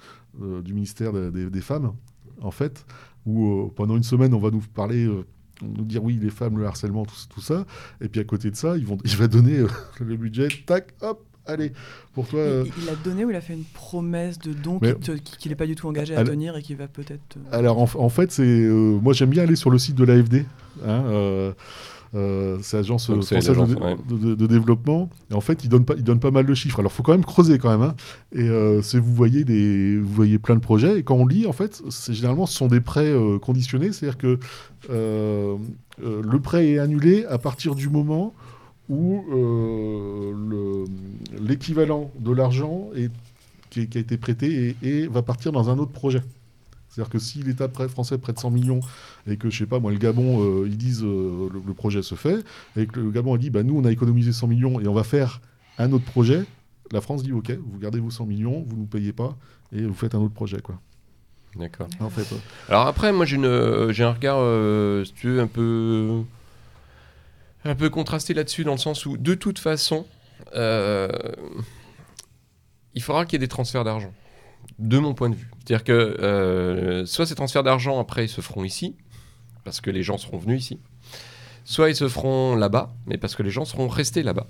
Speaker 4: du ministère des, des- des femmes, en fait. Où euh, pendant une semaine, on va nous parler. euh, nous dire oui les femmes le harcèlement tout, tout ça et puis à côté de ça ils vont il va donner euh, le budget tac hop allez pour toi euh,
Speaker 3: Il il l'a donné ou il a fait une promesse de don qu'il n'est pas du tout engagé à
Speaker 4: Alors-
Speaker 3: tenir et qui va peut-être. euh,
Speaker 4: alors en, en fait c'est moi j'aime bien aller sur le site de l'AFD hein, euh, c'est l'agence de,
Speaker 2: l'agence, ouais.
Speaker 4: de- de- de développement et en fait ils donnent pas ils donnent pas mal de chiffres alors faut quand même creuser quand même hein. et euh, vous voyez des vous voyez plein de projets et quand on lit en fait généralement ce sont des prêts euh, conditionnés c'est à dire que le prêt est annulé à partir du moment où le- l'équivalent de l'argent qui, a été prêté et, et va partir dans un autre projet. C'est-à-dire que si l'État français prête 100 millions et que, je sais pas, moi, le Gabon, euh, ils disent euh, le, le projet se fait, et que le Gabon a dit, bah, nous, on a économisé 100 millions et on va faire un autre projet, la France dit, OK, vous gardez vos 100 millions, vous ne nous payez pas, et vous faites un autre projet. Quoi.
Speaker 2: D'accord.
Speaker 4: En fait,
Speaker 2: Alors après, moi j'ai euh, un regard, euh, si tu veux, un peu, un peu contrasté là-dessus, dans le sens où, de toute façon, il faudra qu'il y ait des transferts d'argent, de mon point de vue. C'est-à-dire que euh, soit ces transferts d'argent, après, ils se feront ici, parce que les gens seront venus ici, soit ils se feront là-bas, mais parce que les gens seront restés là-bas.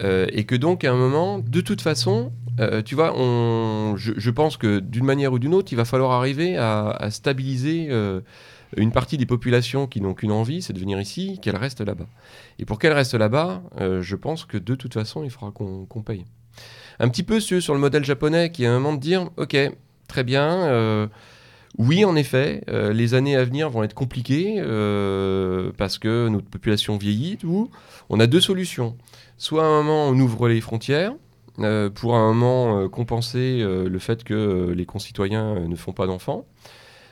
Speaker 2: Euh, et que donc, à un moment, de toute façon, euh, tu vois, on, je, pense que d'une manière ou d'une autre, il va falloir arriver à, stabiliser une partie des populations qui n'ont qu'une envie, c'est de venir ici, qu'elles restent là-bas. Et pour qu'elles restent là-bas, je pense que de toute façon, il faudra qu'on paye. Un petit peu sur, le modèle japonais qui est un moment de dire, ok, très bien, euh, Oui, en effet, euh, les années à venir vont être compliquées euh, parce que notre population vieillit. On a deux solutions. Soit à un moment, on ouvre les frontières pour un moment compenser le fait que les concitoyens ne font pas d'enfants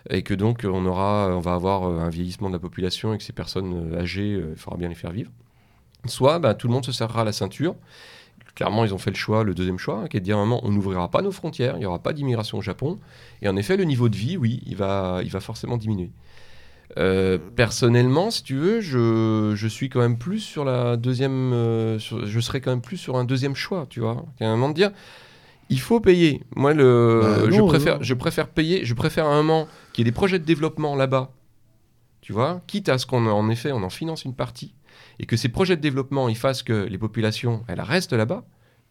Speaker 2: et que donc on, aura, va avoir un vieillissement de la population et que ces personnes âgées, il faudra bien les faire vivre. Soit bah, tout le monde se serrera la ceinture. Clairement, ils ont fait le choix, le deuxième choix, hein, qui est de dire à un moment, on n'ouvrira pas nos frontières, il n'y aura pas d'immigration au Japon. Et en effet, le niveau de vie, oui, il va, il va forcément diminuer. Euh, personnellement, si tu veux, je, je suis quand même plus sur la deuxième. euh, sur- je serais quand même plus sur un deuxième choix, tu vois. Qu'à un moment de dire, il faut payer. Moi, le,
Speaker 4: Bah,
Speaker 2: je, préfère,
Speaker 4: non.
Speaker 2: je préfère payer. Je préfère à un moment qu'il y ait des projets de développement là-bas, tu vois, quitte à ce qu'on, en effet, on en finance une partie et que ces projets de développement, ils fassent que les populations, elles restent là-bas,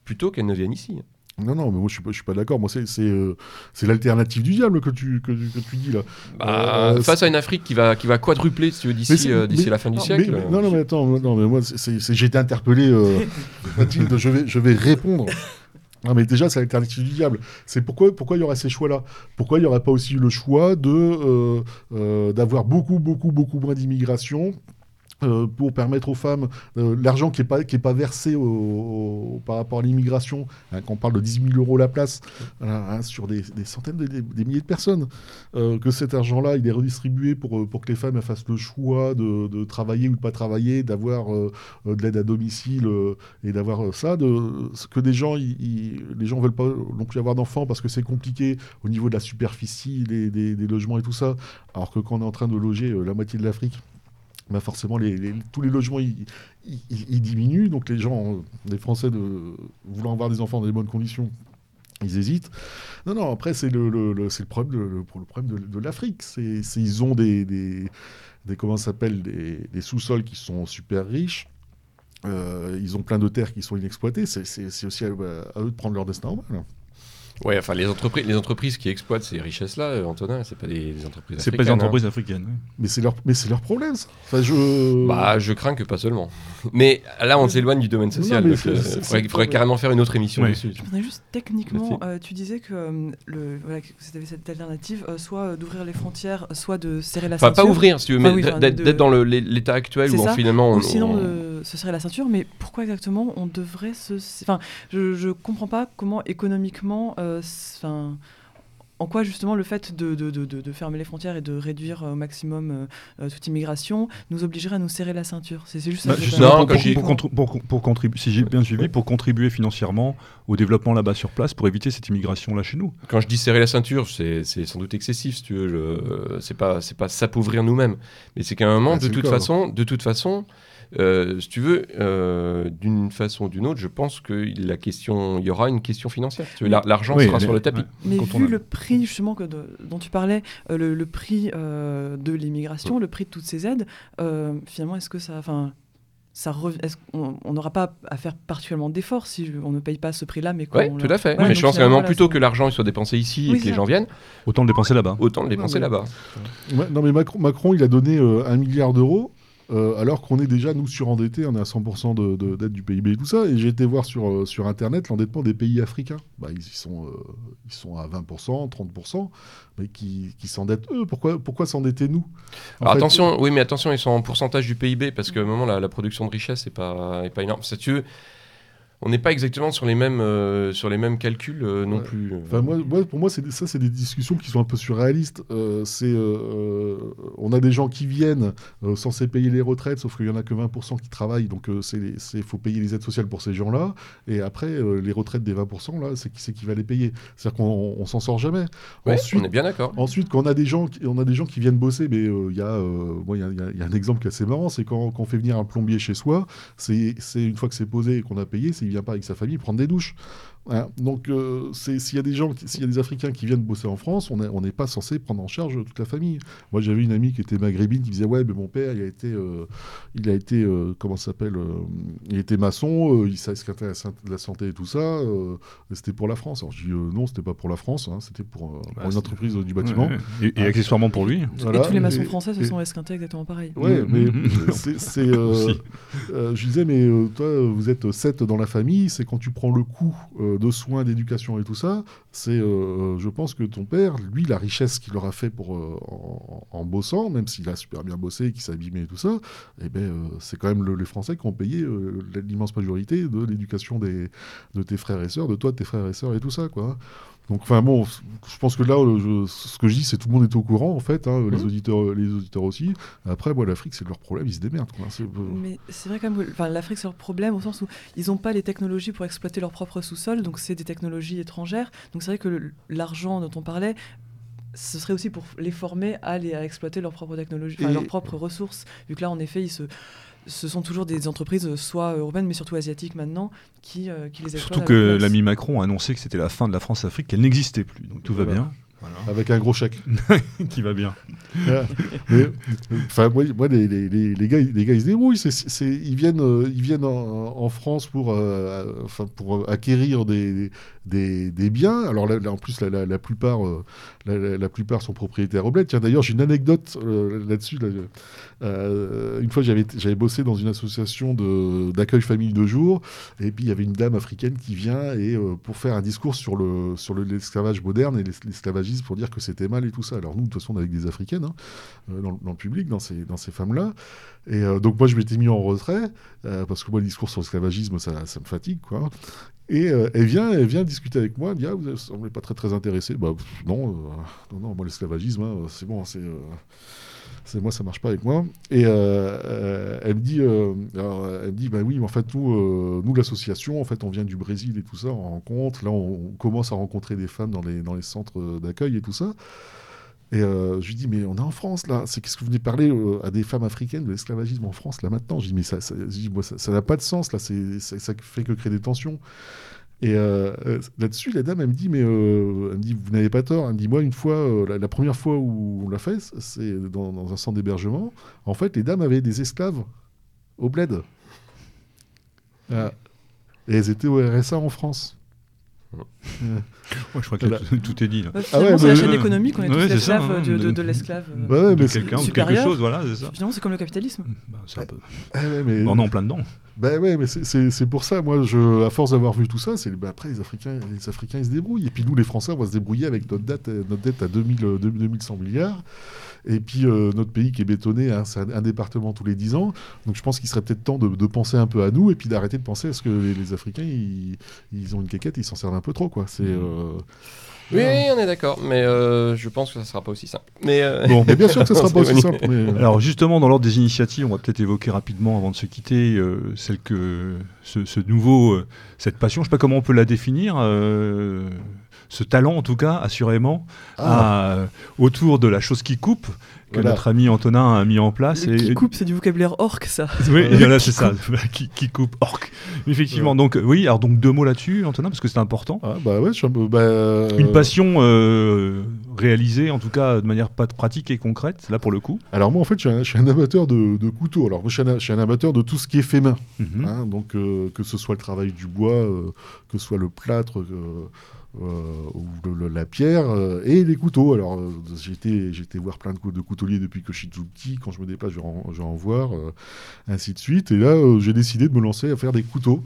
Speaker 2: plutôt qu'elles ne viennent ici.
Speaker 4: Non, non, mais moi je suis pas, je suis pas d'accord. Moi, c'est c'est euh, c'est l'alternative du diable que tu, que, tu- que tu dis là.
Speaker 2: Bah,
Speaker 4: Euh,
Speaker 2: face à une Afrique qui va, qui va quadrupler, si tu veux, d'ici, euh, d'ici
Speaker 4: mais-
Speaker 2: la fin du siècle.
Speaker 4: mais- non, non, mais attends, non, mais moi, c'est- j'ai été interpellé, Mathilde, je vais, je vais répondre. Non, mais déjà, c'est l'alternative du diable. C'est pourquoi, pourquoi il y aurait ces choix-là? Pourquoi il n'y aurait pas aussi le choix de d'avoir beaucoup, beaucoup, beaucoup moins d'immigration euh, pour permettre aux femmes euh, l'argent qui n'est pas, pas versé au- par rapport à l'immigration, hein, quand on parle de 18 000 euros la place, voilà, hein, sur des, des centaines, de, des, milliers de personnes, euh, que cet argent-là, il est redistribué pour, pour que les femmes fassent le choix de, travailler ou de pas travailler, d'avoir de l'aide à domicile et d'avoir ça, que des gens, ils, ils- les gens veulent pas non plus avoir d'enfants parce que c'est compliqué au niveau de la superficie, des, des- logements et tout ça, alors que quand on est en train de loger la moitié de l'Afrique, bah forcément, tous les logements, ils, diminuent. Donc les gens, les Français, de, voulant avoir des enfants dans des bonnes conditions, ils hésitent. Non, non, après, c'est le, c'est le problème le, le problème de, l'Afrique. C'est, ils ont des, des, comment s'appelle, des, sous-sols qui sont super riches. Euh, ils ont plein de terres qui sont inexploitées. C'est, c'est- c'est aussi à, à eux de prendre leur destin en main.
Speaker 2: Ouais, enfin, les entreprises, les entreprises qui exploitent ces richesses-là, euh, Antonin, c'est pas des, des entreprises
Speaker 1: C'est pas des
Speaker 2: hein.
Speaker 1: entreprises africaines. oui.
Speaker 4: Mais c'est leur, mais c'est leur problème, ça. Enfin, je...
Speaker 2: Bah, je crains que pas seulement. Mais là, on s'éloigne du domaine social.
Speaker 4: c'est-
Speaker 2: euh, faudrait, il carrément faire une autre émission
Speaker 1: Ouais.
Speaker 2: dessus.
Speaker 3: Je voudrais juste techniquement, euh, tu disais que euh, le, voilà, que c'était cette alternative, euh, soit d'ouvrir les frontières, soit de serrer la
Speaker 2: Enfin,
Speaker 3: ceinture.
Speaker 2: pas ouvrir, si tu veux,
Speaker 3: Enfin,
Speaker 2: mais
Speaker 3: oui,
Speaker 2: d'être
Speaker 3: de-
Speaker 2: dans l'état actuel où
Speaker 3: ça.
Speaker 2: finalement on,
Speaker 3: Ou sinon,
Speaker 2: on-
Speaker 3: de se serrer la ceinture, mais pourquoi exactement on devrait se. Enfin, je, je comprends pas comment économiquement. Euh, Enfin. En quoi justement le fait de, de, de, de- de fermer les frontières et de réduire euh, au maximum euh, euh, toute immigration nous obligerait à nous serrer la ceinture C'est juste ça.
Speaker 1: Bah,
Speaker 3: que je-
Speaker 1: justement,
Speaker 2: Non,
Speaker 1: pour, pour- contribuer, si j'ai bien suivi, pour contribuer financièrement au développement là-bas sur place, pour éviter cette immigration-là chez nous.
Speaker 2: Quand je dis serrer la ceinture, c'est sans doute excessif, si tu veux. C'est pas, c'est pas s'appauvrir nous-mêmes, mais c'est qu'à un moment,
Speaker 4: Ah,
Speaker 2: de toute
Speaker 4: cas,
Speaker 2: façon, de toute façon, euh, si tu veux, euh, d'une façon ou d'une autre, je pense que la question, il y aura une question financière. L'argent
Speaker 1: Oui,
Speaker 2: sera
Speaker 1: mais-
Speaker 2: sur le tapis.
Speaker 1: ouais.
Speaker 3: Mais vu le prix justement que de- dont tu parlais, euh, le, le prix euh, de l'immigration, le prix de toutes ces aides, euh, finalement, est-ce que ça, enfin, ça on n'aura pas à faire particulièrement d'efforts si on ne paye pas ce prix-là, mais le-
Speaker 2: tout à fait.
Speaker 3: Ouais,
Speaker 2: mais je pense qu'à
Speaker 3: voilà,
Speaker 2: plutôt que l'argent il soit dépensé ici
Speaker 3: Oui,
Speaker 2: et que les
Speaker 3: ça.
Speaker 2: gens viennent,
Speaker 1: Autant le dépenser là-bas.
Speaker 2: autant le dépenser là-bas.
Speaker 4: Ouais, non, mais Macron, Macron, il a donné euh, un milliard d'euros, euh, alors qu'on est déjà, nous, surendettés, on est à 100% de, de- d'aide du PIB et tout ça. Et j'ai été voir sur, euh, sur Internet l'endettement des pays africains. Bah, ils, y sont, euh, ils sont à 20%, 30%, mais qui, qui s'endettent eux. Pourquoi, pourquoi s'endetter nous?
Speaker 2: Alors
Speaker 4: fait,
Speaker 2: attention, oui, mais attention, ils sont en pourcentage du PIB parce qu'à un moment, la, la production de richesse n'est pas, est pas énorme. Ça, tu veux, on n'est pas exactement sur les mêmes, euh, sur les mêmes calculs euh, non
Speaker 4: Ouais.
Speaker 2: plus.
Speaker 4: Enfin, moi, moi, pour moi, c'est ça, c'est des discussions qui sont un peu surréalistes. Euh, c'est, on a des gens qui viennent censés payer les retraites, sauf qu'il y en a que 20% qui travaillent, donc il faut payer les aides sociales pour ces gens-là. Et après, les retraites des 20%, là, c'est qui c'est qui va les payer C'est-à-dire qu'on on s'en sort jamais.
Speaker 2: Ouais,
Speaker 4: Ensuite,
Speaker 2: on est bien d'accord.
Speaker 4: Ensuite, quand on a des gens, qui, on a des gens qui viennent bosser, mais il y il y a- y, a- y a un exemple qui est assez marrant, c'est quand, quand on fait venir un plombier chez soi, c'est c'est une fois que c'est posé et qu'on a payé, c'est il vient pas avec sa famille prendre des douches. Hein. Donc, euh, s'il y a des gens, s'il y a des Africains qui viennent bosser en France, on est- on n'est pas censé prendre en charge toute la famille. Moi, j'avais une amie qui était maghrébine qui disait ouais, mais mon père, il a été, euh, il a été, euh, comment ça s'appelle, euh, il était maçon, euh, il ce qu'était la, san- la santé et tout ça. euh, c'était pour la France. Alors je dis euh, non, c'était pas pour la France, hein, c'était pour, euh, pour
Speaker 1: Bah,
Speaker 4: une entreprise euh, du bâtiment.
Speaker 1: Ouais, ouais. Et, et
Speaker 4: Ah.
Speaker 1: accessoirement pour lui.
Speaker 4: Voilà,
Speaker 3: et tous les maçons
Speaker 4: et-
Speaker 3: français se
Speaker 4: et-
Speaker 3: sont esquintés exactement pareil.
Speaker 4: Ouais, mais c'est. euh, euh, je disais, mais euh, toi, vous êtes sept dans la famille, c'est quand tu prends le euh, de soins, d'éducation et tout ça, c'est, euh, je pense que ton père, lui, la richesse qu'il aura fait pour, euh, en, bossant, même s'il a super bien bossé, qu'il s'est abîmé et tout ça, eh ben, euh, c'est quand même le- les Français qui ont payé euh, l'immense majorité de l'éducation des, de tes frères et sœurs, de toi, de tes frères et sœurs et tout ça, quoi. Donc, enfin bon, je pense que là, euh, je- ce que je dis, c'est tout le monde est au courant, en fait, hein, les, auditeurs, les auditeurs aussi. Après, moi, l'Afrique, c'est leur problème, ils se démerdent. Quoi. Euh,
Speaker 3: Mais c'est vrai quand même l'Afrique, c'est leur problème au sens où ils n'ont pas les technologies pour exploiter leur propre sous-sol, donc c'est des technologies étrangères. Donc c'est vrai que l'argent dont on parlait, ce serait aussi pour les former à, les, à exploiter leurs propres technologies, leurs propres ressources. Vu que là, en effet, ils se, ce sont toujours des entreprises, euh, soit européennes, mais surtout asiatiques maintenant, qui, euh, qui les.
Speaker 1: Surtout que l'ami Macron a annoncé que c'était la fin de la France-Afrique, qu'elle n'existait plus. Donc tout va bien. Voilà.
Speaker 4: avec un gros chèque.
Speaker 1: qui va bien.
Speaker 4: Enfin, moi, moi, les, les, les, les gars, les gars, ils se débrouillent. Ils viennent, euh, ils viennent en, en France pour, euh, enfin, pour acquérir des, des, biens. Alors là, en plus, la, plupart, euh, la, plupart sont propriétaires au bled. Tiens, d'ailleurs, j'ai une anecdote euh, là-dessus. là. Euh, une fois, j'avais, bossé dans une association d'accueil famille de jour, et puis il y avait une dame africaine qui vient et pour faire un discours sur le sur le- l'esclavage moderne et l'es- l'esclavagisme pour dire que c'était mal et tout ça. Alors nous, de toute façon, on avec des africaines hein, dans, le- public, dans ces dans ces femmes-là. Et donc moi, je m'étais mis en retrait parce que moi, le discours sur l'esclavagisme, ça, me fatigue, quoi. Et elle vient, elle vient discuter avec moi. Elle me dit ah, vous ne semblez pas très très intéressé. Bah non, euh, non, non, moi l'esclavagisme, hein, c'est bon, c'est euh, moi, ça marche pas avec moi. Et euh, euh, elle me dit, elle me dit, bah oui, mais en fait, nous, nous l'association, en fait, on vient du Brésil et tout ça, on rencontre. Là, on, commence à rencontrer des femmes dans les, dans les centres d'accueil et tout ça. Et je lui dis, mais on est en France, là. C'est qu'est-ce que vous venez parler à des femmes africaines de l'esclavagisme en France, là, maintenant? Je dis, mais ça moi, ça ça n'a pas de sens, là. C'est, ça, ça fait que créer des tensions. Et euh, euh, là-dessus, la dame, elle me dit, mais euh, elle me dit, vous n'avez pas tort. Elle me dit, moi, une fois, euh, la, la première fois où on l'a fait, c'est dans, dans un centre d'hébergement. En fait, les dames avaient des esclaves au bled. Ah. Et elles étaient au RSA en France.
Speaker 1: Ouais, je crois que là, tout, tout est dit. Là.
Speaker 3: Ouais,
Speaker 4: Ah ouais,
Speaker 3: c'est la chaîne économique, on est tous l'esclave
Speaker 1: hein,
Speaker 3: de, de,
Speaker 1: de-
Speaker 3: de l'esclave. euh,
Speaker 4: Bah ouais, mais
Speaker 1: de
Speaker 4: c'est-
Speaker 1: quelqu'un ou quelque chose, voilà, c'est ça.
Speaker 3: Finalement, c'est comme le capitalisme.
Speaker 1: Bah, c'est un peu-
Speaker 4: Ah ouais, mais-
Speaker 1: On est en plein dedans.
Speaker 4: Ben ouais, mais c'est- pour ça, moi, je, à force d'avoir vu tout ça, c'est bah, après les Africains, les Africains, ils se débrouillent. Et puis nous, les Français, on va se débrouiller avec notre dette, euh, notre dette à 2000, euh, 2100 milliards. Et puis euh, notre pays qui est bétonné, hein, c'est un, un département tous les 10 ans. Donc je pense qu'il serait peut-être temps de, de penser un peu à nous et puis d'arrêter de penser à ce que les, les Africains, ils, ils ont une quéquette, ils s'en servent un peu trop, quoi. C'est euh,
Speaker 2: Oui, on est d'accord, mais euh, je pense que ça sera pas aussi simple. Mais euh,
Speaker 1: Bon.
Speaker 4: Mais bien sûr que ce sera pas aussi simple. Mais...
Speaker 1: Alors justement, dans l'ordre des initiatives, on va peut-être évoquer rapidement, avant de se quitter, euh, celle que ce, ce nouveau, euh, cette passion, je sais pas comment on peut la définir, euh, ce talent en tout cas, assurément,
Speaker 4: Ah.
Speaker 1: à- autour de la chose qui coupe que
Speaker 4: Voilà.
Speaker 1: notre ami Antonin a mis en place.
Speaker 3: Le
Speaker 1: et-
Speaker 3: qui coupe, c'est du vocabulaire orc, ça.
Speaker 1: Oui,
Speaker 4: Euh,
Speaker 1: voilà, c'est ça, qui, qui coupe, orc. Effectivement, donc euh, oui, alors donc deux mots là-dessus, Antonin, parce que c'est important.
Speaker 4: ah, bah ouais, je suis un peu- bah, euh,
Speaker 1: Une passion euh, réalisée, en tout cas de manière pas pratique et concrète, là pour le coup.
Speaker 4: Alors moi, en fait, je suis un, je suis un amateur de, de couteaux. Alors moi, je suis, un, je suis un amateur de tout ce qui est fait main.
Speaker 1: Mhm.
Speaker 4: Hein, donc, euh, que ce soit le travail du bois, euh, que ce soit le plâtre euh, euh, le- la pierre, euh, et les couteaux. Alors, euh, j'ai été voir plein de, de couteliers depuis petit. Quand je me déplace, je vais en, voir, euh, ainsi de suite. Et là, euh, j'ai décidé de me lancer à faire des couteaux.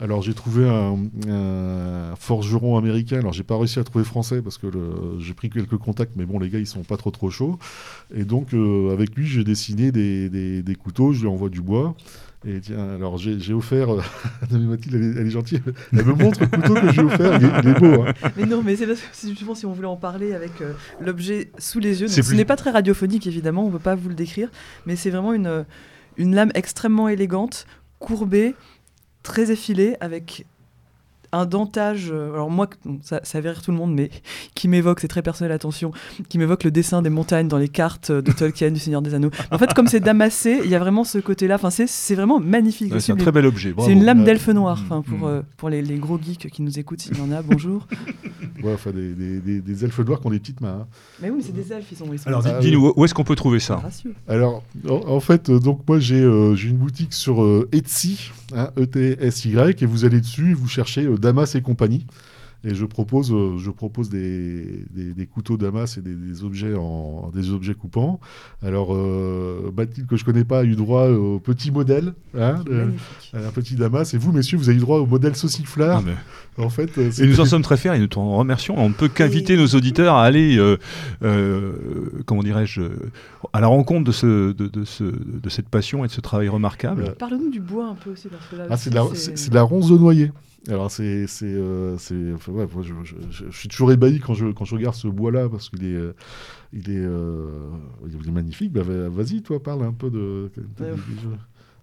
Speaker 4: Alors, j'ai trouvé un, forgeron américain. Alors, j'ai pas réussi à trouver français parce que j'ai pris quelques contacts, mais bon, les gars, ils sont pas trop trop chauds. Et donc, euh, avec lui, j'ai dessiné des, des- des couteaux. Je lui envoie du bois. Et tiens, alors j'ai offert. euh, Mathilde, elle est, elle est gentille. Elle me montre le couteau que j'ai offert. Il est, il est beau. hein.
Speaker 3: Mais non, mais c'est justement si on voulait en parler avec euh, l'objet sous les yeux. donc Ce n'est pas très radiophonique, évidemment, on ne peut pas vous le décrire, mais c'est vraiment une, une lame extrêmement élégante, courbée, très effilée, avec un dentage. euh, alors, moi, bon, ça, ça va rire tout le monde, mais qui m'évoque, c'est très personnel, attention, qui m'évoque le dessin des montagnes dans les cartes de Tolkien, du Seigneur des Anneaux. En fait, comme c'est damassé, il y a vraiment ce côté-là. Enfin, c'est- vraiment magnifique.
Speaker 1: Ouais, c'est un très bel objet.
Speaker 3: c'est une lame d'elfe noir,
Speaker 1: Mm,
Speaker 3: enfin pour,
Speaker 1: mm.
Speaker 3: euh, pour les, les gros geeks qui nous écoutent, s'il y en a, bonjour.
Speaker 4: Ouais, enfin, des, des, des- des elfes noirs qui ont des petites mains. hein.
Speaker 3: Mais oui, mais c'est des elfes, ils sont, ils sont
Speaker 1: Alors, dis- dis-nous, où est-ce qu'on peut trouver ça?
Speaker 3: Gracieux.
Speaker 4: Alors, en, en fait, euh, donc moi, j'ai euh, j'ai une boutique sur euh, Etsy, E-T-S-Y, et vous allez dessus, vous cherchez euh, Damas et compagnie. Et je propose, euh, je propose des, des, des couteaux Damas et des, des objets en des objets coupants. Alors euh, Mathilde que je connais pas a eu droit au petit modèle, hein, à un petit Damas, et vous messieurs vous avez eu droit au modèle sauciflard.
Speaker 1: Ah,
Speaker 4: En fait, euh,
Speaker 1: Et nous en sommes très fiers et nous t'en remercions. On ne peut qu'inviter
Speaker 3: Et-
Speaker 1: nos auditeurs à aller, euh, euh, comment dirais-je, euh, à la rencontre de, ce, de, de ce, de cette passion et de ce travail remarquable.
Speaker 3: Parle-nous du bois un peu aussi, parce que là
Speaker 4: Ah, c'est de, la- la ronce de noyer. Alors, c'est. c'est, euh, c'est- enfin, ouais, je, je- je- je suis toujours ébahi quand je, quand je regarde ce bois-là parce qu'il est. euh, il, est euh, il est magnifique. Bah, va- Vas-y, toi, parle un peu de.
Speaker 3: Euh,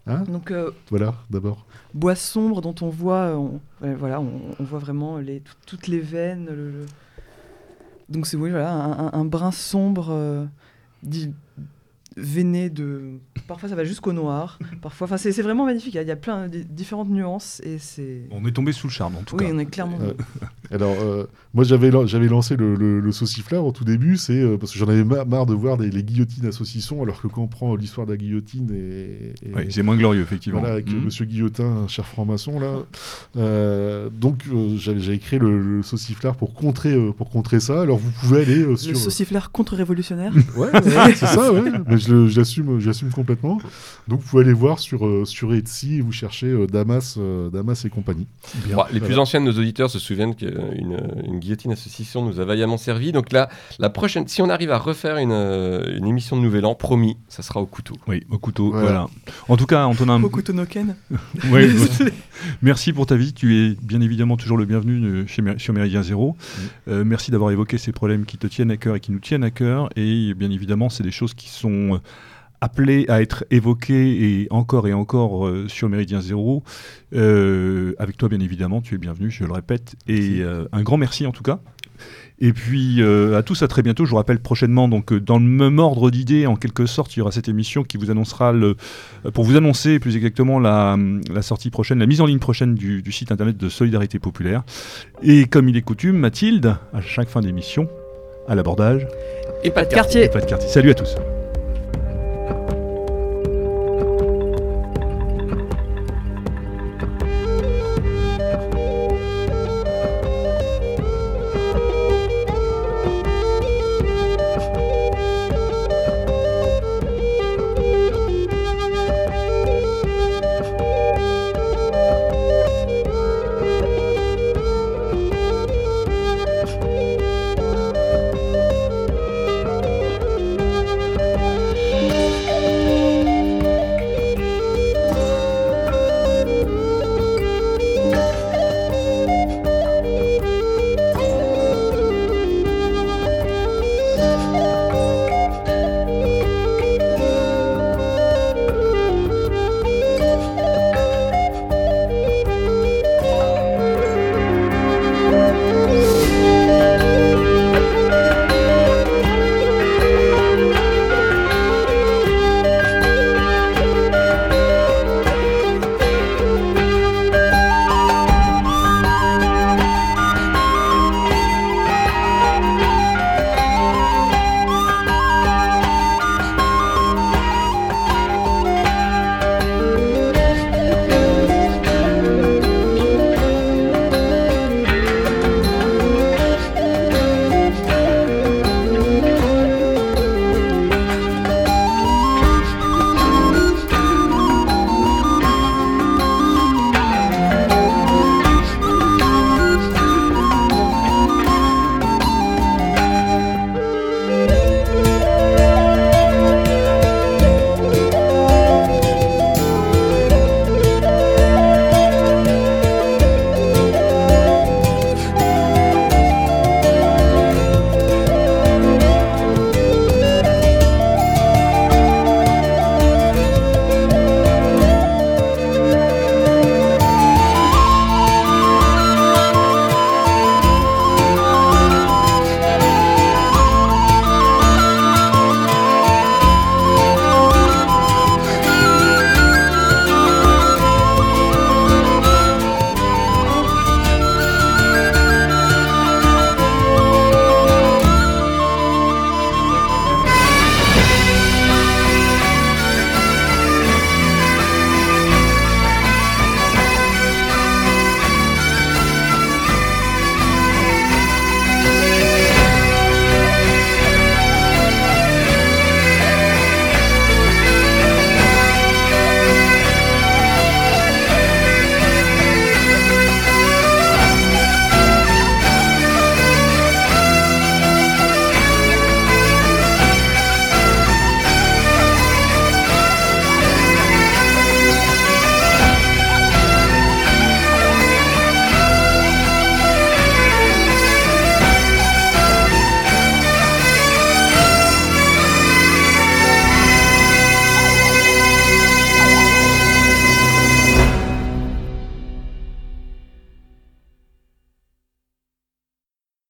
Speaker 4: Hein?
Speaker 3: Donc, euh,
Speaker 4: Voilà, d'abord.
Speaker 3: bois sombre dont on voit, on, voilà, on, on voit vraiment les, tout- toutes les veines. le- le- Donc c'est oui, voilà, un, un- un brun sombre, veiné de. Parfois ça va jusqu'au noir. Parfois, enfin c'est c'est vraiment magnifique. Il y a- il y a plein de différentes nuances et c'est.
Speaker 1: On est tombé sous le charme en tout
Speaker 3: Oui,
Speaker 1: cas.
Speaker 3: on est clairement.
Speaker 4: Ouais. Alors, euh, moi, j'avais lan- j'avais lancé le, le, le sauciflard au tout début, c'est euh, parce que j'en avais ma- marre de voir des, les guillotines à saucisson, alors que quand on prend l'histoire de la guillotine et. et-
Speaker 1: Oui, c'est moins glorieux, effectivement.
Speaker 4: Voilà, avec
Speaker 1: Mhm.
Speaker 4: Monsieur Guillotin, cher franc-maçon là. Euh, donc euh, j'avais créé le, le sauciflard pour contrer euh, pour contrer ça. Alors vous pouvez aller euh,
Speaker 3: Le
Speaker 4: sur.
Speaker 3: sauciflard contre-révolutionnaire.
Speaker 4: Ouais, ouais, c'est ça, ouais. Mais je l'assume, j'assume complètement. Donc vous pouvez aller voir sur euh, sur Etsy et vous cherchez euh, Damas, euh, Damas et compagnie.
Speaker 1: Bien.
Speaker 2: Bon, les plus anciens de nos auditeurs se souviennent qu'une une guillotine saucisson nous a vaillamment servi. Donc là, la prochaine, si on arrive à refaire une, une émission de Nouvel An, promis, ça sera au couteau.
Speaker 1: Oui, au couteau.
Speaker 4: Voilà.
Speaker 1: Voilà. En tout cas, Antonin,
Speaker 3: Beaucoup Tonoken.
Speaker 1: ouais, ouais. merci pour ta visite. Tu es bien évidemment toujours le bienvenu chez, Mér- sur Méridien Zéro. Euh, merci d'avoir évoqué ces problèmes qui te tiennent à cœur et qui nous tiennent à cœur. Et bien évidemment, c'est des choses qui sont euh, appelées à être évoquées et encore et encore euh, sur Méridien Zéro. Euh, avec toi, bien évidemment, tu es bienvenu, je le répète. Et euh, un grand merci en tout cas. Et puis euh, à tous, à très bientôt. Je vous rappelle prochainement, donc dans le même ordre d'idées, en quelque sorte, il y aura cette émission qui vous annoncera le, pour vous annoncer plus exactement la, la sortie prochaine, la mise en ligne prochaine du, du site internet de Solidarité Populaire. Et comme il est coutume, Mathilde, à chaque fin d'émission, à l'abordage,
Speaker 2: Et pas de
Speaker 3: Quartier.
Speaker 1: et pas de quartier. Salut à tous.